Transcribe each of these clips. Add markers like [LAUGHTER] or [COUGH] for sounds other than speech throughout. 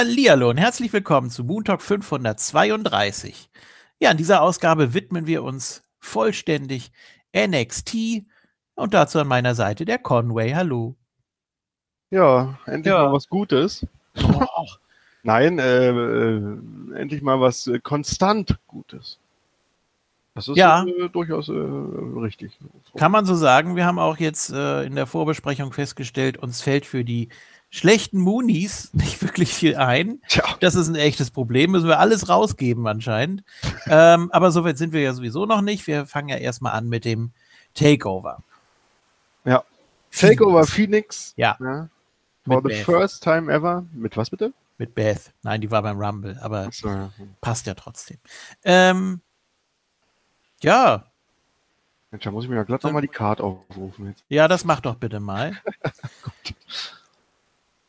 Hallihallo und herzlich willkommen zu Moon Talk 532. Ja, in dieser Ausgabe widmen wir uns vollständig NXT und dazu an meiner Seite der Conway. Hallo. Ja, endlich Ja. mal was Gutes. Oh, Nein, äh, äh, endlich mal was äh, konstant Gutes. Das ist Ja. äh, durchaus äh, richtig. kann man so sagen, wir haben auch jetzt äh, in der Vorbesprechung festgestellt, uns fällt für die schlechten Moonies [LAUGHS] nicht wirklich viel ein. Tja, Das ist ein echtes Problem, müssen wir alles rausgeben anscheinend. ähm, aber soweit sind wir ja sowieso noch nicht. Wir fangen ja erstmal an mit dem Takeover. Ja. Takeover Phoenix. Ja. ja. For the Beth. first time ever. Mit was bitte? Mit Beth. Nein, die war beim Rumble, aber Achso, ja. passt ja trotzdem. Ähm, ja, Mensch, da muss ich mir ja glatt nochmal die Card aufrufen jetzt. ja, das mach doch bitte mal. [LAUGHS]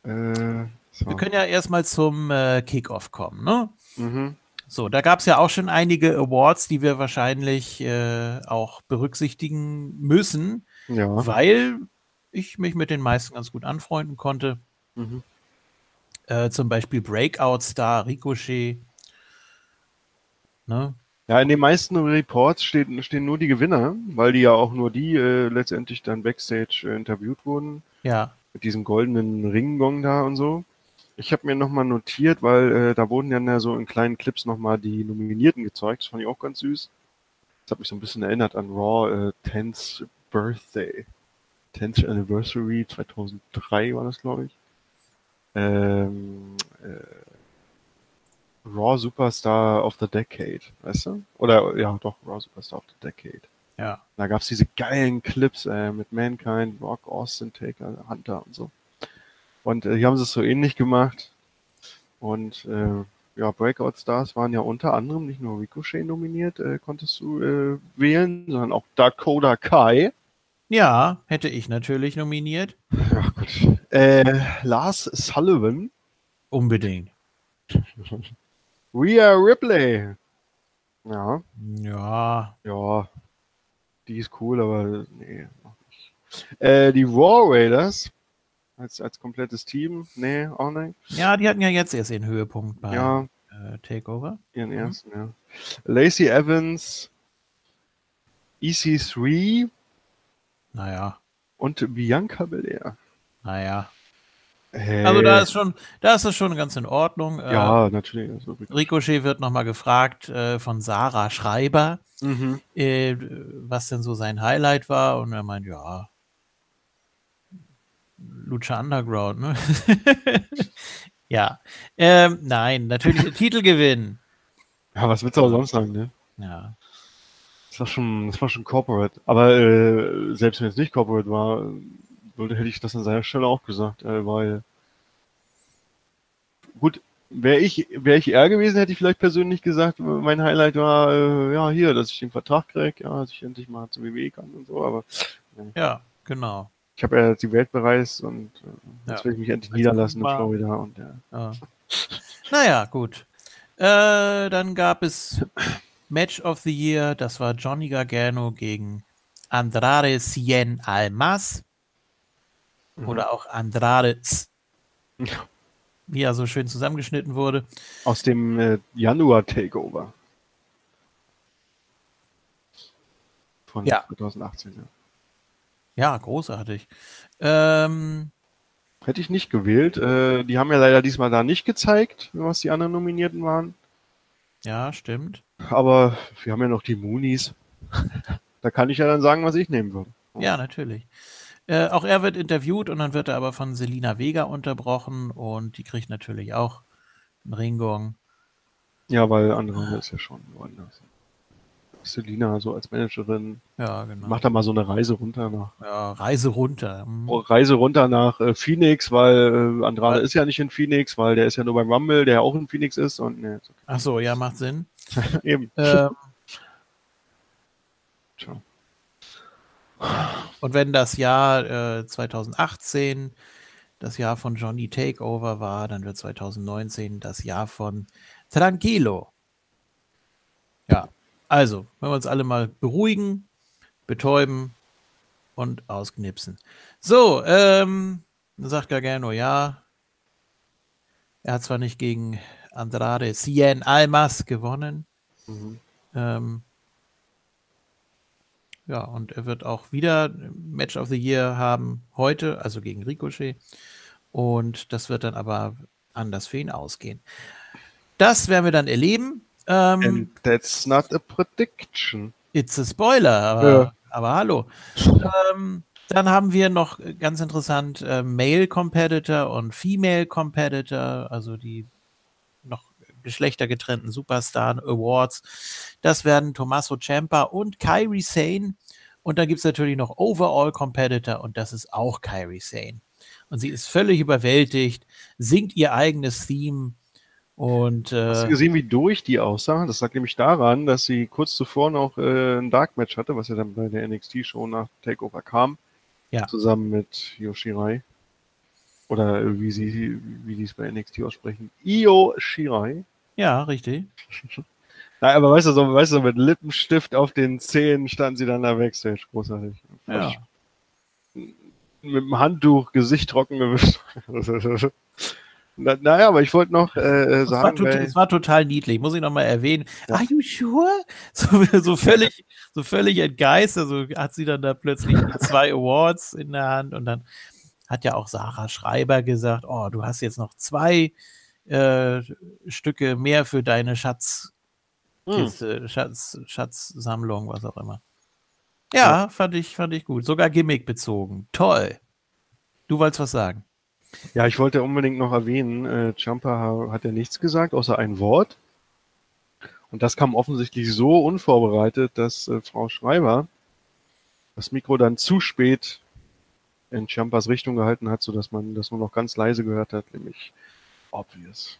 Äh, so. Wir können ja erstmal zum äh, Kickoff kommen, ne? mhm. So, da gab es ja auch schon einige Awards, die wir wahrscheinlich äh, auch berücksichtigen müssen, Ja. weil ich mich mit den meisten ganz gut anfreunden konnte. Mhm. Äh, zum Beispiel Breakout Star, Ricochet. Ne? Ja, in den meisten Reports steht, stehen nur die Gewinner, weil die ja auch nur die äh, letztendlich dann Backstage äh, interviewt wurden. Ja, mit diesem goldenen Ringgong da und so. Ich habe mir nochmal notiert, weil äh, da wurden ja so in kleinen Clips nochmal die Nominierten gezeigt. Das fand ich auch ganz süß. Das hat mich so ein bisschen erinnert an Raw äh, 10th Birthday. 10th Anniversary 2003 war das, glaube ich. Ähm, äh, Raw Superstar of the Decade, weißt du? Oder ja, doch, Raw Superstar of the Decade. Ja. Da gab's diese geilen Clips äh, mit Mankind, Rock, Austin, Taker, Hunter und so. Und äh, hier haben sie es so ähnlich gemacht. Und äh, ja, Breakout Stars waren ja unter anderem nicht nur Ricochet nominiert, äh, konntest du äh, wählen, sondern auch Dakota Kai. Ja, hätte ich natürlich nominiert. Ach Gott. Äh, Lars Sullivan, Unbedingt. [LAUGHS] Rhea Ripley. Ja, Ja, ja, die ist cool, aber nee. Äh, die Raw Raiders als, als komplettes Team, nee, auch nicht. ja, die hatten ja jetzt erst ihren Höhepunkt bei Ja, äh, Takeover. ihren Mhm. ersten, ja. Lacey Evans, EC3 Naja, und Bianca Belair. naja. Hey. Also da ist schon, da ist es schon ganz in Ordnung. Äh, Ja, natürlich. Also, Ricochet wird nochmal gefragt äh, von Sarah Schreiber, mhm. äh, was denn so sein Highlight war. Und er meint, ja, Lucha Underground, ne? [LAUGHS] ja. Ähm, nein, natürlich Titelgewinn. Ja, was willst du auch sonst sagen, ne? Ja. Das war schon, das war schon Corporate. Aber äh, selbst wenn es nicht Corporate war, würde, hätte ich das an seiner Stelle auch gesagt, äh, weil gut, wäre ich, wäre ich er gewesen, hätte ich vielleicht persönlich gesagt, mein Highlight war, äh, ja, hier, dass ich den Vertrag kriege, ja, dass ich endlich mal zur WWE kann und so, aber Ja, genau. ich habe ja die Welt bereist und äh, jetzt Ja. will ich mich endlich niederlassen in Florida und ja. Ja. Naja, gut. Äh, dann gab es Match of the Year. Das war Johnny Gargano gegen Andrade Cien Almas. Mhm. Oder auch Andrade, Z, Ja. wie er so schön zusammengeschnitten wurde. Aus dem äh, Januar Takeover. Von Ja. 2018, ja. Ja, großartig. Ähm, Hätte ich nicht gewählt. Äh, die haben ja leider diesmal da nicht gezeigt, was die anderen Nominierten waren. ja, stimmt. Aber wir haben ja noch die Moonies. [LAUGHS] da kann ich ja dann sagen, was ich nehmen würde. Ja, natürlich. Äh, auch er wird interviewt und dann wird er aber von Selina Vega unterbrochen und die kriegt natürlich auch einen Ringgong. Ja, weil andere ist ja schon woanders. Selina so als Managerin Ja, genau. macht da mal so eine Reise runter nach ja, Reise runter. Hm. Reise runter nach äh, Phoenix, weil äh, Andrade ist ja nicht in Phoenix, weil der ist ja nur beim Rumble, der ja auch in Phoenix ist und ne, ist Ach so, ja, macht Sinn. okay. [LAUGHS] eben. Ähm, Tja. Und wenn das Jahr äh, 2018 das Jahr von Johnny Takeover war, dann wird 2019 das Jahr von Tranquilo. Ja, also, wenn wir uns alle mal beruhigen, betäuben und ausknipsen. So, ähm, sagt Gargano, ja. Er hat zwar nicht gegen Andrade Cien Almas gewonnen. Mhm. Ähm, ja, und er wird auch wieder Match of the Year haben heute, also gegen Ricochet. Und das wird dann aber anders für ihn ausgehen. Das werden wir dann erleben. Ähm, And that's not a prediction. It's a Spoiler, aber, ja. aber hallo. ähm, dann haben wir noch ganz interessant äh, Male Competitor und Female Competitor, also die noch geschlechtergetrennten Superstar Awards. Das werden Tommaso Ciampa und Kyrie Sane. Und dann gibt es natürlich noch Overall Competitor und das ist auch Kyrie Sane. Und sie ist völlig überwältigt, singt ihr eigenes Theme. Und, äh, Hast du gesehen, wie durch die aussah? Das lag nämlich daran, dass sie kurz zuvor noch äh, ein Dark Match hatte, was ja dann bei der NXT-Show nach Takeover kam. Ja. Zusammen mit Yoshirai. Oder wie sie, wie die es bei NXT aussprechen. Io Shirai. Ja, richtig. [LAUGHS] Nein, aber weißt du, so, weißt du, mit Lippenstift auf den Zähnen standen sie dann da Backstage. Großartig. Ja. Mit dem Handtuch Gesicht trocken gewischt. [LAUGHS] Na, naja, aber ich wollte noch äh, sagen. War total, das war total niedlich, muss ich nochmal erwähnen. Ja. Are you sure? [LAUGHS] So, so, völlig, so völlig entgeistert. Also hat sie dann da plötzlich [LAUGHS] zwei Awards in der Hand und dann hat ja auch Sarah Schreiber gesagt: Oh, du hast jetzt noch zwei äh, Stücke mehr für deine Schatz, hm. Schatz, Schatzsammlung, was auch immer. Ja, ja, fand ich, fand ich gut. Sogar Gimmick bezogen. Toll. Du wolltest was sagen. Ja, ich wollte unbedingt noch erwähnen, äh, Jumper hat ja nichts gesagt, außer ein Wort. Und das kam offensichtlich so unvorbereitet, dass äh, Frau Schreiber das Mikro dann zu spät in Champers Richtung gehalten hat, sodass man das nur noch ganz leise gehört hat, nämlich obvious.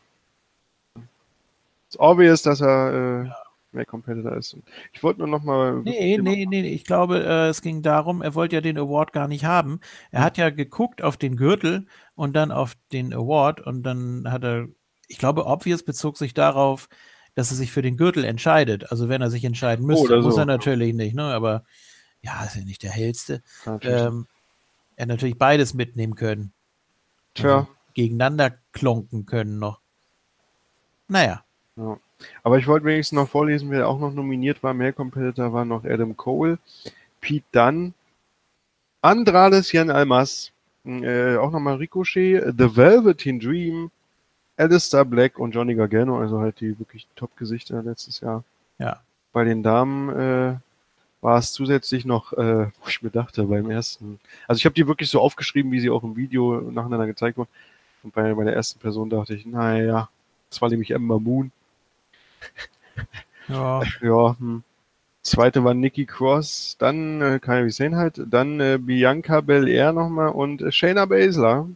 It's obvious, dass er äh, mehr Competitor ist. Ich wollte nur noch mal. Nee, nee, nee, ich glaube, äh, es ging darum, er wollte ja den Award gar nicht haben. Er hm. hat ja geguckt auf den Gürtel und dann auf den Award und dann hat er, ich glaube, obvious bezog sich darauf, dass er sich für den Gürtel entscheidet. Also wenn er sich entscheiden müsste, oh, muss so. er natürlich nicht, ne? Aber ja, ist ja nicht der hellste. Ähm, er natürlich beides mitnehmen können. Tja. Also gegeneinander klonken können noch. Naja. Ja. Aber ich wollte wenigstens noch vorlesen, wer auch noch nominiert war. Mehr Competitor war noch Adam Cole, Pete Dunn, Andrades Jan Almas, äh, auch nochmal Ricochet, The Velveteen Dream, Alistair Black und Johnny Gargano, also halt die wirklich Top-Gesichter letztes Jahr. Ja. Bei den Damen äh, war es zusätzlich noch, äh, wo ich mir dachte, beim ersten, also ich habe die wirklich so aufgeschrieben, wie sie auch im Video nacheinander gezeigt wurden. Und bei, bei der ersten Person dachte ich, naja, das war nämlich Emma Moon. [LAUGHS] Ja. ja, hm. Zweite war Nikki Cross, dann äh, Kairi Sane halt, dann äh, Bianca Belair nochmal und äh, Shayna Baszler.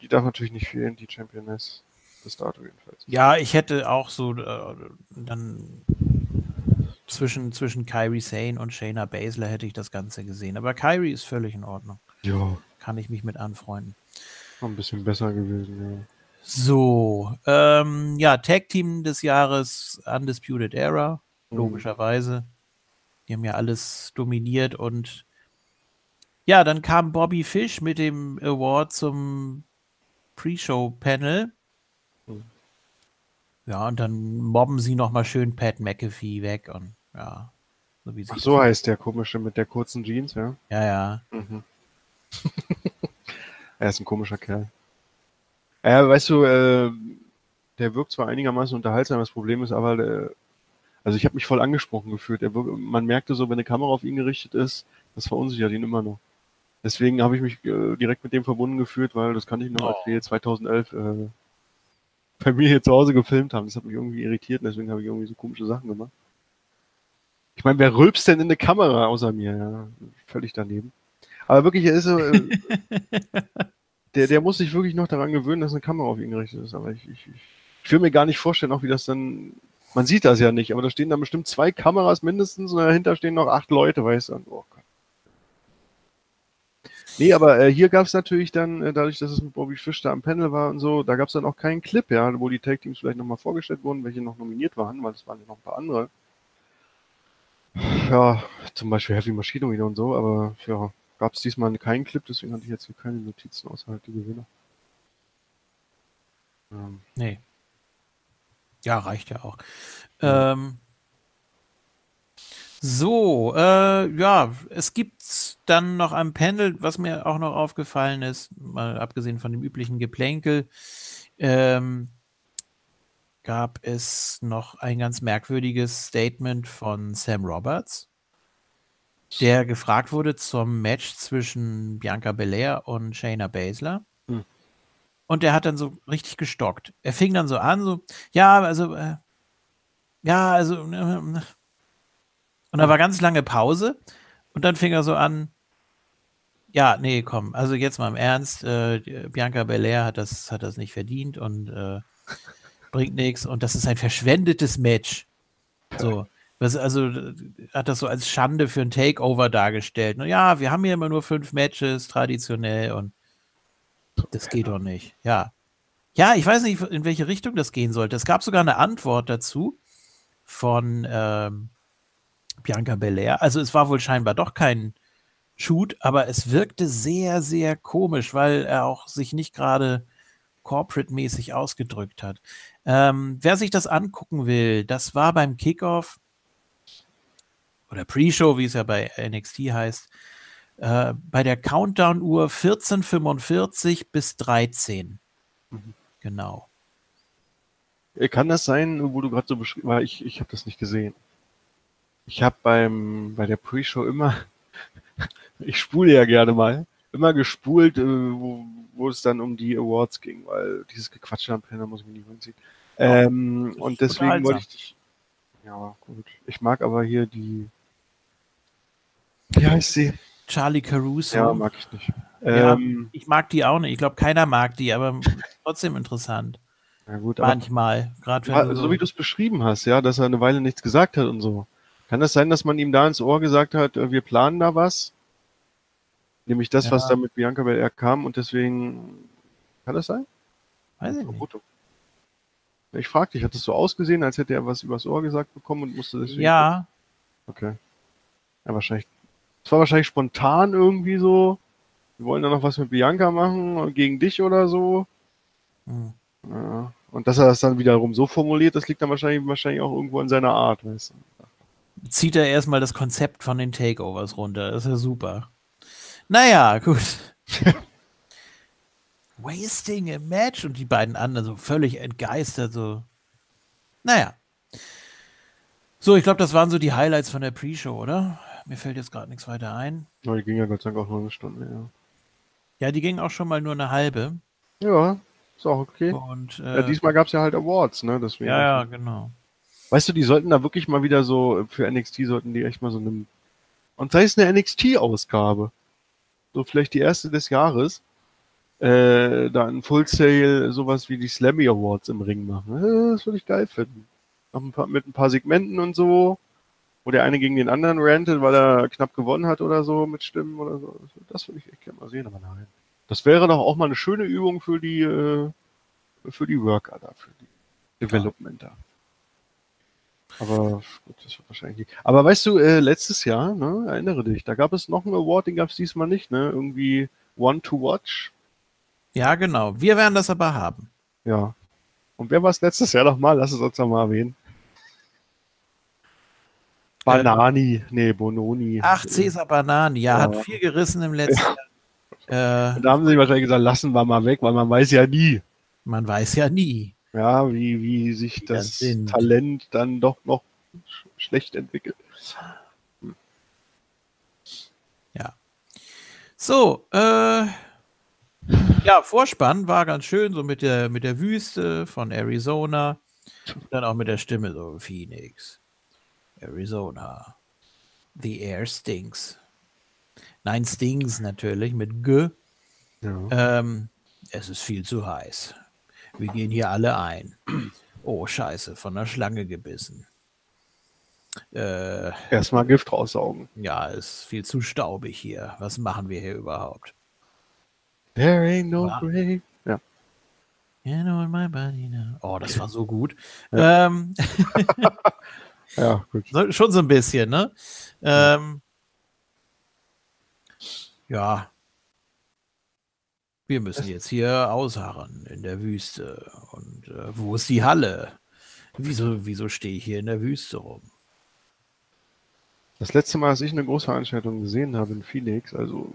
Die darf natürlich nicht fehlen, die Championess. Bis dato jedenfalls. Ja, ich hätte auch so äh, dann zwischen, zwischen Kyrie Sane und Shayna Baszler hätte ich das Ganze gesehen. Aber Kyrie ist völlig in Ordnung. Ja. Kann ich mich mit anfreunden. Ein bisschen besser gewesen, ja. So, ähm, ja, Tag Team des Jahres Undisputed Era. Mhm. logischerweise. Die haben ja alles dominiert und ja, dann kam Bobby Fish mit dem Award zum Pre-Show-Panel. Mhm. Ja, und dann mobben sie nochmal schön Pat McAfee weg und ja. So, Ach, so heißt der komische mit der kurzen Jeans, ja? Ja, ja. Mhm. [LAUGHS] er ist ein komischer Kerl. Ja, weißt du, äh, der wirkt zwar einigermaßen unterhaltsam, das Problem ist aber, der, also ich habe mich voll angesprochen gefühlt. Er, man merkte so, wenn eine Kamera auf ihn gerichtet ist, das verunsichert ihn immer noch. Deswegen habe ich mich äh, direkt mit dem verbunden gefühlt, weil das kann ich noch, oh. als wir 2011 äh, bei mir hier zu Hause gefilmt haben. Das hat mich irgendwie irritiert und deswegen habe ich irgendwie so komische Sachen gemacht. Ich meine, wer rülpst denn in eine Kamera außer mir? Ja, völlig daneben. Aber wirklich, er ist so, äh, [LAUGHS] der, der muss sich wirklich noch daran gewöhnen, dass eine Kamera auf ihn gerichtet ist. Aber ich, ich, ich will mir gar nicht vorstellen, auch wie das dann man sieht das ja nicht, aber da stehen dann bestimmt zwei Kameras mindestens und dahinter stehen noch acht Leute, weißt du. Oh Gott. Nee, aber äh, hier gab es natürlich dann, äh, dadurch, dass es mit Bobby Fish da am Panel war und so, da gab es dann auch keinen Clip, ja, wo die Tag Teams vielleicht nochmal vorgestellt wurden, welche noch nominiert waren, weil es waren ja noch ein paar andere. Ja, zum Beispiel Heavy Machinery wieder und so, aber ja, gab es diesmal keinen Clip, deswegen hatte ich jetzt hier keine Notizen außerhalb die Gewinner. Ähm, Nee. Ja, reicht ja auch. Ähm, so, äh, ja, es gibt dann noch am Panel, was mir auch noch aufgefallen ist, mal abgesehen von dem üblichen Geplänkel, ähm, gab es noch ein ganz merkwürdiges Statement von Sam Roberts, der gefragt wurde zum Match zwischen Bianca Belair und Shayna Baszler. Hm. Und der hat dann so richtig gestockt. Er fing dann so an, so, ja, also, äh, ja, also, äh, und da war ganz lange Pause und dann fing er so an, ja, nee, komm, also jetzt mal im Ernst, äh, Bianca Belair hat das, hat das nicht verdient und äh, bringt nichts und das ist ein verschwendetes Match. So. Was, also hat das so als Schande für ein Takeover dargestellt. Na ja, wir haben hier immer nur fünf Matches, traditionell, und das geht doch nicht. Ja. Ja, ich weiß nicht, in welche Richtung das gehen sollte. Es gab sogar eine Antwort dazu von ähm, Bianca Belair. Also es war wohl scheinbar doch kein Shoot, aber es wirkte sehr, sehr komisch, weil er auch sich nicht gerade corporate-mäßig ausgedrückt hat. Ähm, wer sich das angucken will, das war beim Kickoff oder Pre-Show, wie es ja bei NXT heißt, äh, bei der Countdown-Uhr 14.45 bis 13. Mhm. Genau. Äh, Kann das sein, wo du gerade so beschrieben hast? Ich, ich habe das nicht gesehen. Ich habe beim bei der Pre-Show immer, [LAUGHS] ich spule ja gerne mal, immer gespult, äh, wo, wo es dann um die Awards ging, weil dieses Gequatsche am Panel muss ich mir nicht reinziehen. Ähm, und deswegen wollte ich dich. Ja, gut. Ich mag aber hier die. Wie heißt sie? Charlie Caruso. Ja, mag ich nicht. Ja. Ähm, Ich mag die auch nicht. Ich glaube, keiner mag die, aber trotzdem interessant. ja gut, Manchmal. Gerade Ja, so wie du es beschrieben hast, ja, dass er eine Weile nichts gesagt hat und so. Kann das sein, dass man ihm da ins Ohr gesagt hat, äh, wir planen da was? Nämlich das, Ja. was da mit Bianca Belair kam und deswegen. Kann das sein? weiß ich nicht. Ich frag dich, hat das so ausgesehen, als hätte er was übers Ohr gesagt bekommen und musste deswegen. Ja, Okay. Ja, wahrscheinlich. Es war wahrscheinlich spontan irgendwie so. Wir wollen da noch was mit Bianca machen, gegen dich oder so. hm. Ja. Und dass er das dann wiederum so formuliert, das liegt dann wahrscheinlich, wahrscheinlich auch irgendwo in seiner Art, weißt du. zieht er erstmal das Konzept von den Takeovers runter. Das ist ja super. Naja, gut. [LAUGHS] Wasting a Match und die beiden anderen so völlig entgeistert. So. Naja. So, ich glaube, das waren so die Highlights von der Pre-Show, oder? Mir fällt jetzt gerade nichts weiter ein. Aber die ging ja Gott sei Dank auch nur eine Stunde, ja. Ja, die ging auch schon mal nur eine halbe. Ja, ist auch okay. Und, Ja, äh, diesmal gab es ja halt Awards, ne? Deswegen. ja, ja, genau. Weißt du, die sollten da wirklich mal wieder so, für NXT sollten die echt mal so eine. Und sei es eine NXT-Ausgabe. So vielleicht die erste des Jahres. Äh, da ein Full Sale, sowas wie die Slammy Awards im Ring machen. Äh, Das würde ich geil finden. Noch ein paar, mit ein paar Segmenten und so. Wo der eine gegen den anderen rantet, weil er knapp gewonnen hat oder so mit Stimmen oder so. Das würde ich echt gerne mal sehen, aber nein. Das wäre doch auch mal eine schöne Übung für die, äh, für die Worker da, für die Development da. Aber gut, das wird wahrscheinlich nicht. Aber weißt du, äh, letztes Jahr, ne, erinnere dich, da gab es noch einen Award, den gab es diesmal nicht, ne? Irgendwie One to Watch. Ja, genau. Wir werden das aber haben. Ja. Und wer war es letztes Jahr nochmal? Lass es uns noch mal erwähnen. Banani, nee, Bononi. Ach, Cesar Banani. Ja, Ja. hat viel gerissen im letzten Jahr. Äh, da haben sie wahrscheinlich gesagt, lassen wir mal weg, weil man weiß ja nie, man weiß ja nie. ja, wie, wie sich dann das sind. Talent dann doch noch sch schlecht entwickelt. So, äh, ja, Vorspann war ganz schön, so mit der, mit der Wüste von Arizona. Dann auch mit der Stimme so, Phoenix, Arizona. The air stinks. Nein, stings natürlich mit G. Ja. Ähm, es ist viel zu heiß. Wir gehen hier alle ein. Oh, scheiße, von der Schlange gebissen. Äh, Erstmal Gift raussaugen. ja, ist viel zu staubig hier. Was machen wir hier überhaupt? There ain't no Wow. grave. Ja. You know my body now. Oh, das war so gut. Ähm, [LAUGHS] [LAUGHS] Ja, gut. so, schon so ein bisschen, ne? Ähm, ja. Wir müssen jetzt hier ausharren in der Wüste. Und äh, wo ist die Halle? Wieso, wieso stehe ich hier in der Wüste rum? Das letzte Mal, als ich eine Großveranstaltung gesehen habe in Phoenix, also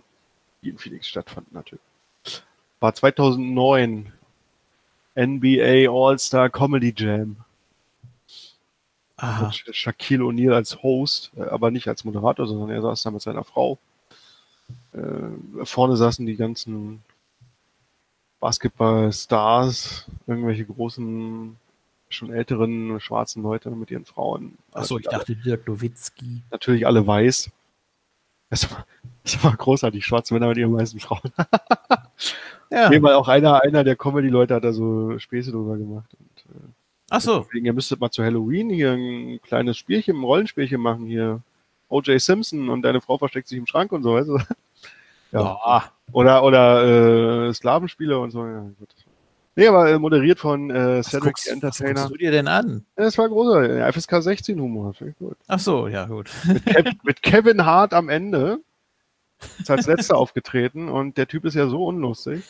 die in Phoenix stattfand natürlich, war 2009 NBA All-Star Comedy Jam. Aha. Mit Shaquille O'Neal als Host, äh, aber nicht als Moderator, sondern er saß da mit seiner Frau. Äh, vorne saßen die ganzen Basketball-Stars, irgendwelche großen, schon älteren schwarzen Leute mit ihren Frauen. Achso, ich Alle- dachte Dirk Nowitzki. Natürlich alle weiß. Das war, [LAUGHS] das war großartig, schwarze Männer mit ihren weißen Frauen. [LAUGHS] Ja. Nee, weil auch einer, einer der Comedy-Leute hat da so Späße drüber gemacht. Und, äh, Achso. deswegen, ihr müsstet mal zu Halloween hier ein kleines Spielchen, ein Rollenspielchen machen hier. O.J. Simpson und deine Frau versteckt sich im Schrank und so, weißt du? [LAUGHS] Ja. Ja. Oder, oder äh, Sklavenspiele und so. Ja, gut. Nee, aber äh, moderiert von äh, Cedric guckst, the was Entertainer. guckst du dir denn an? Ja, Das war großer äh, FSK 16 Humor, gut. Achso, ja, gut. Kev, [LAUGHS] mit Kevin Hart am Ende. Ist als letzter [LAUGHS] aufgetreten und der Typ ist ja so unlustig.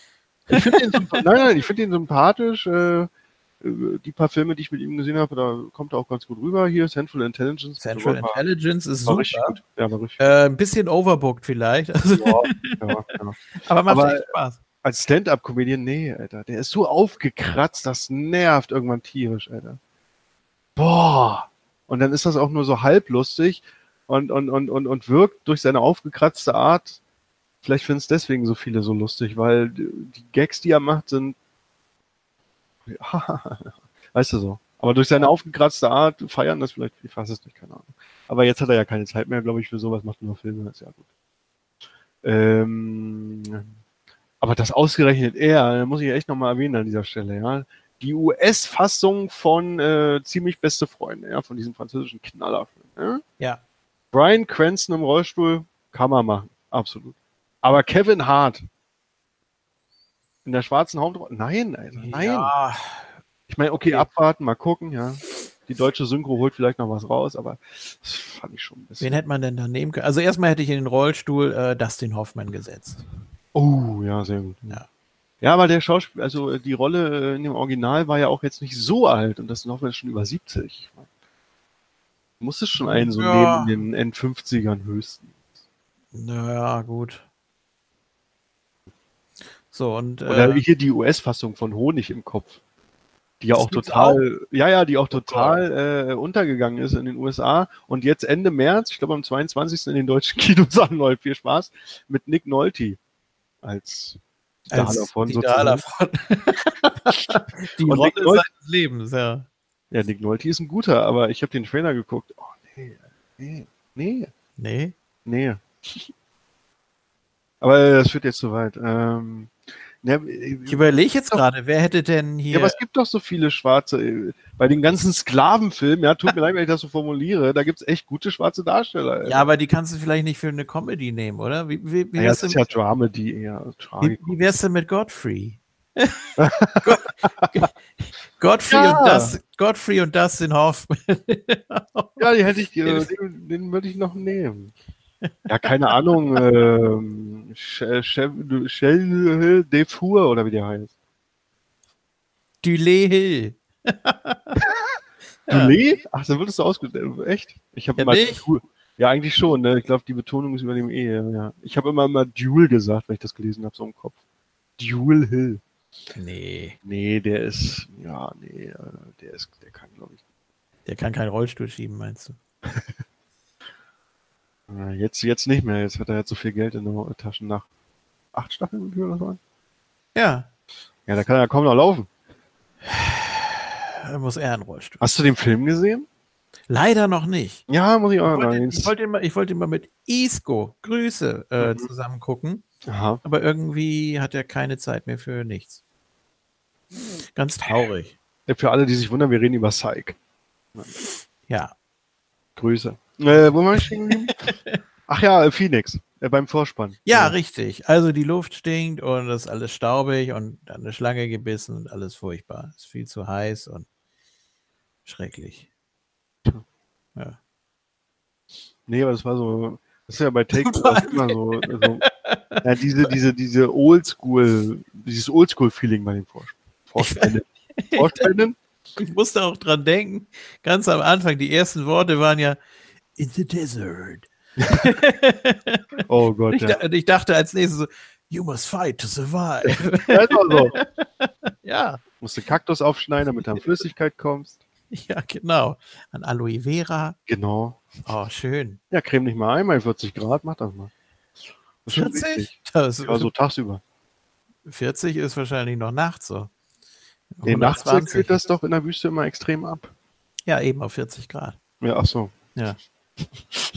Ich finde ihn, nein, nein, ich finde ihn sympathisch. Äh, die paar Filme, die ich mit ihm gesehen habe, da kommt er auch ganz gut rüber. Hier, Central Intelligence. Central war, Intelligence ist war super. Ja, war richtig Äh, ein bisschen overbooked vielleicht. Also, ja, [LAUGHS] ja, aber macht Aber- echt Spaß. Als Stand-Up-Comedian, nee, Alter. Der ist so aufgekratzt, das nervt irgendwann tierisch, Alter. Boah! Und dann ist das auch nur so halblustig und, und, und, und, und wirkt durch seine aufgekratzte Art. Vielleicht finden es deswegen so viele so lustig, weil die Gags, die er macht, sind. [LAUGHS] weißt du so. Aber durch seine aufgekratzte Art feiern das vielleicht, ich weiß es nicht, keine Ahnung. Aber jetzt hat er ja keine Zeit mehr, glaube ich, für sowas, macht nur Filme, ist ja gut. Ähm, aber das ausgerechnet er, muss ich echt nochmal erwähnen an dieser Stelle, ja. Die US-Fassung von äh, Ziemlich beste Freunde, ja, von diesem französischen Knallerfilm. Ja? Ja. Brian Cranston im Rollstuhl kann man machen, absolut. Aber Kevin Hart in der schwarzen Hauptrolle, nein, Alter, nein. Ja, Ich meine, okay, Okay. abwarten, mal gucken, ja. Die deutsche Synchro holt vielleicht noch was raus, aber das fand ich schon ein bisschen. wen hätte man denn da nehmen können? Also erstmal hätte ich in den Rollstuhl äh, Dustin Hoffman gesetzt. Oh, ja, sehr gut. Ja. Ja, aber der Schauspieler, also äh, die Rolle äh, in dem Original war ja auch jetzt nicht so alt und das Hoffmann ist schon über 70. Ich mein, du musstest schon einen so Ja. neben den End-50ern höchsten. Naja, gut. So, und Oder äh, hier die US-Fassung von Honig im Kopf. Die ja auch total, ja, ja, die auch total äh, untergegangen ist in den USA und jetzt Ende März, ich glaube am 22. in den deutschen [LAUGHS] Kinos anläuft. Viel Spaß mit Nick Nolte als als davon die davon. [LAUGHS] die Und Rolle Nolte- seines Lebens, ja. Ja, Nick Nolte ist ein guter, aber ich habe den Trailer geguckt. Oh, nee, nee, nee, Nee. nee. [LAUGHS] Aber das führt jetzt zu weit. Ähm, ne, Ich überlege jetzt gerade, wer hätte denn ja, hier. aber es gibt doch so viele schwarze, äh, bei den ganzen Sklavenfilmen, ja, tut mir [LAUGHS] leid, wenn ich das so formuliere, da gibt's echt gute schwarze Darsteller. ja, aber die kannst du vielleicht nicht für eine Comedy nehmen, oder? Wie, wie, wie, naja, das ist denn, ja Dramedy eher. wie, wie wär's denn mit Godfrey? [LAUGHS] [LAUGHS] Godfrey, Ja. und das, Godfrey und Dustin Hoffman. Ja, die hätte ich, äh, den, den würde ich noch nehmen. Ja, keine Ahnung, ähm, Shell Defour oder wie der heißt. Dulé Hill. Dulé? Ach, da würdest du ausgesprochen. Echt? Ich habe Ja? Duel. Ja, eigentlich schon. Ne? Ich glaube, die Betonung ist über dem E. Ja. ja. Ich habe immer immer Duel gesagt, wenn ich das gelesen habe, so im Kopf. Duel Hill. Nee, Nee, der ist, ja, nee, äh, der ist, der kann, glaube ich. der kann keinen Rollstuhl schieben, meinst du? [LAUGHS] äh, Jetzt, jetzt nicht mehr. Jetzt hat er jetzt so viel Geld in den Taschen nach acht Staffeln, das waren? Ja, Ja, da kann er ja kaum noch laufen. da muss er einen Rollstuhl. Hast du den Film gesehen? Leider noch nicht. Ja, muss ich auch Ich noch. wollte, ich wollte, ihn mal, ich wollte mit Isco, Grüße, äh, Mhm. zusammen gucken, Aha. aber irgendwie hat er keine Zeit mehr für nichts. Ganz traurig. Ja, Für alle, die sich wundern, wir reden über Psych. Ja, Grüße. Äh, wo war ich stehen geblieben? [LAUGHS] Ach ja, äh, Phoenix. Äh, beim Vorspann. ja, richtig. Also die Luft stinkt und es ist alles staubig und dann eine Schlange gebissen und alles furchtbar. Es ist viel zu heiß und schrecklich. Ja. Nee, aber das war so, das ist ja bei Takeovers [LAUGHS] immer so, so ja, diese, diese, diese Oldschool, dieses Oldschool-Feeling bei den Vors Vorspänen. [LAUGHS] Vorspänen? Ich musste auch dran denken, ganz am Anfang, die ersten Worte waren ja in the desert. [LAUGHS] oh Gott. Ich, ja. ich, dachte als nächstes so, you must fight to survive. [LAUGHS] ja, ist auch so. [LAUGHS] ja. Musst du Kaktus aufschneiden, damit du an Flüssigkeit kommst. Ja, genau. An Aloe Vera. Genau. Oh, schön. Ja, creme nicht mal einmal 40 Grad, mach das mal. Das 40? Das ja, so tagsüber. 40 ist wahrscheinlich noch nachts so. Nee, nachts kühlt das doch in der Wüste immer extrem ab. Ja, eben auf 40 Grad. Ja, ach so. Ja.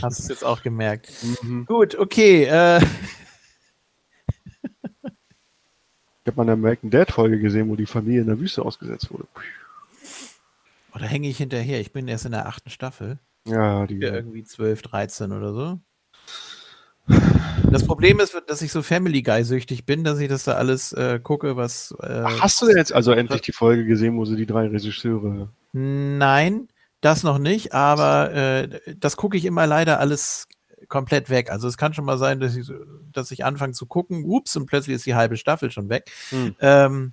Hast du es jetzt auch gemerkt. Mhm. Gut, okay. Äh. Ich habe mal eine American Dad Folge gesehen, wo die Familie in der Wüste ausgesetzt wurde. Oh, da hänge ich hinterher. Ich bin erst in der achten Staffel. Ja, die. Ja, irgendwie 12, 13 oder so. Das Problem ist, dass ich so Family Guy süchtig bin, dass ich das da alles äh, gucke, was. Äh, Ach, hast du jetzt also endlich die Folge gesehen, wo sie die drei Regisseure. Nein, das noch nicht, aber äh, das gucke ich immer leider alles komplett weg. Also es kann schon mal sein, dass ich, dass ich anfange zu gucken, ups, und plötzlich ist die halbe Staffel schon weg. Hm. Ähm,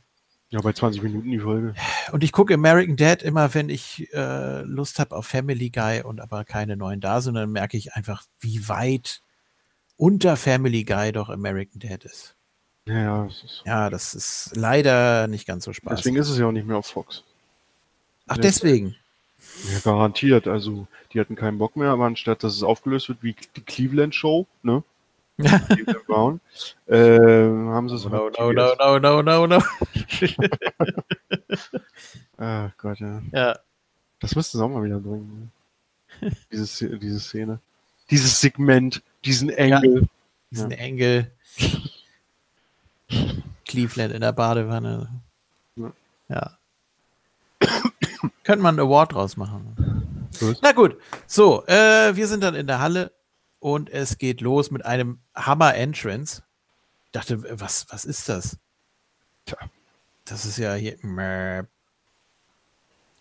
ja, bei 20 Minuten die Folge. Und ich gucke American Dad immer, wenn ich äh, Lust habe auf Family Guy und aber keine neuen da sind, dann merke ich einfach, wie weit unter Family Guy doch American Dad ist. Ja, das ist, ja, das ist leider nicht ganz so spaßig. Deswegen ist es ja auch nicht mehr auf Fox. Ach, deswegen? Ja, garantiert. Also, die hatten keinen Bock mehr, aber anstatt dass es aufgelöst wird wie die Cleveland Show, ne? Cleveland Brown, [LAUGHS] äh, haben sie es. No, no, no, no, no, no, no. Ach [LAUGHS] Gott, ja. Ja. Das müssten sie auch mal wieder bringen. Ne? diese, diese Szene. Dieses Segment, diesen Engel. Ja, diesen ja. Engel. Cleveland in der Badewanne. Ja. ja. Könnte man einen Award draus machen. Gut. Na gut, so, äh, wir sind dann in der Halle und es geht los mit einem Hammer-Entrance. Ich dachte, was, was ist das? Tja. Das ist ja hier. Merp.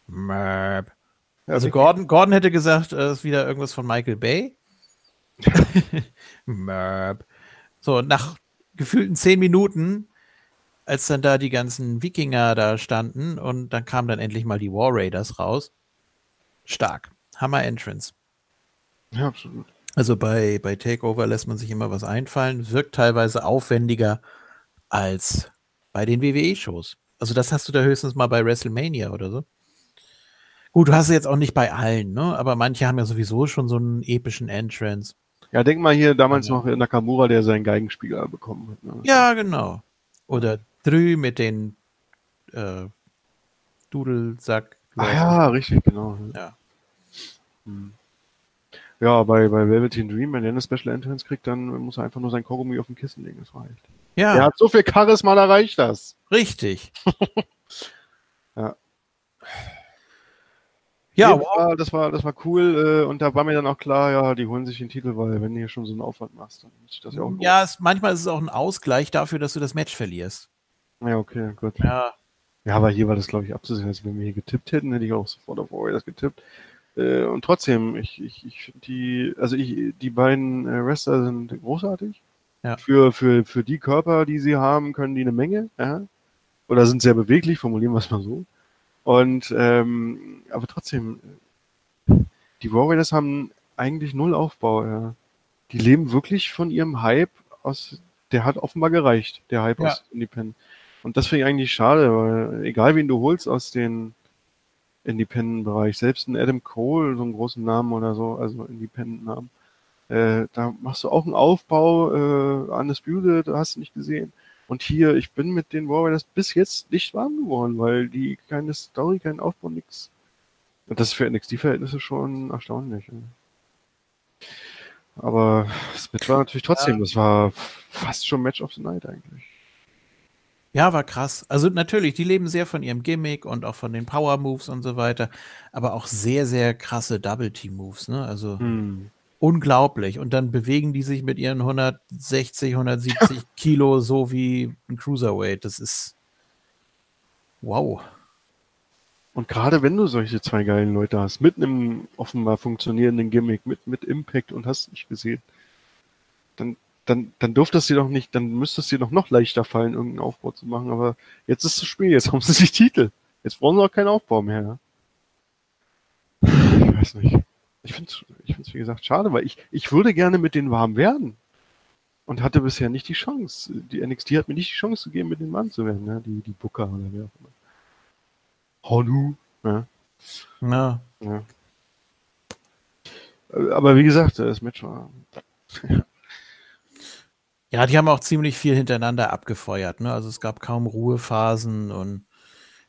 Merp. Also Gordon, Gordon hätte gesagt, das ist wieder irgendwas von Michael Bay. [LAUGHS] Merp. So, nach gefühlten zehn Minuten als dann da die ganzen Wikinger da standen und dann kamen dann endlich mal die War Raiders raus. Stark. Hammer Entrance. Ja, absolut. Also bei, bei Takeover lässt man sich immer was einfallen. Wirkt teilweise aufwendiger als bei den WWE-Shows. Also das hast du da höchstens mal bei WrestleMania oder so. Gut, du hast es jetzt auch nicht bei allen, ne? Aber manche haben ja sowieso schon so einen epischen Entrance. Ja, denk mal hier damals ja. noch Nakamura, der seinen Geigenspieler bekommen hat. Ne? Ja, genau. Oder Drü mit den äh, Dudelsack. Ah ja, richtig, genau. Ja. Hm. Ja, bei, bei Velveteen Dream, wenn er eine Special Entrance kriegt, dann muss er einfach nur sein Kaugummi auf dem Kissen legen. Das reicht. Ja. Er hat so viel Charisma, da reicht das. Richtig. [LAUGHS] ja. Ja, nee, das, war, das, war, das war cool äh, und da war mir dann auch klar, ja, die holen sich den Titel, weil wenn du hier schon so einen Aufwand machst, dann muss ich das ja auch. Ja, es, manchmal ist es auch ein Ausgleich dafür, dass du das Match verlierst. Ja, okay, gut. Ja. Ja, aber hier war das, glaube ich, abzusehen. Also, wenn wir hier getippt hätten, hätte ich auch sofort auf das getippt. Äh, und trotzdem, ich, ich, ich finde die, also ich, die beiden äh, Wrestler sind großartig. Ja. Für, für, für die Körper, die sie haben, können die eine Menge, ja. Oder sind sehr beweglich, formulieren wir es mal so. Und, ähm, aber trotzdem, die Warriors haben eigentlich null Aufbau, ja. Die leben wirklich von ihrem Hype aus, der hat offenbar gereicht, der Hype ja. aus Independent. Und das finde ich eigentlich schade, weil egal wen du holst aus den Independent-Bereich, selbst ein Adam Cole, so einen großen Namen oder so, also Independent-Namen, äh, da machst du auch einen Aufbau äh, an da hast du nicht gesehen. Und hier, ich bin mit den Warriors bis jetzt nicht warm geworden, weil die keine Story, kein Aufbau, nix. Und das ist für NXT-Verhältnisse schon erstaunlich. Aber es war natürlich trotzdem, ja. das war fast schon Match of the Night eigentlich. Ja, war krass. Also natürlich, die leben sehr von ihrem Gimmick und auch von den Power Moves und so weiter, aber auch sehr, sehr krasse Double Team Moves, ne? Also hm. unglaublich. Und dann bewegen die sich mit ihren 160, 170 [LAUGHS] Kilo so wie ein Cruiserweight. Das ist wow. Und gerade wenn du solche zwei geilen Leute hast, mit einem offenbar funktionierenden Gimmick, mit, mit Impact und hast nicht gesehen, dann dann, durfte es dir doch nicht, dann müsste es dir doch noch leichter fallen, irgendeinen Aufbau zu machen. Aber jetzt ist es Spiel, jetzt [LAUGHS] haben sie die Titel. Jetzt brauchen sie auch keinen Aufbau mehr. Ja? Ich weiß nicht. Ich finde es, ich find's, wie gesagt, schade, weil ich, ich würde gerne mit denen warm werden. Und hatte bisher nicht die Chance. Die NXT hat mir nicht die Chance gegeben, mit den Mann zu werden, ne? die, die Booker oder wer auch immer. Honu. Ja. Ja. ja. Aber wie gesagt, das Match war. [LAUGHS] Ja, die haben auch ziemlich viel hintereinander abgefeuert. Ne? Also es gab kaum Ruhephasen und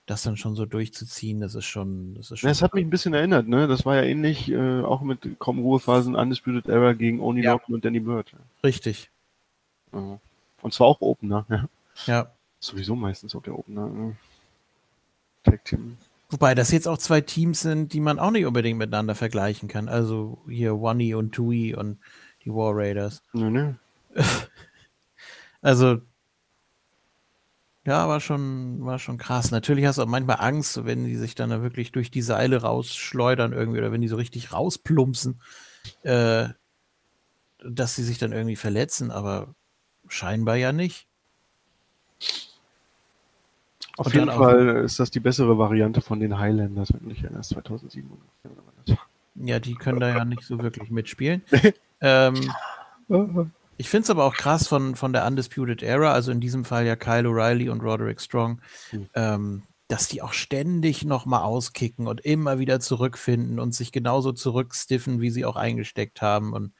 das dann schon so durchzuziehen, das ist schon. Das, ist schon ja, es hat mich ein bisschen erinnert, ne? Das war ja ähnlich, äh, auch mit kaum Ruhephasen, Undisputed Era gegen Oni ja. und Danny Bird. Richtig. Ja. Und zwar auch Opener, ja. Ja. Sowieso meistens auch der Opener. Ne? Tag Team. Wobei das jetzt auch zwei Teams sind, die man auch nicht unbedingt miteinander vergleichen kann. Also hier One und Tui und die War Raiders. Ne, ne. [LAUGHS] Also, ja, war schon, war schon krass. Natürlich hast du auch manchmal Angst, wenn die sich dann da wirklich durch die Seile rausschleudern irgendwie oder wenn die so richtig rausplumpsen, äh, dass sie sich dann irgendwie verletzen, aber scheinbar ja nicht. Auf Und jeden Fall ist das die bessere Variante von den Highlanders, wenn du dich erinnerst, 2007. Ja, die können da ja nicht so wirklich mitspielen. [LAUGHS] ähm, Ich finde es aber auch krass von, von der Undisputed Era, also in diesem Fall ja Kyle O'Reilly und Roderick Strong, mhm. ähm, dass die auch ständig nochmal auskicken und immer wieder zurückfinden und sich genauso zurückstiffen, wie sie auch eingesteckt haben. Und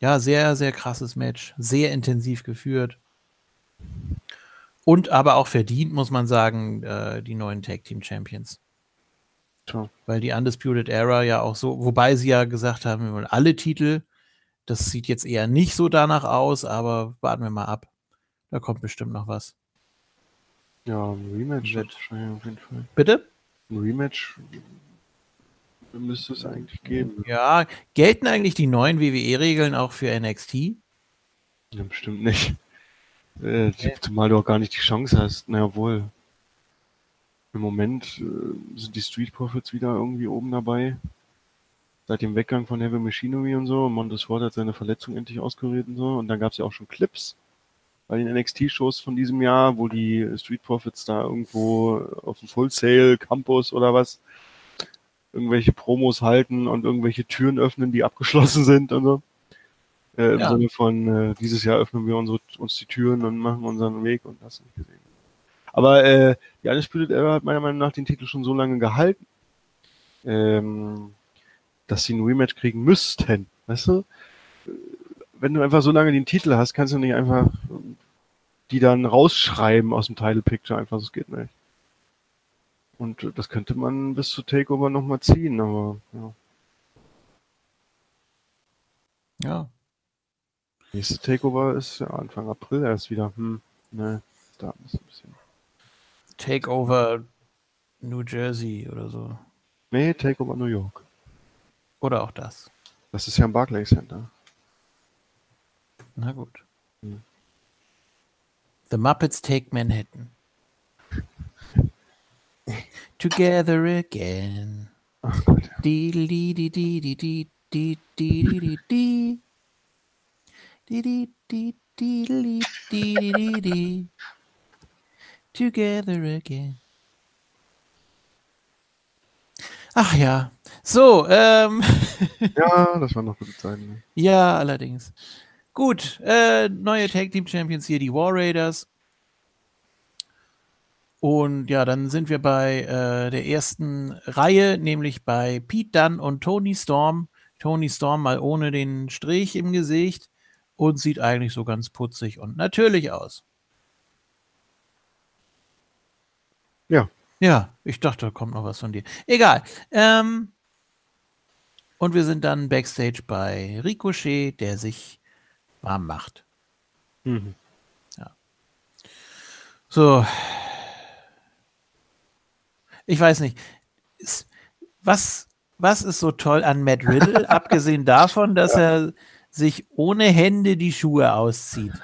ja, sehr, sehr krasses Match. Sehr intensiv geführt. Und aber auch verdient, muss man sagen, äh, die neuen Tag Team Champions. Weil die Undisputed Era ja auch so, wobei sie ja gesagt haben, wir wollen alle Titel das sieht jetzt eher nicht so danach aus, aber warten wir mal ab. Da kommt bestimmt noch was. Ja, ein Rematch wird wahrscheinlich auf jeden Fall. Bitte? Ein Rematch müsste es eigentlich geben. Ja, gelten eigentlich die neuen WWE-Regeln auch für NXT? Ja, bestimmt nicht. Äh, okay. Zumal du auch gar nicht die Chance hast. Naja, wohl. Im Moment äh, sind die Street Profits wieder irgendwie oben dabei seit dem Weggang von Heavy Machinery und so. Montesford hat seine Verletzung endlich auskuriert und so. Und dann gab es ja auch schon Clips bei den NXT-Shows von diesem Jahr, wo die Street Profits da irgendwo auf dem Full Sail Campus oder was irgendwelche Promos halten und irgendwelche Türen öffnen, die abgeschlossen sind und so. Äh, Im ja. Sinne von, äh, dieses Jahr öffnen wir unsere, uns die Türen und machen unseren Weg und das nicht gesehen. Aber äh, die Undisputed Era hat meiner Meinung nach den Titel schon so lange gehalten. Ähm, dass sie ein Rematch kriegen müssten. Weißt du? Wenn du einfach so lange den Titel hast, kannst du nicht einfach die dann rausschreiben aus dem Title Picture. Einfach, das geht nicht. Und das könnte man bis zu Takeover nochmal ziehen, aber ja. Ja. Nächste Takeover ist ja Anfang April erst wieder. Hm, ne, da ist ein bisschen. Takeover New Jersey oder so. Nee, Takeover New York. Oder auch das. Das ist ja ein Barclays Center. Na gut. Hm. The Muppets Take Manhattan. Together again. Oh Gott. Together again. Ach ja. So, ähm. ja, [LAUGHS] das waren noch gute Zeiten. Ne? Ja, allerdings. Gut, äh, neue Tag Team Champions hier, die War Raiders. Und ja, dann sind wir bei äh, der ersten Reihe, nämlich bei Pete Dunn und Tony Storm. Tony Storm mal ohne den Strich im Gesicht und sieht eigentlich so ganz putzig und natürlich aus. Ja. Ja, ich dachte, da kommt noch was von dir. Egal. Ähm, und wir sind dann backstage bei Ricochet, der sich warm macht. Mhm. Ja. So. Ich weiß nicht. Was, was ist so toll an Matt Riddle, [LAUGHS] abgesehen davon, dass er sich ohne Hände die Schuhe auszieht?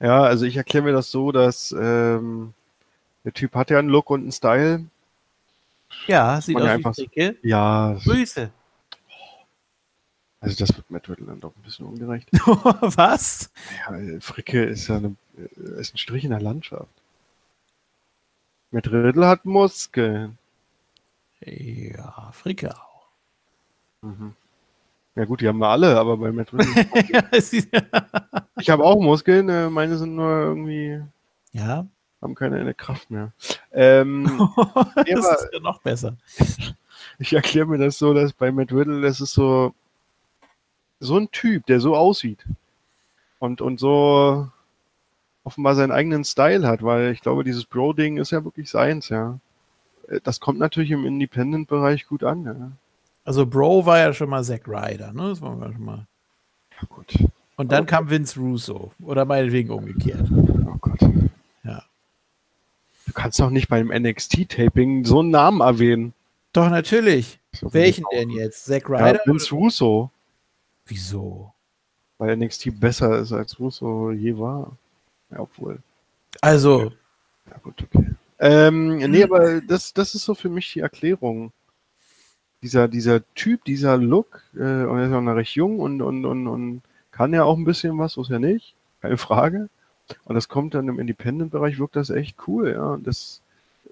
Ja, also ich erkläre mir das so, dass ähm, der Typ hat ja einen Look und einen Style. Ja, sieht aus ja wie Fricke. Ja. Grüße. Also das wird Matt Riddle dann doch ein bisschen ungerecht. [LAUGHS] Was? Ja, Fricke ist ja eine, äh, ist ein Strich in der Landschaft. Matt Riddle hat Muskeln. Ja, Fricke auch. Mhm. Ja gut, die haben wir alle, aber bei Matt Riddle. [LAUGHS] ich habe auch Muskeln, äh, meine sind nur irgendwie, ja. Haben keine Kraft mehr. Ähm, [LAUGHS] das ist ja noch besser. [LAUGHS] ich erkläre mir das so, dass bei Matt Riddle, das ist so, so ein Typ, der so aussieht und, und so offenbar seinen eigenen Style hat, weil ich glaube, dieses Bro-Ding ist ja wirklich seins, ja. Äh, Das kommt natürlich im Independent-Bereich gut an, ja. Also Bro war ja schon mal Zack Ryder, ne? Das war schon mal. Ja, gut. Und dann kam Vince Russo. Oder meinetwegen umgekehrt. Oh Gott. Ja. Du kannst doch nicht beim NXT-Taping so einen Namen erwähnen. Doch, natürlich. Welchen denn jetzt? Zack Ja, Ryder? Vince Russo, Wieso? weil NXT besser ist als Russo je war. Ja, obwohl. Also, Ja, gut, okay. Ähm, nee, aber das, das ist so für mich die Erklärung. Dieser, dieser Typ, dieser Look, äh, und er ist auch noch recht jung und, und, und, und kann ja auch ein bisschen was, ist ja nicht. Keine Frage. Und das kommt dann im Independent-Bereich, wirkt das echt cool, ja. Und das,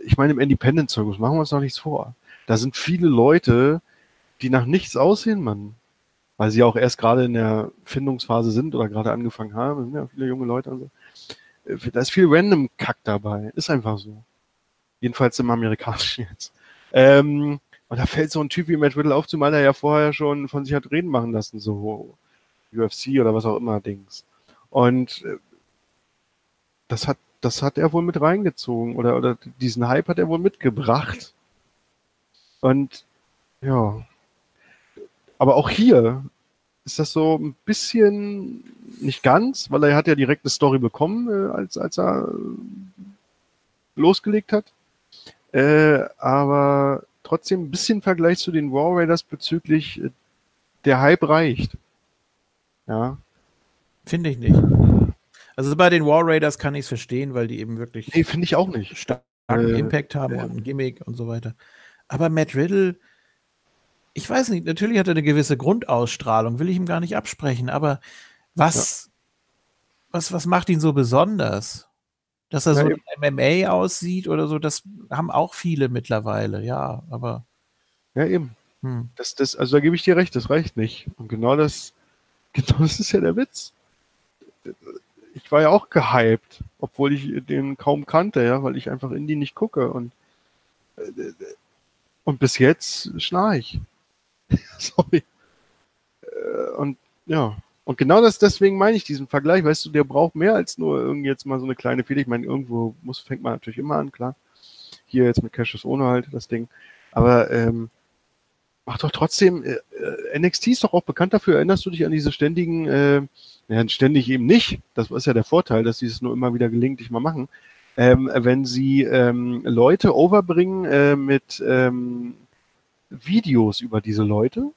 ich meine, im Independent-Zirkus machen wir uns doch nichts vor. Da sind viele Leute, die nach nichts aussehen, Mann. Weil sie auch erst gerade in der Findungsphase sind oder gerade angefangen haben. Es sind ja viele junge Leute und so. Äh, Da ist viel random Kack dabei. Ist einfach so. Jedenfalls im amerikanischen jetzt. Ähm, und da fällt so ein Typ wie Matt Riddle auf, zumal er ja vorher schon von sich hat reden machen lassen, so UFC oder was auch immer Dings. Und äh, das hat, das hat er wohl mit reingezogen oder, oder diesen Hype hat er wohl mitgebracht. Und ja. Aber auch hier ist das so ein bisschen nicht ganz, weil er hat ja direkt eine Story bekommen, äh, als, als er äh, losgelegt hat. Äh, aber trotzdem ein bisschen Vergleich zu den War Raiders bezüglich äh, der Hype reicht. Ja. finde ich nicht. Also bei den War Raiders kann ich es verstehen, weil die eben wirklich Nee, finde ich auch nicht. starken Äh, Impact haben ja. und ein Gimmick und so weiter. Aber Matt Riddle, ich weiß nicht, natürlich hat er eine gewisse Grundausstrahlung, will ich ihm gar nicht absprechen, aber was, was, was macht ihn so besonders? Dass er Ja, so im MMA aussieht oder so, das haben auch viele mittlerweile, ja, aber Ja, eben. hm. Das, das, also da gebe ich dir recht, das reicht nicht. Und genau das, [LAUGHS] genau das ist ja der Witz. Ich war ja auch gehypt, obwohl ich den kaum kannte, ja, weil ich einfach Indie nicht gucke und äh, und bis jetzt schnarch. [LAUGHS] Sorry. Äh, Und ja, und genau das, deswegen meine ich diesen Vergleich, weißt du, der braucht mehr als nur irgendwie jetzt mal so eine kleine Fehler. Ich meine, irgendwo muss, fängt man natürlich immer an, klar. Hier jetzt mit Cassius ohne halt das Ding. Aber ähm, mach doch trotzdem, äh, äh, NXT ist doch auch bekannt dafür, erinnerst du dich an diese ständigen, äh, ja, ständig eben nicht, das ist ja der Vorteil, dass sie es nur immer wieder gelegentlich mal machen, ähm, wenn sie ähm, Leute overbringen äh, mit ähm, Videos über diese Leute,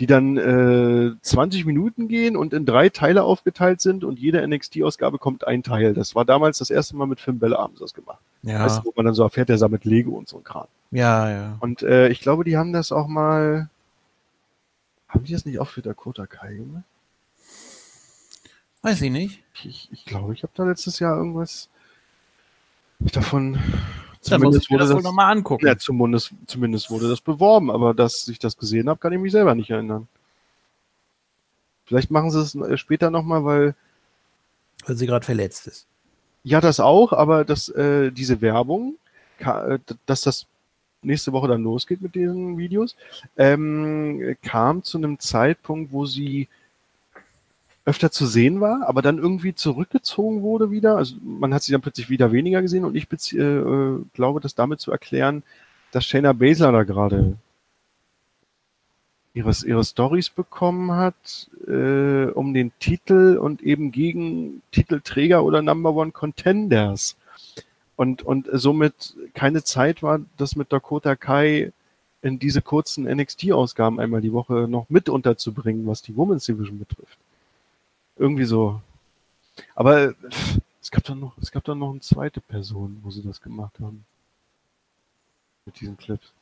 die dann äh, 20 Minuten gehen und in drei Teile aufgeteilt sind und jede NXT-Ausgabe kommt ein Teil. Das war damals das erste Mal mit Finn Bella haben sie das gemacht. ja, Weißt du, wo man dann so erfährt, der sammelt Lego und so ein Kram. Ja, ja. Und äh, ich glaube, die haben das auch mal. Haben die das nicht auch für Dakota Kai gemacht? Weiß ich nicht. Ich, ich, glaube, ich habe da letztes Jahr irgendwas davon. Dann mir wurde das wohl nochmal angucken. ja, zumindest, zumindest wurde das beworben, aber dass ich das gesehen habe, kann ich mich selber nicht erinnern. Vielleicht machen sie es äh, später nochmal, weil Weil sie gerade verletzt ist. Ja, das auch, aber dass äh, diese Werbung, äh, dass das nächste Woche dann losgeht mit diesen Videos, ähm, kam zu einem Zeitpunkt, wo sie öfter zu sehen war, aber dann irgendwie zurückgezogen wurde wieder. Also man hat sie dann plötzlich wieder weniger gesehen und ich äh, äh, glaube, das damit zu erklären, dass Shayna Baszler da gerade ihres, ihre Stories bekommen hat, äh, um den Titel und eben gegen Titelträger oder Number One Contenders. Und, und somit keine Zeit war, das mit Dakota Kai in diese kurzen NXT-Ausgaben einmal die Woche noch mit unterzubringen, was die Women's Division betrifft. Irgendwie so. Aber es gab dann noch, es gab dann noch eine zweite Person, wo sie das gemacht haben. Mit diesen Clips.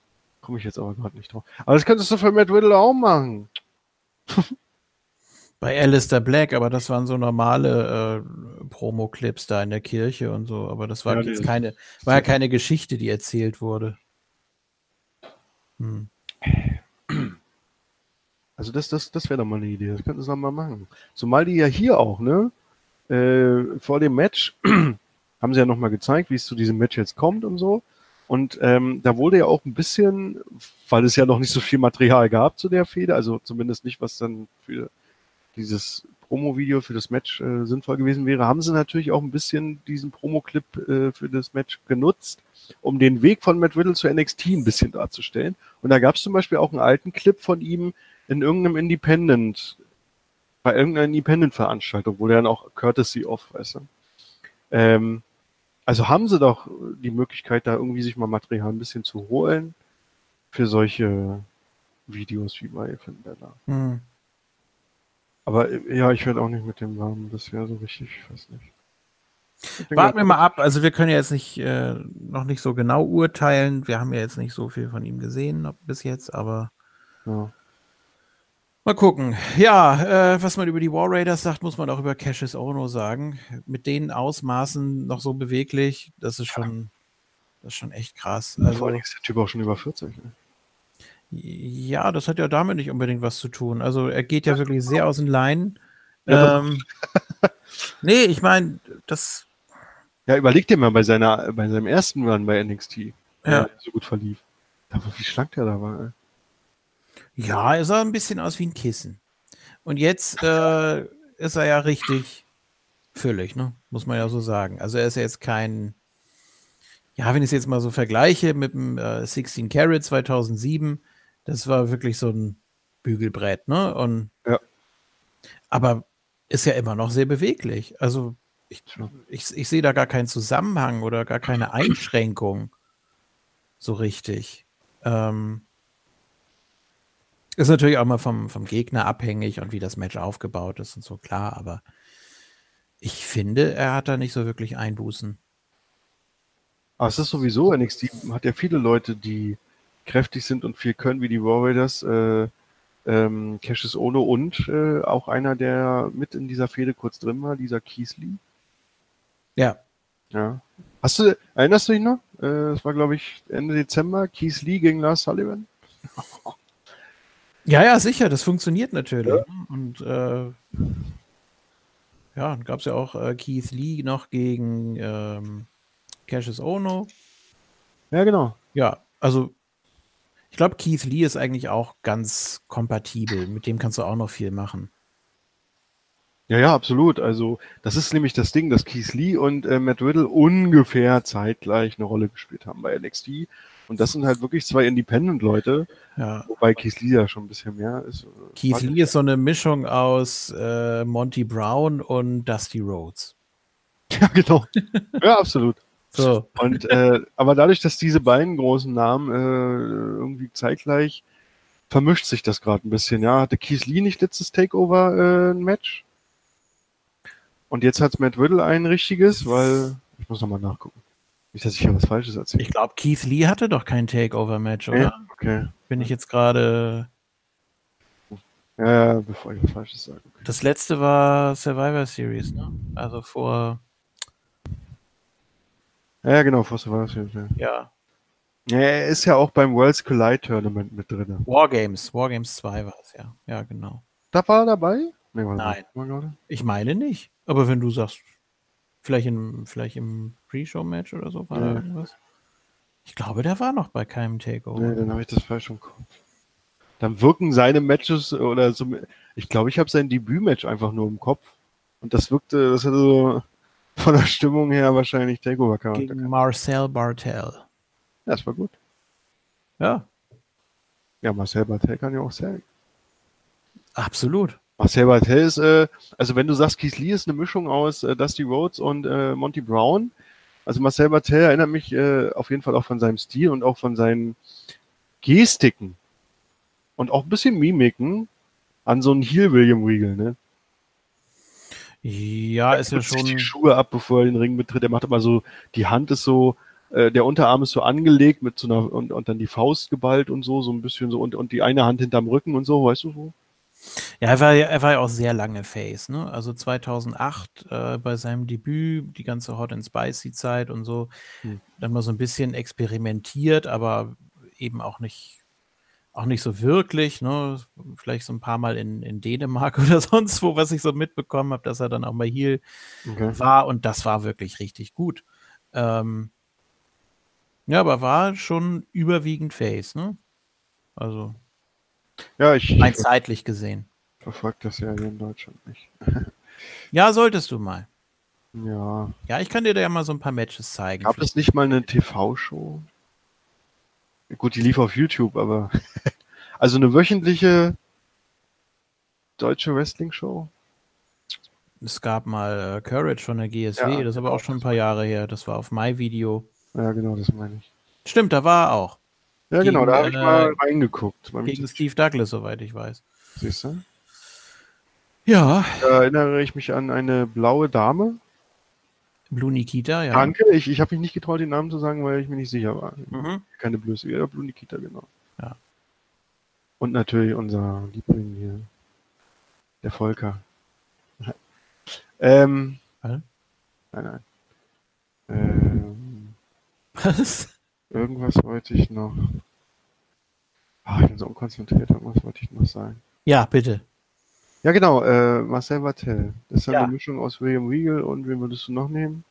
Komme ich jetzt aber gerade nicht drauf. Aber das könntest du für Matt Riddle auch machen. Bei Alistair Black, aber das waren so normale äh, Promo-Clips da in der Kirche und so, aber das war Ja, jetzt keine, war ja keine Geschichte, die erzählt wurde. Hm. Also das, das, das wäre doch mal eine Idee. Das könnten sie doch mal machen. Zumal die ja hier auch, ne? Äh, vor dem Match [CLEARS THROAT] haben sie ja nochmal gezeigt, wie es zu diesem Match jetzt kommt und so. Und ähm, da wurde ja auch ein bisschen, weil es ja noch nicht so viel Material gab zu der Fehde, also zumindest nicht, was dann für dieses Promo-Video für das Match äh, sinnvoll gewesen wäre, haben sie natürlich auch ein bisschen diesen Promo-Clip äh, für das Match genutzt, um den Weg von Matt Riddle zu NXT ein bisschen darzustellen. Und da gab es zum Beispiel auch einen alten Clip von ihm in irgendeinem Independent, bei irgendeiner Independent-Veranstaltung, wo der dann auch Courtesy off, weißt du. Ähm, also haben sie doch die Möglichkeit, da irgendwie sich mal Material ein bisschen zu holen für solche Videos wie bei Finn Bella. Hm. Aber äh, ja, ich werde auch nicht mit dem. Das wäre so richtig, ich weiß nicht. Warten wir mal ab. Also wir können ja jetzt nicht äh, noch nicht so genau urteilen. Wir haben ja jetzt nicht so viel von ihm gesehen bis jetzt, aber Ja. mal gucken. Ja, äh, was man über die War Raiders sagt, muss man auch über Cassius Ono sagen. Mit den Ausmaßen noch so beweglich, das ist schon, das ist schon echt krass. Vor Also allen Dingen ist der Typ auch schon über 40. Ne? Ja, das hat ja damit nicht unbedingt was zu tun. Also er geht ja wirklich sehr aus den Leinen. Ja, Ähm, [LAUGHS] nee, ich meine, das Ja, überleg dir mal bei seiner, bei seinem ersten Run bei NXT, Ja. so gut verlief. Wie schlank der da war. Ey. Ja, er sah ein bisschen aus wie ein Kissen. Und jetzt äh, ist er ja richtig füllig, ne? Muss man ja so sagen. Also er ist ja jetzt kein, ja, wenn ich es jetzt mal so vergleiche mit dem äh, 16 Carat 2007, das war wirklich so ein Bügelbrett, ne? Und Ja. aber ist ja immer noch sehr beweglich. Also ich, ich, ich sehe da gar keinen Zusammenhang oder gar keine Einschränkung so richtig. Ähm, ist natürlich auch mal vom, vom Gegner abhängig und wie das Match aufgebaut ist und so, klar, aber ich finde, er hat da nicht so wirklich Einbußen. Aber es ist sowieso, NXT hat ja viele Leute, die kräftig sind und viel können, wie die War Raiders, äh, ähm, Cassius Ono und äh, auch einer, der mit in dieser Fehde kurz drin war, dieser Keesley. Ja, Ja. Hast du, erinnerst du dich noch? Äh, das war, glaube ich, Ende Dezember, Keesley gegen Lars Sullivan. ja, ja, sicher, das funktioniert natürlich. ne? Und äh, ja, dann gab es ja auch äh, Keith Lee noch gegen ähm, Cassius Ono. Ja, genau. Ja, also ich glaube, Keith Lee ist eigentlich auch ganz kompatibel. Mit dem kannst du auch noch viel machen. Ja, ja, absolut. Also, das ist nämlich das Ding, dass Keith Lee und äh, Matt Riddle ungefähr zeitgleich eine Rolle gespielt haben bei NXT. Und das sind halt wirklich zwei Independent-Leute, Ja. wobei Keith Lee ja schon ein bisschen mehr ist. Keith. Lee ist so eine Mischung aus äh, Monty Brown und Dusty Rhodes. [LAUGHS] Ja, genau. ja, absolut. So. Und äh, aber dadurch, dass diese beiden großen Namen äh, irgendwie zeitgleich vermischt sich das gerade ein bisschen. Ja, hatte Keith Lee nicht letztes Takeover äh, ein Match? Und jetzt hat Matt Riddle ein richtiges, weil ich muss nochmal nachgucken. Nicht, dass ich hier was Falsches erzähle. Ich glaube, Keith Lee hatte doch kein Takeover-Match, oder? Ja, okay. Bin ich jetzt gerade. Ja, bevor ich was Falsches sage. Okay. Das letzte war Survivor Series, ne? Also vor. Ja, ja, genau, Foster war das. Ja. Ja. ja, er ist ja auch beim Worlds Collide Tournament mit drin. Wargames. Wargames 2 war es, ja. Ja, genau. Da war er dabei? Nee, war Nein. Gerade? Ich meine nicht. Aber wenn du sagst, vielleicht, in, vielleicht im Pre-Show-Match oder so war da Nee. irgendwas. Ich glaube, der war noch bei keinem Takeover. Nee, dann habe ich das falsch im Kopf. Dann wirken seine Matches oder so. Ich glaube, ich habe sein Debütmatch einfach nur im Kopf. Und das wirkte, das hatte so von der Stimmung her wahrscheinlich Takeover Charakter. Gegen Marcel Bartel. Ja, das war gut. Ja, Ja, Marcel Bartel kann ja auch sehr. absolut. Marcel Bartel ist, äh, also wenn du sagst, Keith Lee ist eine Mischung aus äh, Dusty Rhodes und äh, Monty Brown. Also Marcel Bartel erinnert mich äh, auf jeden Fall auch von seinem Stil und auch von seinen Gestiken und auch ein bisschen Mimiken an so einen Heel William Regal, ne? Ja, ist ja putzt sich schon. die Schuhe ab, bevor er den Ring betritt. Er macht immer so, die Hand ist so, äh, der Unterarm ist so angelegt mit so einer und, und dann die Faust geballt und so, so ein bisschen so und, und die eine Hand hinterm Rücken und so, weißt du so? Ja, er war, ja- er war ja auch sehr lange Face, ne? Also 2008 äh, bei seinem Debüt, die ganze Hot and Spicy Zeit und so, Hm. dann mal so ein bisschen experimentiert, aber eben auch nicht, auch nicht so wirklich, ne? Vielleicht so ein paar Mal in, in Dänemark [LAUGHS] oder sonst wo, was ich so mitbekommen habe, dass er dann auch mal hier Okay. war und das war wirklich richtig gut. Ähm, ja, aber war schon überwiegend Face, ne? Also Ja, ich, rein ich zeitlich gesehen. verfolge das ja hier in Deutschland nicht. [LAUGHS] Ja, solltest du mal. Ja. Ja, ich kann dir da ja mal so ein paar Matches zeigen. Gab es nicht mal eine TV-Show? Gut, die lief auf YouTube, aber [LAUGHS] also eine wöchentliche deutsche Wrestling-Show? Es gab mal äh, Courage von der GSW, Ja, das ist aber auch schon ein paar Jahre her. Das war auf MyVideo. Ja, genau, das meine ich. Stimmt, da war er auch. Ja, genau, da habe ich Gegen, mal äh, reingeguckt. Gegen Steve Douglas, soweit ich weiß. Siehst du? Ja, Da erinnere ich mich an eine blaue Dame. Blue Nikita, ja. Danke, ich, ich habe mich nicht getraut, den Namen zu sagen, weil ich mir nicht sicher war. Mhm. Keine Blöße. Ja, Blue Nikita, genau. Ja. Und natürlich unser Liebling hier, der Volker. ähm, nein, nein. Ähm, Was? irgendwas wollte ich noch. Ah, ich bin so unkonzentriert, irgendwas wollte ich noch sagen. Ja, bitte. Ja, genau, äh, Marcel Vattel. Das ist ja eine Mischung aus William Regal und wen würdest du noch nehmen?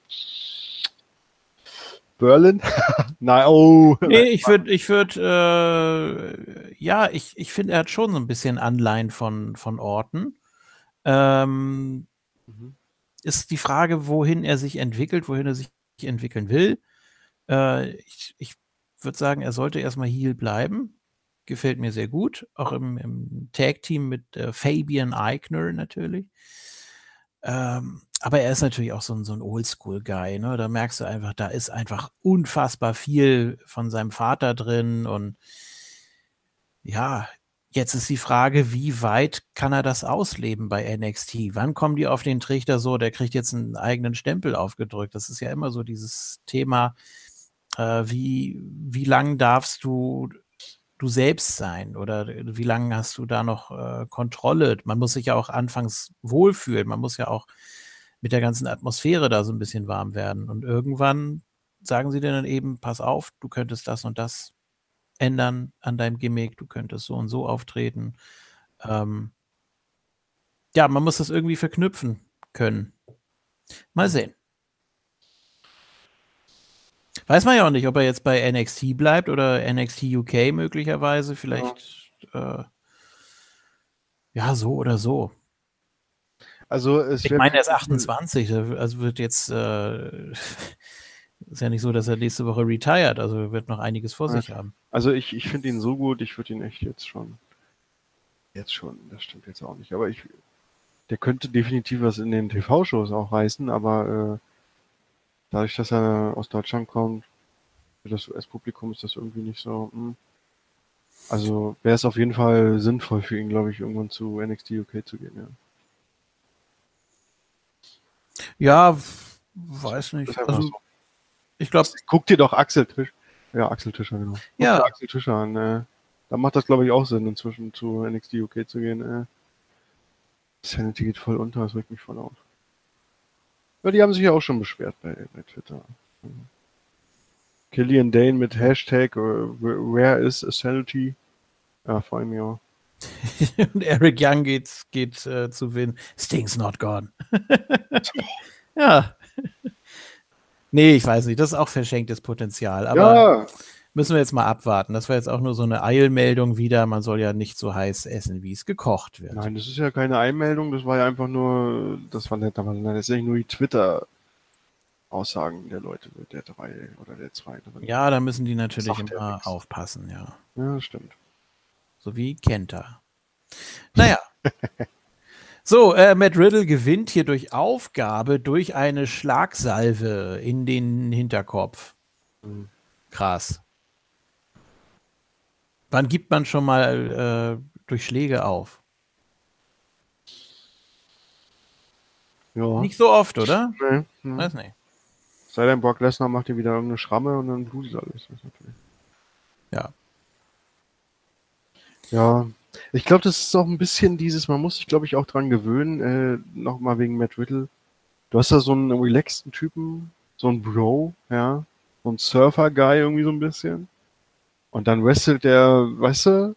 Berlin? [LAUGHS] Nein, oh. Nee, ich würde, ich würde, äh, ja, ich, ich finde, er hat schon so ein bisschen Anleihen von, von Orten. Ähm, Mhm. ist die Frage, wohin er sich entwickelt, wohin er sich entwickeln will. Äh, ich ich würde sagen, er sollte erstmal Heel bleiben. Gefällt mir sehr gut. Auch im, im Tag-Team mit äh, Fabian Eichner natürlich. Ähm, aber er ist natürlich auch so ein, so ein Oldschool-Guy. Ne? Da merkst du einfach, da ist einfach unfassbar viel von seinem Vater drin. Und ja, jetzt ist die Frage, wie weit kann er das ausleben bei NXT? Wann kommen die auf den Trichter so, der kriegt jetzt einen eigenen Stempel aufgedrückt? Das ist ja immer so dieses Thema, äh, wie, wie lang darfst du du selbst sein oder wie lange hast du da noch äh, Kontrolle? Man muss sich ja auch anfangs wohlfühlen, man muss ja auch mit der ganzen Atmosphäre da so ein bisschen warm werden. Und irgendwann sagen sie dir dann eben, pass auf, du könntest das und das ändern an deinem Gimmick, du könntest so und so auftreten. Ähm, ja, man muss das irgendwie verknüpfen können. Mal sehen. Weiß man ja auch nicht, ob er jetzt bei NXT bleibt oder NXT UK möglicherweise. Vielleicht, ja, äh, ja so oder so. Also es Ich meine, er ist 28, also wird jetzt, äh, [LAUGHS] ist ja nicht so, dass er nächste Woche retired, also er wird noch einiges vor sich haben. Also ich, ich finde ihn so gut, ich würde ihn echt jetzt schon. Jetzt schon, das stimmt jetzt auch nicht. Aber ich, der könnte definitiv was in den TV-Shows auch reißen, aber äh, dadurch, dass er aus Deutschland kommt, für das US-Publikum ist das irgendwie nicht so. Hm. Also wäre es auf jeden Fall sinnvoll für ihn, glaube ich, irgendwann zu NXT UK zu gehen. Ja. Ja, weiß nicht. Also, so. ich glaube, Guck dir doch Axel Tisch. Ja, Axel Tischer, genau. Guck Ja. dir Axel Tischer an. Äh, da macht das, glaube ich, auch Sinn, inzwischen zu NXT UK zu gehen. Äh. Sanity geht voll unter, das regt mich voll auf. Ja, die haben sich ja auch schon beschwert bei, bei Twitter. Mhm. Killian Dane mit Hashtag äh, Where is Sanity? Ja, freue mich auch. und Eric Young geht, geht äh, zu Win. Sting's not gone. [LAUGHS] ja. Nee, ich weiß nicht, das ist auch verschenktes Potenzial. Aber ja, müssen wir jetzt mal abwarten. Das war jetzt auch nur so eine Eilmeldung wieder. Man soll ja nicht so heiß essen, wie es gekocht wird. nein, das ist ja keine Einmeldung, das war ja einfach nur, das war nicht, das ist ja nur die Twitter-Aussagen der Leute, der drei oder der zwei. Ja, da müssen die natürlich immer nix. aufpassen, ja. ja, stimmt. So wie Kenta. Naja. [LAUGHS] So, äh, Matt Riddle gewinnt hier durch Aufgabe durch eine Schlagsalve in den Hinterkopf. Mhm. Krass. Wann gibt man schon mal äh, durch Schläge auf? Ja. Nicht so oft, oder? Nee, hm. Weiß nicht. Sei denn, Brock Lesnar macht dir wieder irgendeine Schramme und dann blutet alles. Ja. Ja. Ich glaube, das ist auch ein bisschen dieses, man muss sich, glaube ich, auch dran gewöhnen, äh, nochmal wegen Matt Riddle. Du hast da so einen relaxten Typen, so einen Bro, ja, so einen Surfer-Guy irgendwie so ein bisschen. Und dann wrestelt der, weißt du,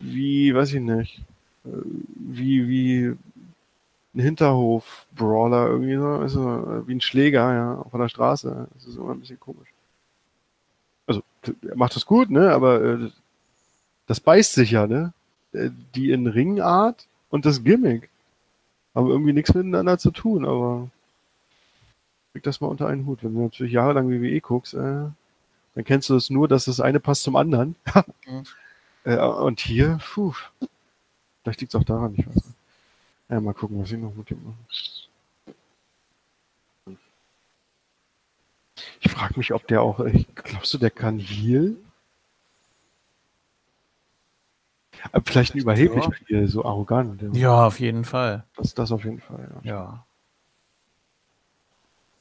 wie, weiß ich nicht, äh, wie, wie ein Hinterhof-Brawler irgendwie so, also wie ein Schläger, ja, von der Straße. Das ist immer ein bisschen komisch. Also, er macht das gut, ne, aber äh, das beißt sich ja, ne? Äh, die in Ringart und das Gimmick haben irgendwie nichts miteinander zu tun, aber krieg das mal unter einen Hut. Wenn du natürlich jahrelang WWE guckst, äh, dann kennst du es das nur, dass das eine passt zum anderen. [LAUGHS] mhm. äh, und hier, puh, vielleicht liegt es auch daran, ich weiß nicht. Ja, mal gucken, was ich noch mit dem mache. Ich frage mich, ob der auch, glaubst du, der kann Heal? Aber vielleicht ein überheblicher ja. so arrogant. Ja, auf jeden Fall. Das, das auf jeden Fall, ja. ja.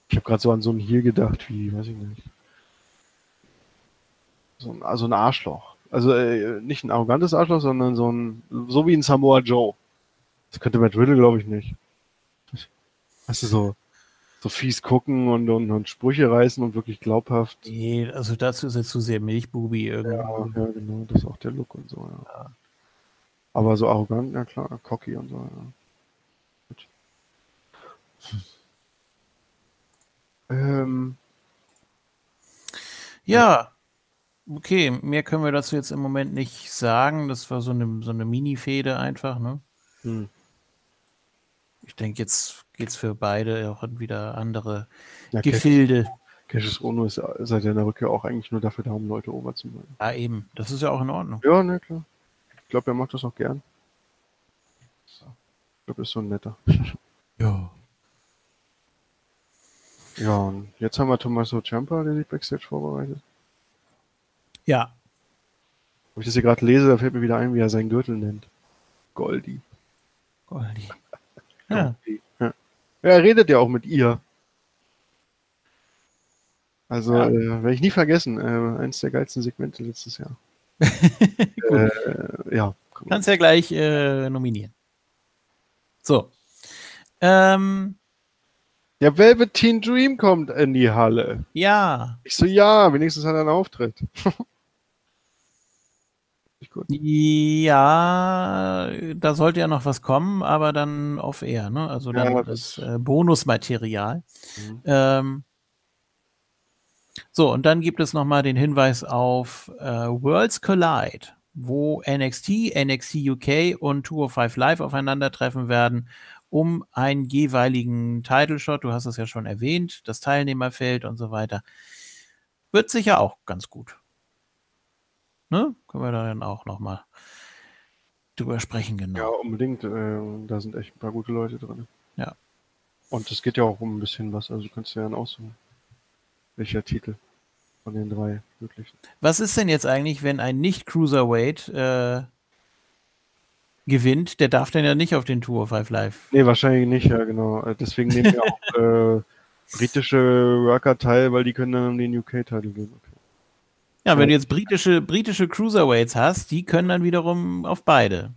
Ich habe gerade so an so einen Heal gedacht, wie, weiß ich nicht. So ein, also ein Arschloch. Also äh, nicht ein arrogantes Arschloch, sondern so ein, so wie ein Samoa Joe. Das könnte Matt Riddle, glaube ich, nicht. Weißt du, so, so fies gucken und, und, und Sprüche reißen und wirklich glaubhaft. Nee, also dazu ist er zu sehr Milchbubi irgendwie. Ja, ja, genau, das ist auch der Look und so, ja. ja. Aber so arrogant, ja klar, cocky und so, ja. Gut. Ähm. Ja, okay, mehr können wir dazu jetzt im Moment nicht sagen. Das war so eine, so eine Mini-Fehde einfach, ne? Hm. Ich denke, jetzt geht es für beide auch wieder andere ja, Gefilde. Cassius Ono ist seit seiner Rückkehr auch eigentlich nur dafür da, um Leute over zu machen. Ja, eben. Das ist ja auch in Ordnung. Ja, ne, klar. Ich glaube, er macht das auch gern. Ich glaube, er ist so ein netter. [LAUGHS] Ja. Ja, und jetzt haben wir Tommaso Ciampa, der sich Backstage vorbereitet. Ja. Wo ich das hier gerade lese, da fällt mir wieder ein, wie er seinen Gürtel nennt. Goldi. Goldi. [LAUGHS] Ja. ja. Er redet ja auch mit ihr. Also, ja. äh, werde ich nie vergessen. Äh, eins der geilsten Segmente letztes Jahr. [LAUGHS] äh, ja. Kannst ja gleich äh, nominieren. So. Ähm, ja, Velveteen Dream kommt in die Halle. Ja. Ich so, ja, wenigstens hat er einen Auftritt. [LAUGHS] Ja, da sollte ja noch was kommen, aber dann auf Air, ne? Also dann ja, das äh, Bonusmaterial. Mhm. Ähm, so, und dann gibt es nochmal den Hinweis auf äh, Worlds Collide, wo NXT, NXT UK und 205 Live aufeinandertreffen werden, um einen jeweiligen Title Shot. Du hast es ja schon erwähnt, das Teilnehmerfeld und so weiter. Wird sicher auch ganz gut. Ne? Können wir da dann auch nochmal drüber sprechen, genau. Ja, unbedingt. Äh, da sind echt ein paar gute Leute drin. Ja. Und es geht ja auch um ein bisschen was, also du kannst ja dann aussuchen. Welcher Titel von den drei möglichen. Was ist denn jetzt eigentlich, wenn ein Nicht-Cruiserweight äh, gewinnt? Der darf dann ja nicht auf den Tour of Five Live. Nee, wahrscheinlich nicht, ja, genau. Äh, deswegen nehmen wir [LAUGHS] auch äh, britische Worker teil, weil die können dann um den UK-Titel gehen. Ja, wenn du jetzt britische, britische Cruiserweights hast, die können dann wiederum auf beide.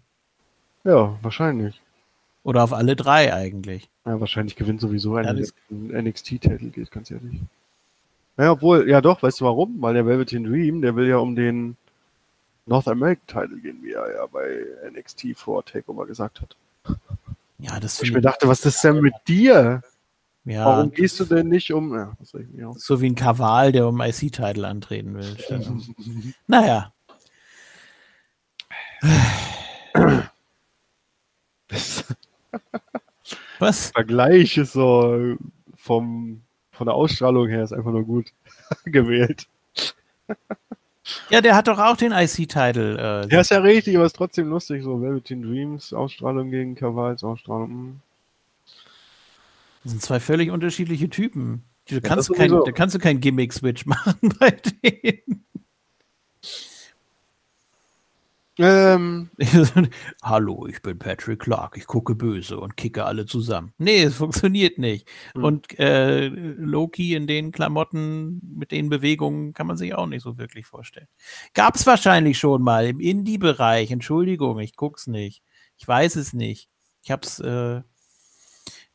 Ja, wahrscheinlich. Oder auf alle drei eigentlich. Ja, wahrscheinlich gewinnt sowieso einer, ja, der NXT-Titel geht, ganz ehrlich. Ja, obwohl, ja doch, weißt du warum? Weil der Velveteen Dream, der will ja um den North American Title gehen, wie er ja bei NXT vor Takeover gesagt hat. Ja, das Ich mir dachte, was ist denn mit dir? Ja, Warum gehst du denn nicht um. Ja, so wie ein Kaval, der um IC-Title antreten will. naja. [LAUGHS] Was? Vergleich ist so vom, von der Ausstrahlung her ist einfach nur gut [LAUGHS] gewählt. Ja, der hat doch auch den IC-Title. Äh, ja, ist ja richtig, aber ist trotzdem lustig. So Velveteen Dreams, Ausstrahlung gegen Kavals Ausstrahlung. Das sind zwei völlig unterschiedliche Typen. Du ja, kannst kein, da kannst du keinen Gimmick-Switch [LAUGHS] machen bei denen. Ähm, [LAUGHS] Hallo, ich bin Patrick Clark, ich gucke böse und kicke alle zusammen. Nee, es funktioniert nicht. Hm. Und äh, Loki in den Klamotten, mit den Bewegungen kann man sich auch nicht so wirklich vorstellen. Gab es wahrscheinlich schon mal im Indie-Bereich. Entschuldigung, ich guck's nicht. Ich weiß es nicht. Ich hab's äh,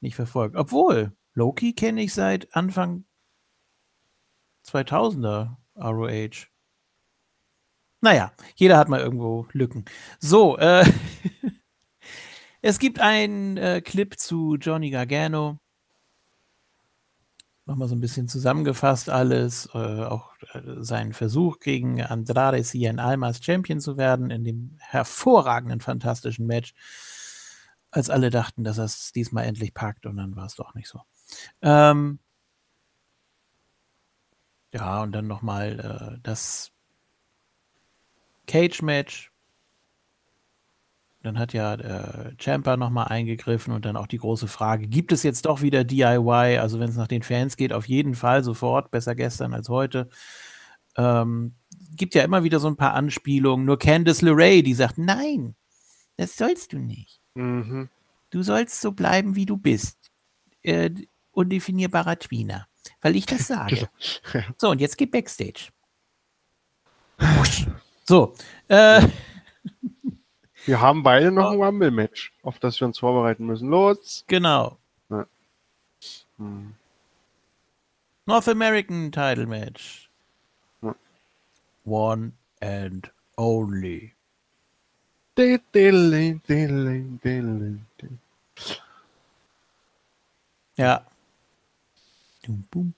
nicht verfolgt. Obwohl, Loki kenne ich seit Anfang 2000er ROH. Naja, jeder hat mal irgendwo Lücken. So, äh, [LAUGHS] es gibt einen äh, Clip zu Johnny Gargano. Nochmal so ein bisschen zusammengefasst alles. Äh, auch äh, seinen Versuch gegen Andrade Cien Almas Champion zu werden in dem hervorragenden, fantastischen Match. Als alle dachten, dass er es diesmal endlich packt und dann war es doch nicht so. Ähm, ja, und dann nochmal äh, das Cage-Match. Dann hat ja äh, Champa nochmal eingegriffen und dann auch die große Frage, gibt es jetzt doch wieder DIY? Also wenn es nach den Fans geht, auf jeden Fall sofort, besser gestern als heute. Ähm, gibt ja immer wieder so ein paar Anspielungen. Nur Candice LeRae, die sagt, nein, das sollst du nicht. Mhm. Du sollst so bleiben, wie du bist. Äh, undefinierbarer Tweener. Weil ich das [LAUGHS] sage. [LAUGHS] So, und jetzt geht Backstage. So, äh, [LAUGHS] Wir haben beide noch ein Rumble-Match, auf das wir uns vorbereiten müssen. Los! genau. Hm. North American Title Match. Ja. One and only. Bum.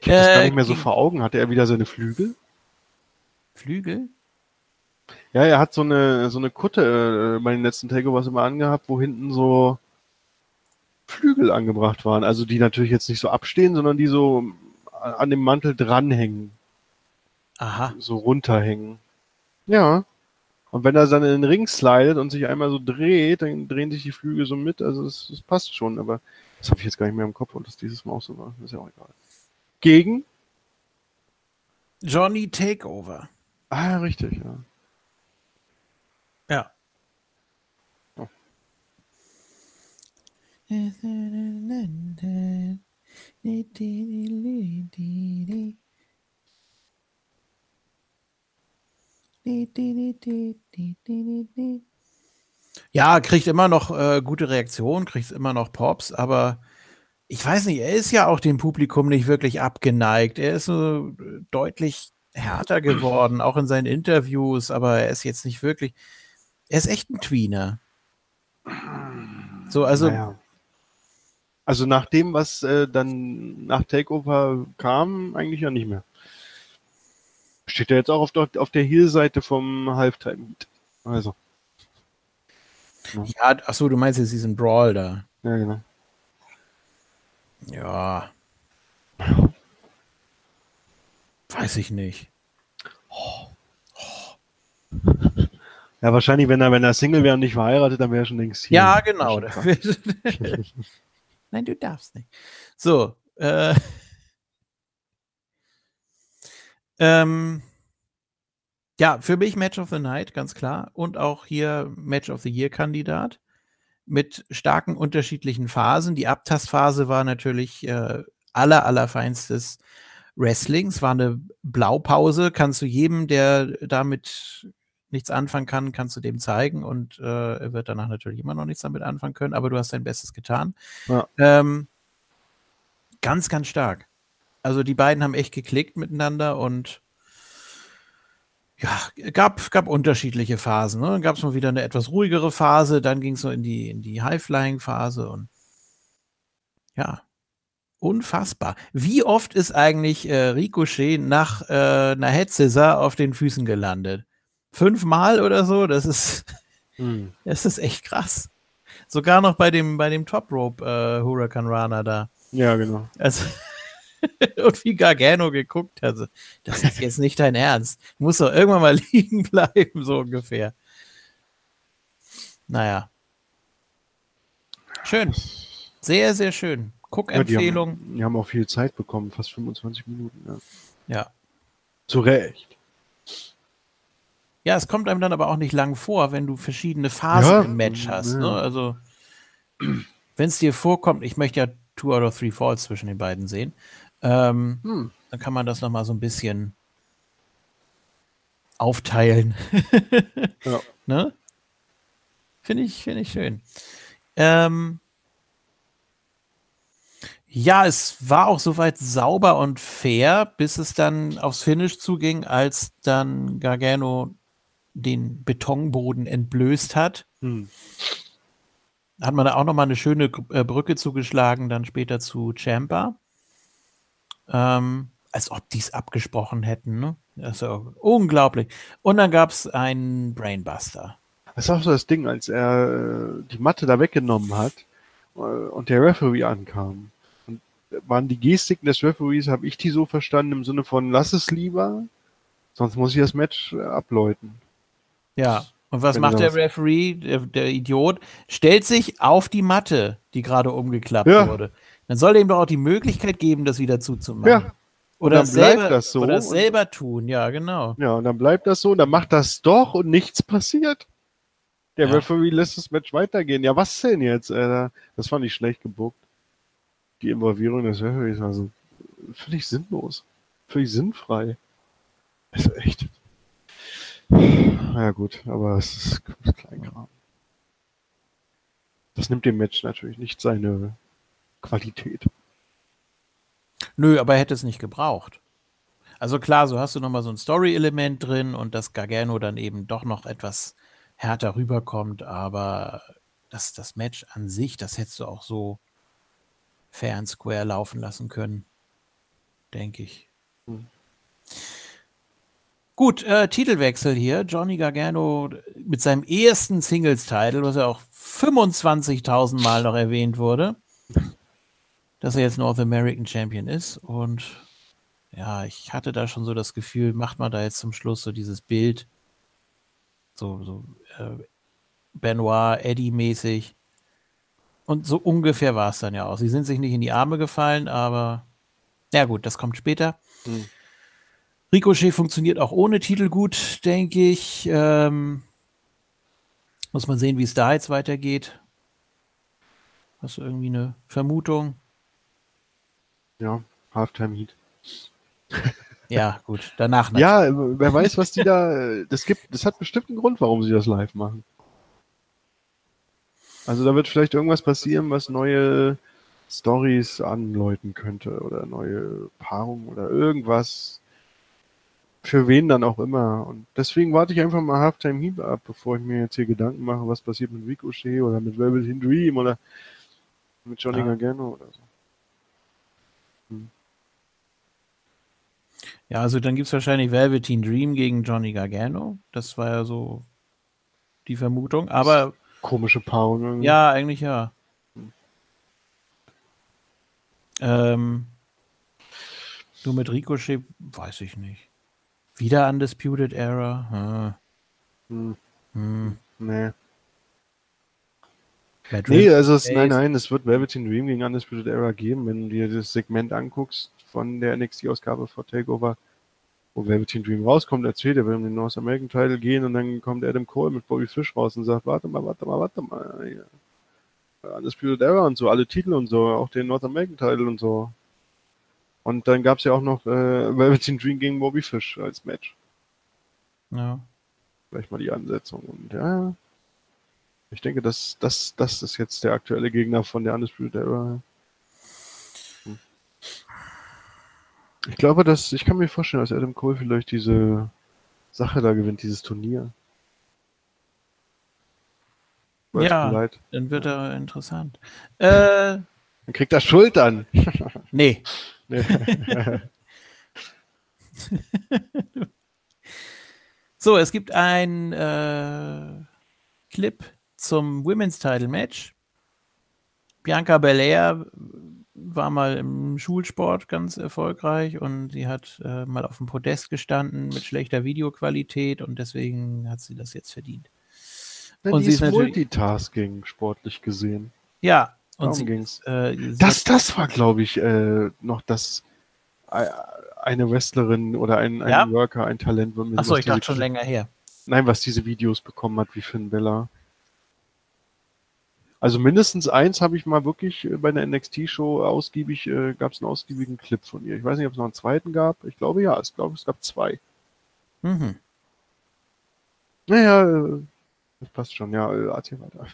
Ich habe das gar Äh, nicht mehr so vor Augen. Hatte er wieder seine Flügel? Flügel? Ja, er hat so eine, so eine Kutte äh, bei den letzten Takeovers immer angehabt, wo hinten so Flügel angebracht waren. Also die natürlich jetzt nicht so abstehen, sondern die so an dem Mantel dranhängen, Aha. so runterhängen. Ja. Und wenn er dann in den Ring slidet und sich einmal so dreht, dann drehen sich die Flügel so mit. Also das, das passt schon, aber das habe ich jetzt gar nicht mehr im Kopf und das dieses Mal auch so war. Ist ja auch egal. Gegen? Johnny Takeover. Ah, richtig, ja. Ja. Oh. Ja, kriegt immer noch äh, gute Reaktionen, kriegt immer noch Pops, aber ich weiß nicht, er ist ja auch dem Publikum nicht wirklich abgeneigt. Er ist so äh, deutlich härter geworden, auch in seinen Interviews, aber er ist jetzt nicht wirklich. Er ist echt ein Tweener. So, also, Naja. Also nach dem, was äh, dann nach Takeover kam, eigentlich ja nicht mehr. Steht er jetzt auch auf der, auf der Heel-Seite vom Halftime Heat. Also, ja, ach so, du meinst jetzt diesen Brawl da. ja, genau. Ja. Weiß ich nicht. [LAUGHS] Ja, wahrscheinlich, wenn er, wenn er Single wäre und nicht verheiratet, dann wäre er schon längst Heel. Ja, genau. [LAUGHS] Nein, du darfst nicht. So, äh, ähm, ja, für mich Match of the Night, ganz klar. Und auch hier Match of the Year-Kandidat mit starken unterschiedlichen Phasen. Die Abtastphase war natürlich äh, aller, allerfeinstes Wrestlings, war eine Blaupause. Kannst du jedem, der damit nichts anfangen kann, kannst du dem zeigen und äh, er wird danach natürlich immer noch nichts damit anfangen können, aber du hast dein Bestes getan. Ja. Ähm, ganz, ganz stark. Also die beiden haben echt geklickt miteinander und ja, gab, gab unterschiedliche Phasen. Ne? Dann gab es mal wieder eine etwas ruhigere Phase, dann ging es so in die, in die High-Flying-Phase und ja, unfassbar. Wie oft ist eigentlich äh, Ricochet nach äh, einer Head Scissor auf den Füßen gelandet? Fünfmal oder so? Das ist, Hm. das ist echt krass. Sogar noch bei dem, bei dem Top Rope äh, Hurricane Runner da. Ja, genau. Also, [LAUGHS] und wie Gargano geguckt hat. Das ist jetzt nicht dein Ernst. Du musst doch irgendwann mal [LAUGHS] liegen bleiben, so ungefähr. Naja. Schön. Sehr, sehr schön. Ja, die, Guck-Empfehlung. haben, die haben auch viel Zeit bekommen, fast 25 Minuten. Ja. Ja. Zu Recht. Ja, es kommt einem dann aber auch nicht lang vor, wenn du verschiedene Phasen Ja, im Match hast. ja. Ne? Also, [CLEARS THROAT] wenn es dir vorkommt, ich möchte ja Two out of Three Falls zwischen den beiden sehen, ähm, Hm. dann kann man das nochmal so ein bisschen aufteilen. [LAUGHS] Ja. ne? Finde ich, finde ich schön. Ähm, ja, es war auch soweit sauber und fair, bis es dann aufs Finish zuging, als dann Gargano den Betonboden entblößt hat. Hm. Hat man da auch nochmal eine schöne äh, Brücke zugeschlagen, dann später zu Champa. Ähm, als ob die es abgesprochen hätten, ne? Ja unglaublich. Und dann gab es einen Brainbuster. Das ist auch so das Ding, als er äh, die Matte da weggenommen hat äh, und der Referee ankam. Und waren die Gestiken des Referees, habe ich die so verstanden, im Sinne von, lass es lieber, sonst muss ich das Match äh, abläuten. Ja. Und was Wenn macht der Referee, der, der Idiot? Stellt sich auf die Matte, die gerade umgeklappt Ja. wurde. Dann soll er ihm doch auch die Möglichkeit geben, das wieder zuzumachen. Ja. Oder dann bleibt selber, das so Oder selber tun, ja, genau. Ja, und dann bleibt das so, und dann macht das doch und nichts passiert. Der Ja. Referee lässt das Match weitergehen. Ja, was denn jetzt? Alter? Das fand ich schlecht gebuckt. Die Involvierung des Referees war so völlig sinnlos. Völlig sinnfrei. Also echt. Ja gut, aber es ist Kleinkram. Das nimmt dem Match natürlich nicht seine Qualität. Nö, aber er hätte es nicht gebraucht. Also klar, so hast du nochmal so ein Story-Element drin und dass Gargano dann eben doch noch etwas härter rüberkommt, aber das, das Match an sich, das hättest du auch so fair and square laufen lassen können. Denke ich. Hm. Gut, äh, Titelwechsel hier. Johnny Gargano mit seinem ersten Singles-Title, was ja auch 25.000 Mal noch erwähnt wurde, dass er jetzt North American Champion ist. Und ja, ich hatte da schon so das Gefühl, macht man da jetzt zum Schluss so dieses Bild, so, so äh, Benoit, Eddie-mäßig. Und so ungefähr war es dann ja auch. Sie sind sich nicht in die Arme gefallen, aber ja gut, das kommt später. Hm. Ricochet funktioniert auch ohne Titel gut, denke ich. Ähm, muss man sehen, wie es da jetzt weitergeht. Hast du irgendwie eine Vermutung? Ja, Halftime Heat. [LAUGHS] Ja, gut. Danach natürlich. Ja, wer weiß, was die da. Das gibt, das hat bestimmt einen Grund, warum sie das live machen. Also da wird vielleicht irgendwas passieren, was neue Stories anläuten könnte oder neue Paarungen oder irgendwas. Für wen dann auch immer. Und deswegen warte ich einfach mal Halftime Heat ab, bevor ich mir jetzt hier Gedanken mache, was passiert mit Ricochet oder mit Velvet Dream oder mit Johnny Ja. Gargano oder so. Ja, also dann gibt es wahrscheinlich Velveteen Dream gegen Johnny Gargano. Das war ja so die Vermutung. Aber Komische Paarung irgendwie. ja, eigentlich ja. Ähm, nur mit Ricochet weiß ich nicht. Wieder Undisputed Era. Hm, Hm. Hm. nee. Matt Nee, also es, nein, nein, es wird Velveteen Dream gegen Undisputed Era geben, wenn du dir das Segment anguckst von der NXT-Ausgabe vor Takeover, wo Velveteen Dream rauskommt, erzählt, er will um den North American Title gehen und dann kommt Adam Cole mit Bobby Fish raus und sagt, warte mal, warte mal, warte mal, hier. Undisputed Era und so, alle Titel und so, auch den North American Title und so. Und dann gab's ja auch noch äh, Velveteen Dream gegen Bobby Fish als Match. Ja. Vielleicht mal die Ansetzung. Und ja, ich denke, das, das, das ist jetzt der aktuelle Gegner von der Undisputed Era. Ich glaube, dass, ich kann mir vorstellen, dass Adam Cole vielleicht diese Sache da gewinnt, dieses Turnier. Weiß Ja. Dann wird er interessant. Äh, Dann kriegt er Schultern. [LAUGHS] nee. Nee. [LAUGHS] So, es gibt ein äh, Clip zum Women's Title Match. Bianca Belair war mal im Schulsport ganz erfolgreich und sie hat äh, mal auf dem Podest gestanden mit schlechter Videoqualität und deswegen hat sie das jetzt verdient. Ja, Und sie ist Multitasking, sportlich gesehen. Ja, und Darum sie, ging's. äh, sie Das, das war, glaube ich, äh, noch das äh, eine Wrestlerin oder ein, ein Ja? Worker, ein Talent. Achso, ich dachte schon länger her. Nein, was diese Videos bekommen hat, wie Finn Bella. Also mindestens eins habe ich mal wirklich äh, bei einer NXT-Show ausgiebig, äh, gab es einen ausgiebigen Clip von ihr. Ich weiß nicht, ob es noch einen zweiten gab. Ich glaube ja, ich glaube, es gab zwei. Mhm. Naja, äh, das passt schon. Ja, äh, erzähl weiter.